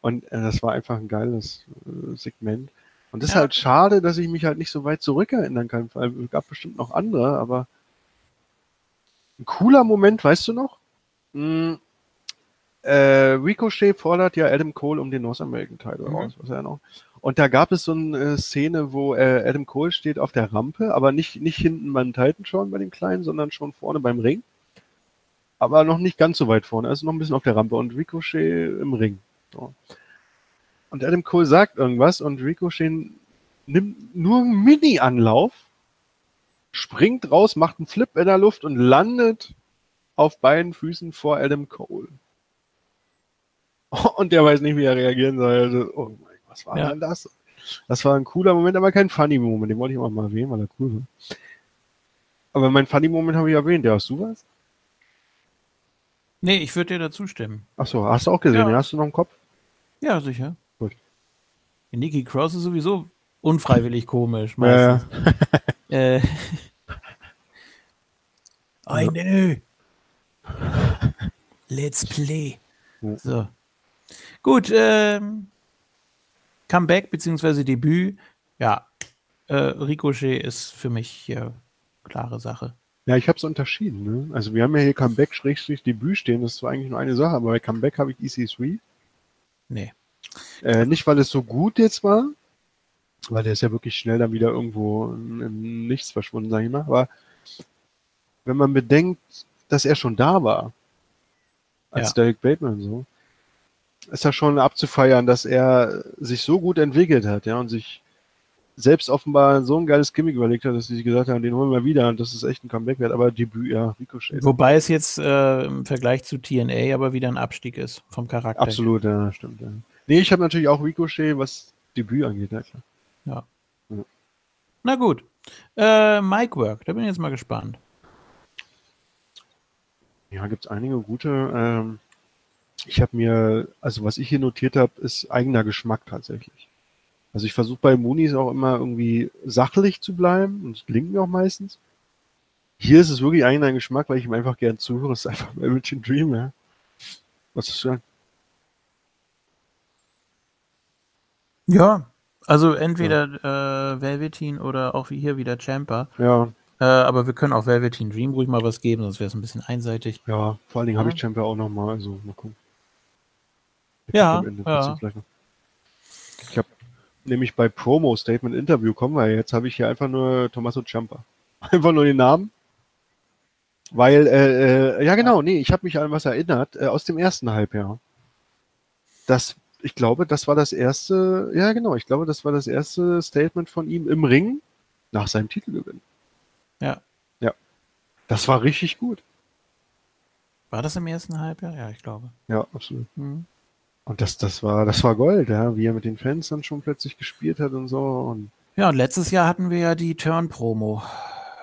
Und äh, das war einfach ein geiles äh, Segment. Und das ist Ja. halt schade, dass ich mich halt nicht so weit zurückerinnern kann. Weil Es gab bestimmt noch andere, aber ein cooler Moment, weißt du noch? Hm, äh, Ricochet fordert ja Adam Cole um den North American Title Mhm. aus, was er noch. Und da gab es so eine Szene, wo äh, Adam Cole steht auf der Rampe, aber nicht, nicht hinten beim Titan schon bei dem Kleinen, sondern schon vorne beim Ring. Aber noch nicht ganz so weit vorne, also noch ein bisschen auf der Rampe und Ricochet im Ring. So. Und Adam Cole sagt irgendwas und Ricochet nimmt nur einen Mini-Anlauf, springt raus, macht einen Flip in der Luft und landet auf beiden Füßen vor Adam Cole. Und der weiß nicht, wie er reagieren soll. Also, oh mein Gott, was war Ja. denn das? Das war ein cooler Moment, aber kein funny Moment. Den wollte ich auch mal erwähnen, weil er cool war. Aber mein funny Moment habe ich erwähnt. Ja, hast du was? Nee, ich würde dir dazu stimmen. Achso, hast du auch gesehen? Ja. Ja. Hast du noch im Kopf? Ja, sicher. Gut. Nikki Cross ist sowieso unfreiwillig komisch. Ja, ja. Meistens. [LAUGHS] Äh, I knew. Let's play. Ja. So. Gut, ähm, Comeback bzw. Debüt. Ja, äh, Ricochet ist für mich hier klare Sache. Ja, ich habe es unterschieden. Ne? Also wir haben ja hier Comeback-Debüt stehen. Das ist zwar eigentlich nur eine Sache, aber bei Comeback habe ich EC3. Nee. Äh, nicht, weil es so gut jetzt war, weil der ist ja wirklich schnell dann wieder irgendwo im Nichts verschwunden, sag ich mal. Aber wenn man bedenkt, dass er schon da war, als Ja. Derek Bateman so, ist das schon abzufeiern, dass er sich so gut entwickelt hat, ja, und sich selbst offenbar so ein geiles Gimmick überlegt hat, dass sie sich gesagt haben, den holen wir wieder und das ist echt ein Comeback wert, aber Debüt, ja, Ricochet. Wobei es jetzt äh, im Vergleich zu TNA aber wieder ein Abstieg ist vom Charakter. Absolut, ja, stimmt. Ja. Nee, ich habe natürlich auch Ricochet, was Debüt angeht, ja klar. Na gut. Äh, Mike Work, da bin ich jetzt mal gespannt. Ja, gibt's einige gute. Ähm, ich habe mir, also was ich hier notiert habe, ist eigener Geschmack tatsächlich. Also ich versuche bei Moonies auch immer irgendwie sachlich zu bleiben und es gelingt mir auch meistens. Hier ist es wirklich eigener Geschmack, weil ich ihm einfach gern zuhöre. Es ist einfach American Dream, ja. Was ist das? Ja, also entweder äh, Velveteen oder auch wie hier wieder Champa. Ja, Äh, aber wir können auch Velveteen Dream ruhig mal was geben, sonst wäre es ein bisschen einseitig. ja, vor allen Dingen habe Ja. ich Champion auch nochmal, also mal gucken. Der Ja, ja. noch. Nämlich bei Promo Statement Interview kommen wir jetzt, habe ich hier einfach nur Tommaso Ciampa. [LAUGHS] Einfach nur den Namen. Weil, äh, äh, ja genau, nee, ich habe mich an was erinnert, äh, aus dem ersten Halbjahr. Das, ich glaube, das war das erste, ja genau, ich glaube, das war das erste Statement von ihm im Ring nach seinem Titelgewinn. Ja. Ja. Das war richtig gut. War das im ersten Halbjahr? Ja, ich glaube. Ja, absolut. Mhm. Und das, das war, das war Gold, ja, wie er mit den Fans dann schon plötzlich gespielt hat und so. Und Ja, und letztes Jahr hatten wir ja die Turn-Promo.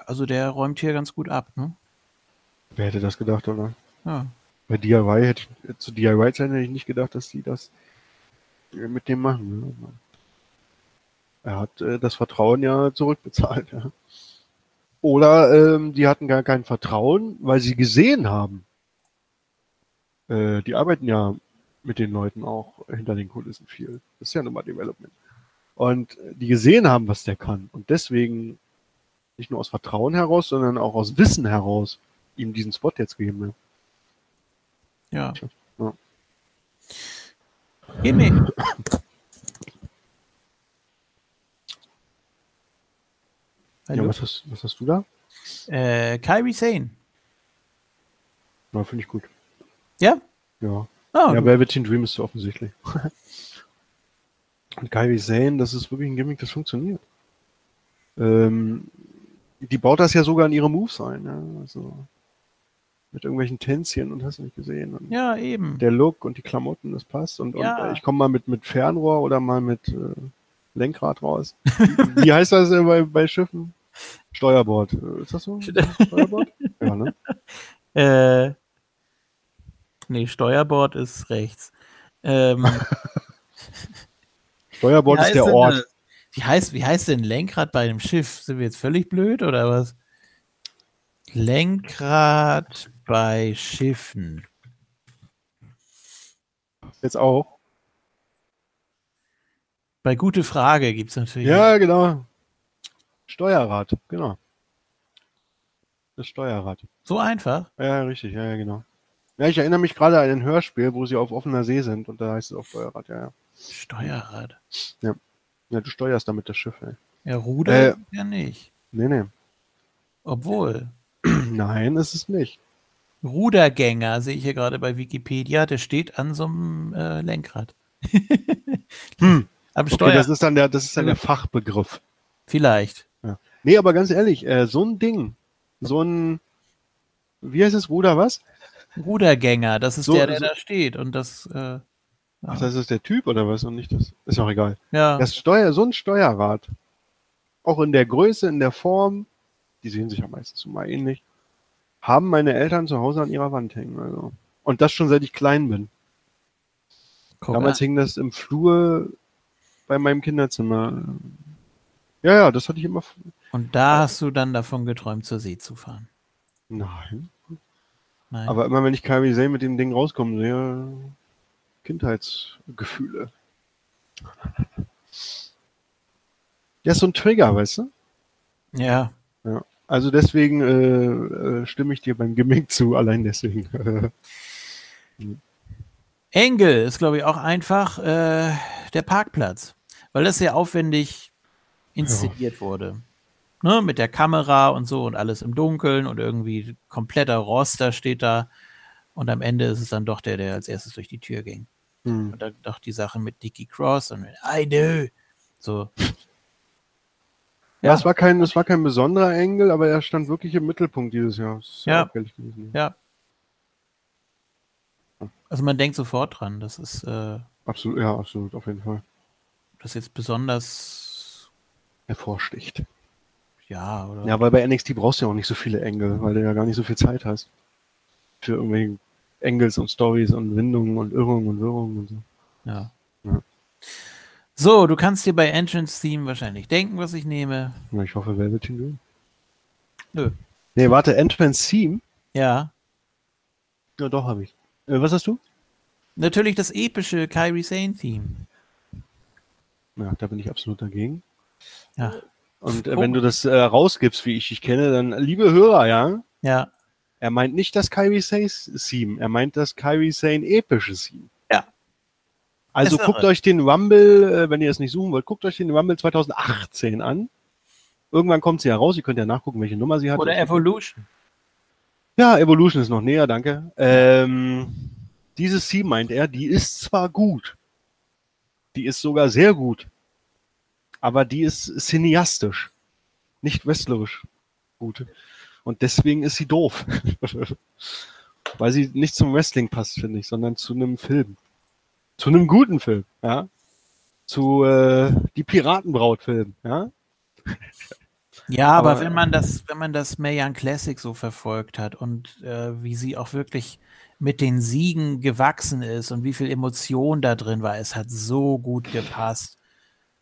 Also der räumt hier ganz gut ab, ne? wer hätte das gedacht, oder? Ja. Bei DIY hätte ich, zu DIY-Zeiten hätte ich nicht gedacht, dass die das äh, mit dem machen. Ne? Er hat äh, das Vertrauen ja zurückbezahlt, ja. Oder ähm, die hatten gar kein Vertrauen, weil sie gesehen haben. Äh, die arbeiten ja mit den Leuten auch hinter den Kulissen viel. Das ist ja nun mal Development. Und die gesehen haben, was der kann. Und deswegen nicht nur aus Vertrauen heraus, sondern auch aus Wissen heraus ihm diesen Spot jetzt geben. Ne? Ja. Ja. Gimme. Ja, was hast, was hast du da? äh, Kyrie Sane. Na, finde ich gut. Ja? Ja. Ah, ja, du- Velveteen Dream ist so offensichtlich. [LAUGHS] Und Kyrie Sane, das ist wirklich ein Gimmick, das funktioniert. Ähm, die baut das ja sogar in ihre Moves ein. Ja? Also mit irgendwelchen Tänzchen und hast du nicht gesehen. Und ja, eben. Der Look und die Klamotten, das passt. Und, Ja. und ich komme mal mit, mit Fernrohr oder mal mit äh, Lenkrad raus. Wie, wie heißt das äh, bei, bei Schiffen? Steuerbord. Äh, Ist das so? [LAUGHS] Steuerbord? ja, ne? Äh, nee, Steuerbord ist rechts. Ähm, [LAUGHS] Steuerbord ist der denn Ort. Wie heißt, wie heißt denn Lenkrad bei einem Schiff? Sind wir jetzt völlig blöd oder was? Lenkrad bei Schiffen. Jetzt auch. Bei gute Frage gibt es natürlich. Ja, genau. Steuerrad, genau. Das Steuerrad. So einfach. Ja, richtig, ja, genau. Ja, ich erinnere mich gerade an ein Hörspiel, wo sie auf offener See sind und da heißt es auch Steuerrad, ja, ja. Steuerrad. Ja, du steuerst damit das Schiff, ey. Ja, Ruder Äh. ja nicht. Nee, nee. Obwohl. [CLEARS THROAT] Nein, ist es nicht. Rudergänger sehe ich hier gerade bei Wikipedia, der steht an so einem äh, Lenkrad. [LAUGHS] Hm. Am Okay, Steuer. das ist dann der, das ist dann der Fachbegriff. Vielleicht. Nee, aber ganz ehrlich, äh, so ein Ding, so ein, wie heißt es, Ruder was? Rudergänger, das ist So- der, der so- da steht. Und das, äh, Ach, das ist der Typ oder was und nicht das? Ist auch egal. ja. Das Steuer, so ein Steuerrad, auch in der Größe, in der Form, die sehen sich ja meistens so mal ähnlich, haben meine Eltern zu Hause an ihrer Wand hängen. Also. Und das schon seit ich klein bin. Guck Damals an. hing das im Flur bei meinem Kinderzimmer. Ja, ja, das hatte ich immer. Und da hast du dann davon geträumt, zur See zu fahren. Nein. Nein. Aber immer wenn ich Kairi mit dem Ding rauskomme, sehe Kindheitsgefühle. Der ist so ein Trigger, weißt du? ja. Ja. Also deswegen äh, äh, stimme ich dir beim Gimmick zu, allein deswegen. [LAUGHS] Engel ist, glaube ich, auch einfach äh, der Parkplatz, weil das sehr aufwendig inszeniert wurde. Ne, mit der Kamera und so und alles im Dunkeln und irgendwie kompletter Roster steht da. Und am Ende ist es dann doch der, der als erstes durch die Tür ging. Hm. Und dann doch die Sache mit Dickie Cross und mit I do. So. Ja, es war kein, es war kein besonderer Engel, aber er stand wirklich im Mittelpunkt dieses Jahr. Ist Ja. gewesen. Ja. Also man denkt sofort dran. Das ist äh, Absolut, ja, absolut, auf jeden Fall. das jetzt besonders, Hervorsticht. Ja, oder? Ja, weil bei NXT brauchst du ja auch nicht so viele Engel, weil du ja gar nicht so viel Zeit hast. Für irgendwelche Engels und Stories und Windungen und Irrungen und Wirrungen und so. Ja. Ja. So, du kannst dir bei Entrance Theme wahrscheinlich denken, was ich nehme. Na, ich hoffe, Velveteen Dream. Nö. Nee, warte, Entrance Theme? Ja. Ja, doch, habe ich. Äh, was hast du? Natürlich das epische Kyrie Sane Theme. Ja, da bin ich absolut dagegen. Ja. Und äh, Oh. wenn du das äh, rausgibst, wie ich dich kenne, dann, liebe Hörer, ja, Ja. er meint nicht das Kyrie Sane Theme, er meint das Kyrie Sane epische Theme. Ja. Also guckt euch den Rumble, äh, wenn ihr es nicht suchen wollt, guckt euch den Rumble 2018 an. Irgendwann kommt sie ja raus, ihr könnt ja nachgucken, welche Nummer sie hat. Oder Evolution. Ja, Evolution ist noch näher, danke. Ähm, diese Theme meint er, die ist zwar gut, die ist sogar sehr gut, aber die ist cineastisch, nicht wrestlerisch gut. Und deswegen ist sie doof. [LAUGHS] Weil sie nicht zum Wrestling passt, finde ich, sondern zu einem Film. Zu einem guten Film, ja. Zu äh, die Piratenbraut-Film, ja. [LAUGHS] Ja, aber, Aber, wenn man das, wenn man das Mayan Classic so verfolgt hat und äh, wie sie auch wirklich mit den Siegen gewachsen ist und wie viel Emotion da drin war, es hat so gut gepasst.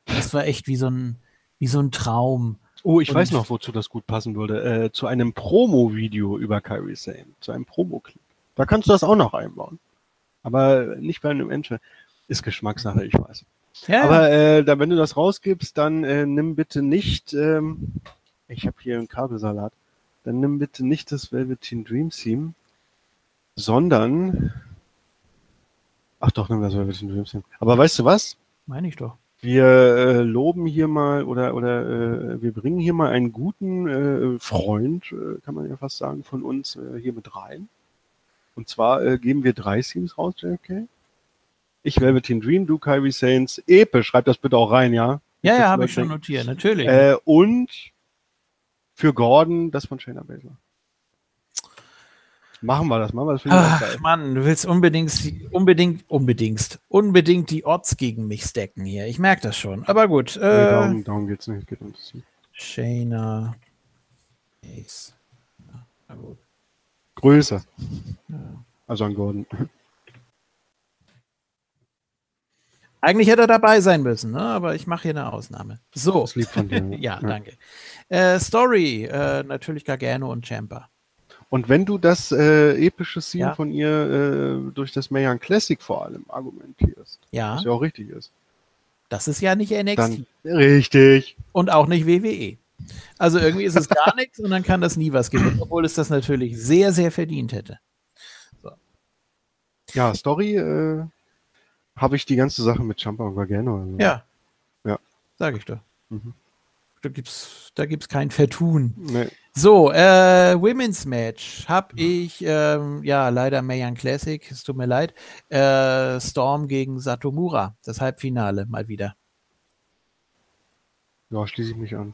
Das war echt wie so ein, wie so ein Traum. Oh, ich Und- weiß noch, wozu das gut passen würde. Äh, zu einem Promo-Video über Kyrie Sane. Zu einem Promo-Clip. Da kannst du das auch noch einbauen. Aber nicht bei einem Entry. Ist Geschmackssache, ich weiß. Ja, Aber äh, da, wenn du das rausgibst, dann äh, nimm bitte nicht, ähm, ich habe hier einen Kabelsalat, dann nimm bitte nicht das Velveteen Dream Theme, sondern, ach doch, nimm das Velveteen Dream Theme. Aber weißt du was? meine ich doch. Wir äh, loben hier mal oder oder äh, wir bringen hier mal einen guten äh, Freund, äh, kann man ja fast sagen, von uns äh, hier mit rein. Und zwar äh, geben wir drei Teams raus, JFK. Ich Velveteen Dream, du Kyrie Saints, episch, schreib das bitte auch rein, ja. Ja, ja, habe ich schon notiert, natürlich. Äh, und für Gordon das von Shayna Baszler. Machen wir das, machen wir das Ach. Mann, du willst unbedingt, unbedingt, unbedingt, unbedingt die Odds gegen mich stacken hier. Ich merke das schon. Aber gut. Nee, Äh, darum, darum geht's nicht. Geht um. Shayna. Ace. Ja, na gut. Größer. Also an Gordon. Eigentlich hätte er dabei sein müssen, ne? aber ich mache hier eine Ausnahme. So. Das lieb von dir. [LAUGHS] Ja, danke. Äh, Story, äh, natürlich Gargano und Champa. Und wenn du das äh, epische Scene Ja. von ihr äh, durch das Mayan Classic vor allem argumentierst, Ja, was ja auch richtig ist, das ist ja nicht NXT dann richtig. und auch nicht WWE. Also irgendwie ist es gar [LAUGHS] nichts und dann kann das nie was gewinnen, obwohl es das natürlich sehr, sehr verdient hätte. Ja, Story äh, habe ich die ganze Sache mit Champa und Gargano. Also. Ja. Ja. Sag ich doch. Mhm. Da gibt's, da gibt's kein Vertun. Nee. So, äh, Women's Match habe ich, ähm, ja, leider Mayan Classic, es tut mir leid, äh, Storm gegen Satomura, das Halbfinale mal wieder. Ja, schließe ich mich an.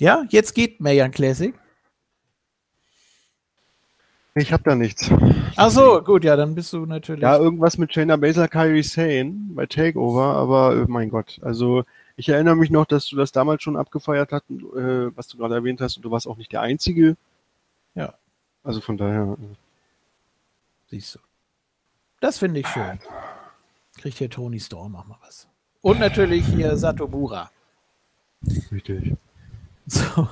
Ja, jetzt geht Mayan Classic. Ich habe da nichts. Ach so, gut, ja, dann bist du natürlich. Ja, irgendwas mit Shayna Baszler, Kyrie Sane bei Takeover, aber äh, mein Gott, also ich erinnere mich noch, dass du das damals schon abgefeiert hast, äh, was du gerade erwähnt hast, und du warst auch nicht der Einzige. Ja. Also von daher, äh, Siehst du. Das finde ich schön. Kriegt hier Tony Storm auch mal was. Und natürlich hier Satomura. richtig. [LAUGHS] So.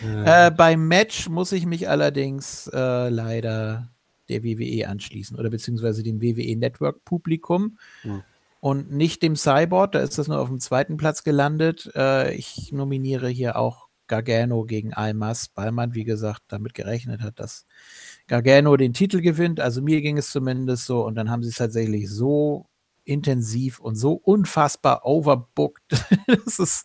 Äh, beim Match muss ich mich allerdings äh, leider der WWE anschließen oder beziehungsweise dem WWE Network Publikum Hm. Und nicht dem Cyborg. Da ist das nur auf dem zweiten Platz gelandet. Äh, ich nominiere hier auch Gargano gegen Almas, weil man, wie gesagt, damit gerechnet hat, dass Gargano den Titel gewinnt. Also mir ging es zumindest so und dann haben sie es tatsächlich so intensiv und so unfassbar overbooked, [LAUGHS] dass es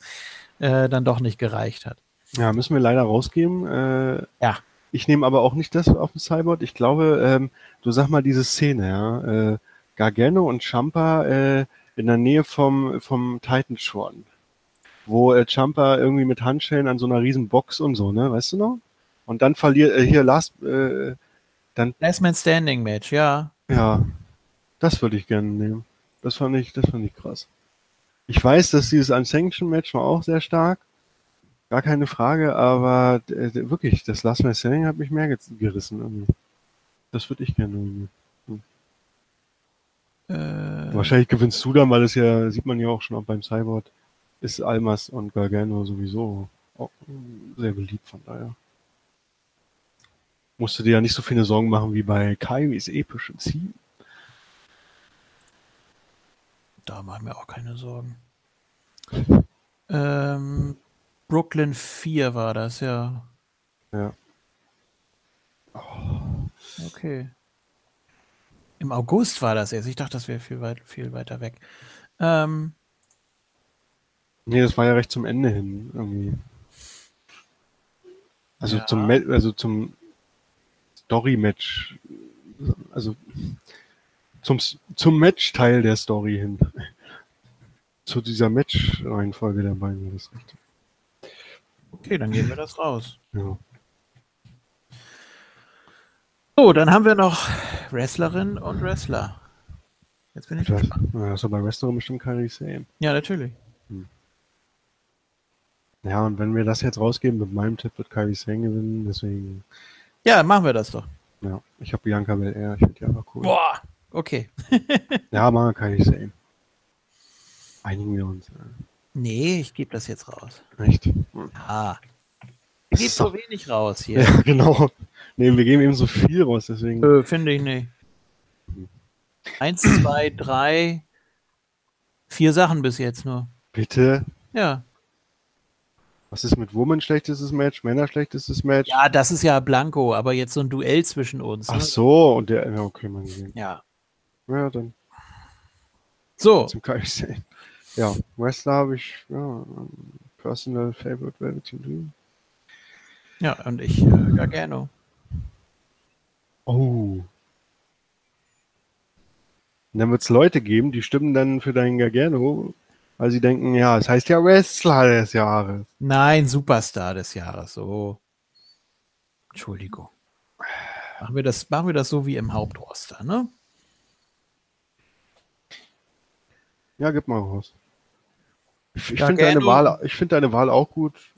äh, dann doch nicht gereicht hat. Ja, müssen wir leider rausgeben. Äh, Ja. Ich nehme aber auch nicht das auf dem Cyborg. Ich glaube, ähm, du sag mal diese Szene, ja. Äh, Gargano und Champa äh, in der Nähe vom, vom Titan Shorn. Wo äh, Champa irgendwie mit Handschellen an so einer riesen Box und so, ne? Weißt du noch? Und dann verliert, äh, hier Last, äh, Last Man Standing Match, ja. ja, das würde ich gerne nehmen. Das fand ich, das fand ich krass. Ich weiß, dass dieses Unsanctioned Match war auch sehr stark. Gar keine Frage, aber äh, wirklich, das Last Man Standing hat mich mehr ge- gerissen irgendwie. Das würde ich gerne nehmen. Äh, Wahrscheinlich gewinnst du dann, weil es ja, sieht man ja auch schon auch beim Cyborg, ist Almas und Gargano sowieso sehr beliebt, von daher. Musst du dir ja nicht so viele Sorgen machen wie bei Kairis epischem Ziel. Da machen wir auch keine Sorgen. [LAUGHS] Ähm, Brooklyn 4 war das, ja. Ja. Okay. Im August war das erst. Ich dachte, das wäre viel, weit, viel weiter weg. Ähm, Nee, das war ja recht zum Ende hin irgendwie. Also Ja. zum also zum Story-Match, also zum zum Match-Teil der Story hin. Zu dieser Match-Reihenfolge der beiden okay, dann gehen wir das raus. Ja. So, dann haben wir noch Wrestlerin und Wrestler. Jetzt bin ich Das, gespannt. ja, das ist bei Wrestler bestimmt keine sehen. Ja, natürlich. Ja, und wenn wir das jetzt rausgeben, mit meinem Tipp wird Kairi Sane gewinnen, deswegen, Ja, machen wir das doch. ja, ich habe Bianca Belair, ich finde die einfach cool. Boah, okay. [LAUGHS] Ja, machen wir Kairi Sane. Einigen wir uns. Ja. Nee, ich gebe das jetzt raus. Echt? Ah. Ich gebe So. wenig raus hier. [LAUGHS] Ja, genau. Nee, wir geben eben so viel raus, deswegen. Äh, Finde ich nicht. Eins, zwei, drei, vier Sachen bis jetzt nur. Bitte. Ja. Was ist mit Woman schlechtestes Match, Männer schlechtestes Match? Ja, das ist ja Blanco, aber jetzt so ein Duell zwischen uns. Ach Ne? so, und der, ja, okay, man gesehen. Ja. Ja, dann So, zum Kai sehen. Ja, Wrestler habe ich, ja, ähm, Personal Favorite Dream. Ja, und ich äh, Gargano. Oh. Und dann wird es Leute geben, die stimmen dann für deinen Gargano, weil sie denken, ja, es heißt ja Wrestler des Jahres. Nein, Superstar des Jahres. So. Entschuldigung. Machen wir das, machen wir das so wie im Hauptroster, ne? Ja, gib mal raus. Ich, ich finde deine, gerne. Wahl, ich find deine Wahl auch gut.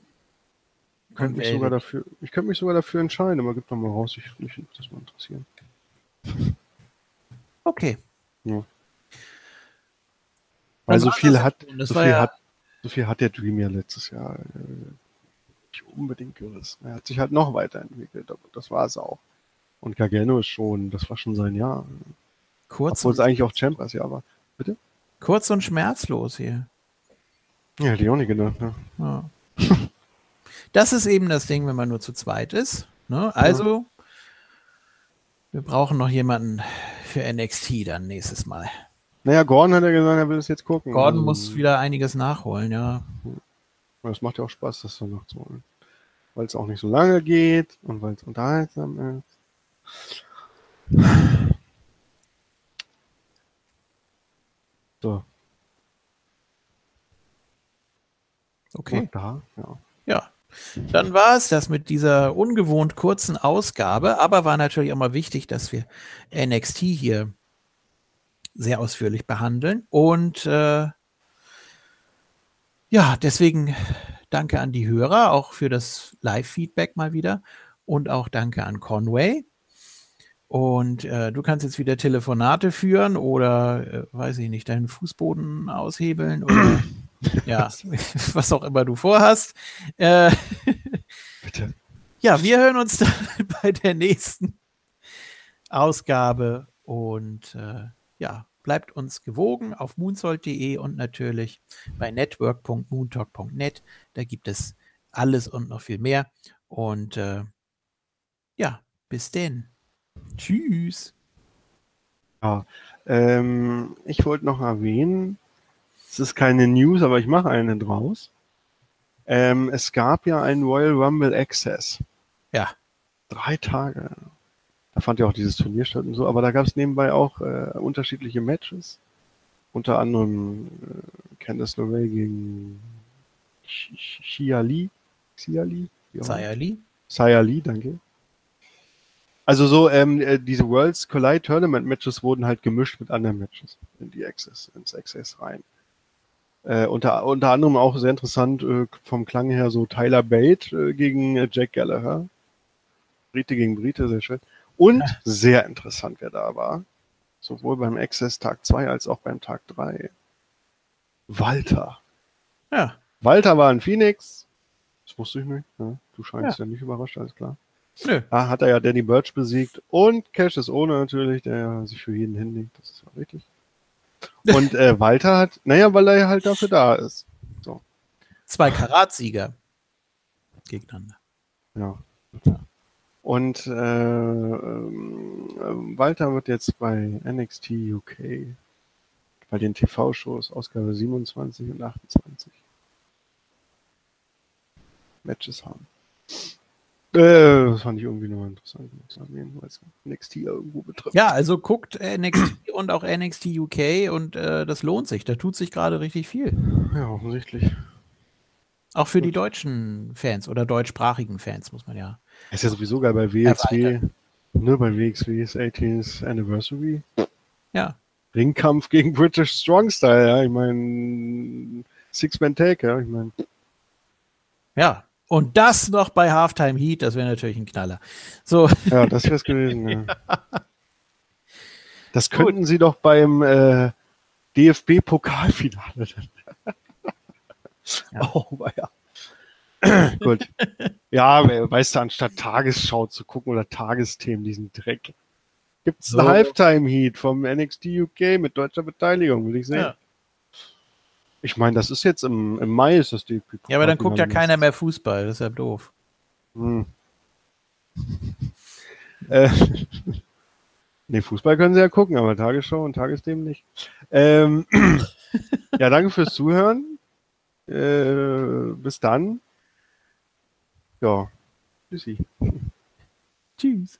Ich könnte mich, sogar dafür, ich könnte mich sogar dafür entscheiden, aber gib doch mal raus. Ich, mich würde [LAUGHS] das mal interessieren. Okay. Weil Dann so viel hat, so viel ja- hat, so viel hat der Dream ja letztes Jahr äh, nicht unbedingt gerissen. Er hat sich halt noch weiterentwickelt, aber das war es auch. Und Gargano ist schon, das war schon sein Jahr. Kurz, Obwohl es eigentlich auch Champions Jahr war. kurz und schmerzlos hier. Ja, hätte ich auch nicht gedacht. Ne? Ja. [LAUGHS] Das ist eben das Ding, wenn man nur zu zweit ist. Ne? Also, wir brauchen noch jemanden für NXT dann nächstes Mal. Naja, Gordon hat ja gesagt, er will es jetzt gucken. Gordon Also, muss wieder einiges nachholen, ja. Das macht ja auch Spaß, das so nachzuholen. Weil es auch nicht so lange geht und weil es unterhaltsam ist. So, Okay. da, ja. Dann war es das mit dieser ungewohnt kurzen Ausgabe, aber war natürlich auch mal wichtig, dass wir NXT hier sehr ausführlich behandeln. Und äh, ja, deswegen danke an die Hörer, auch für das Live-Feedback mal wieder. Und auch danke an Conway. Und äh, du kannst jetzt wieder Telefonate führen oder, äh, weiß ich nicht, deinen Fußboden aushebeln oder [CLEARS THROAT] ja, [LAUGHS] was auch immer du vorhast. Äh, [LAUGHS] Bitte. Ja, wir hören uns dann [LAUGHS] bei der nächsten Ausgabe und äh, ja, bleibt uns gewogen auf moonsold.de und natürlich bei network.moontalk.net. Da gibt es alles und noch viel mehr. Und äh, ja, bis denn. Tschüss. Ja, ähm, ich wollte noch erwähnen, es ist keine News, aber ich mache eine draus. Ähm, es gab ja einen Royal Rumble Access. Ja. Drei Tage. Da fand ja auch dieses Turnier statt und so, aber da gab es nebenbei auch äh, unterschiedliche Matches. Unter anderem äh, Candice LeRae gegen Xia Li. Xia Li? Xia Li? Xia Li, danke. Also so, ähm, äh, diese Worlds Collide Tournament Matches wurden halt gemischt mit anderen Matches in die Access, ins Access rein. Äh, unter, unter anderem auch sehr interessant äh, vom Klang her so Tyler Bate äh, gegen äh, Jack Gallagher. Brite gegen Brite, sehr schön. Und ja. sehr interessant, wer da war. Sowohl beim Access Tag 2 als auch beim Tag 3. Walter. Ja. Walter war in Phoenix. Das wusste ich nicht. Ja, du scheinst ja. ja nicht überrascht, alles klar. Nö. Da hat er ja Danny Birch besiegt und Cash ist ohne natürlich, der sich für jeden hinlegt. Das ist ja richtig. [LAUGHS] Und äh, Walter hat, naja, weil er halt dafür da ist. So. Zwei Karatsieger gegeneinander. Ja. Und äh, äh, Walter wird jetzt bei NXT UK bei den TV-Shows Ausgabe 27 und 28 Matches haben. Äh, das fand ich irgendwie nur interessant, weil es NXT irgendwo betrifft. Ja, also guckt NXT [CLEARS THROAT] und auch NXT UK und äh, das lohnt sich. Da tut sich gerade richtig viel. Ja, offensichtlich. Auch für Gut. die deutschen Fans oder deutschsprachigen Fans, muss man ja. Ist ja sowieso geil bei WXW. Ne, bei WXW ist 18th Anniversary. Ja. Ringkampf gegen British Strong Style, ja. Ich meine, Six-Man-Take, ja. Ich meine. Ja, und das noch bei Halftime Heat, das wäre natürlich ein Knaller. So. Ja, das wäre es gewesen. ja. [LAUGHS] Das könnten Gut. Sie doch beim äh, DFB-Pokalfinale. [LAUGHS] ja. Oh, ja. [CLEARS THROAT] Gut. Ja, weißt du, anstatt Tagesschau zu gucken oder Tagesthemen, diesen Dreck, gibt es so. einen Halftime-Heat vom NXT UK mit deutscher Beteiligung, will ich sehen. Ja. Ich meine, das ist jetzt im, im Mai, ist das die. Ja, aber dann guckt ja keiner mehr Fußball, das ist ja doof. Hm. [LAUGHS] äh, nee, Fußball können sie ja gucken, aber Tagesschau und Tagesthemen nicht. Ähm, [CLEARS THROAT] ja, danke fürs Zuhören. Äh, bis dann. Ja, tschüssi. Tschüss.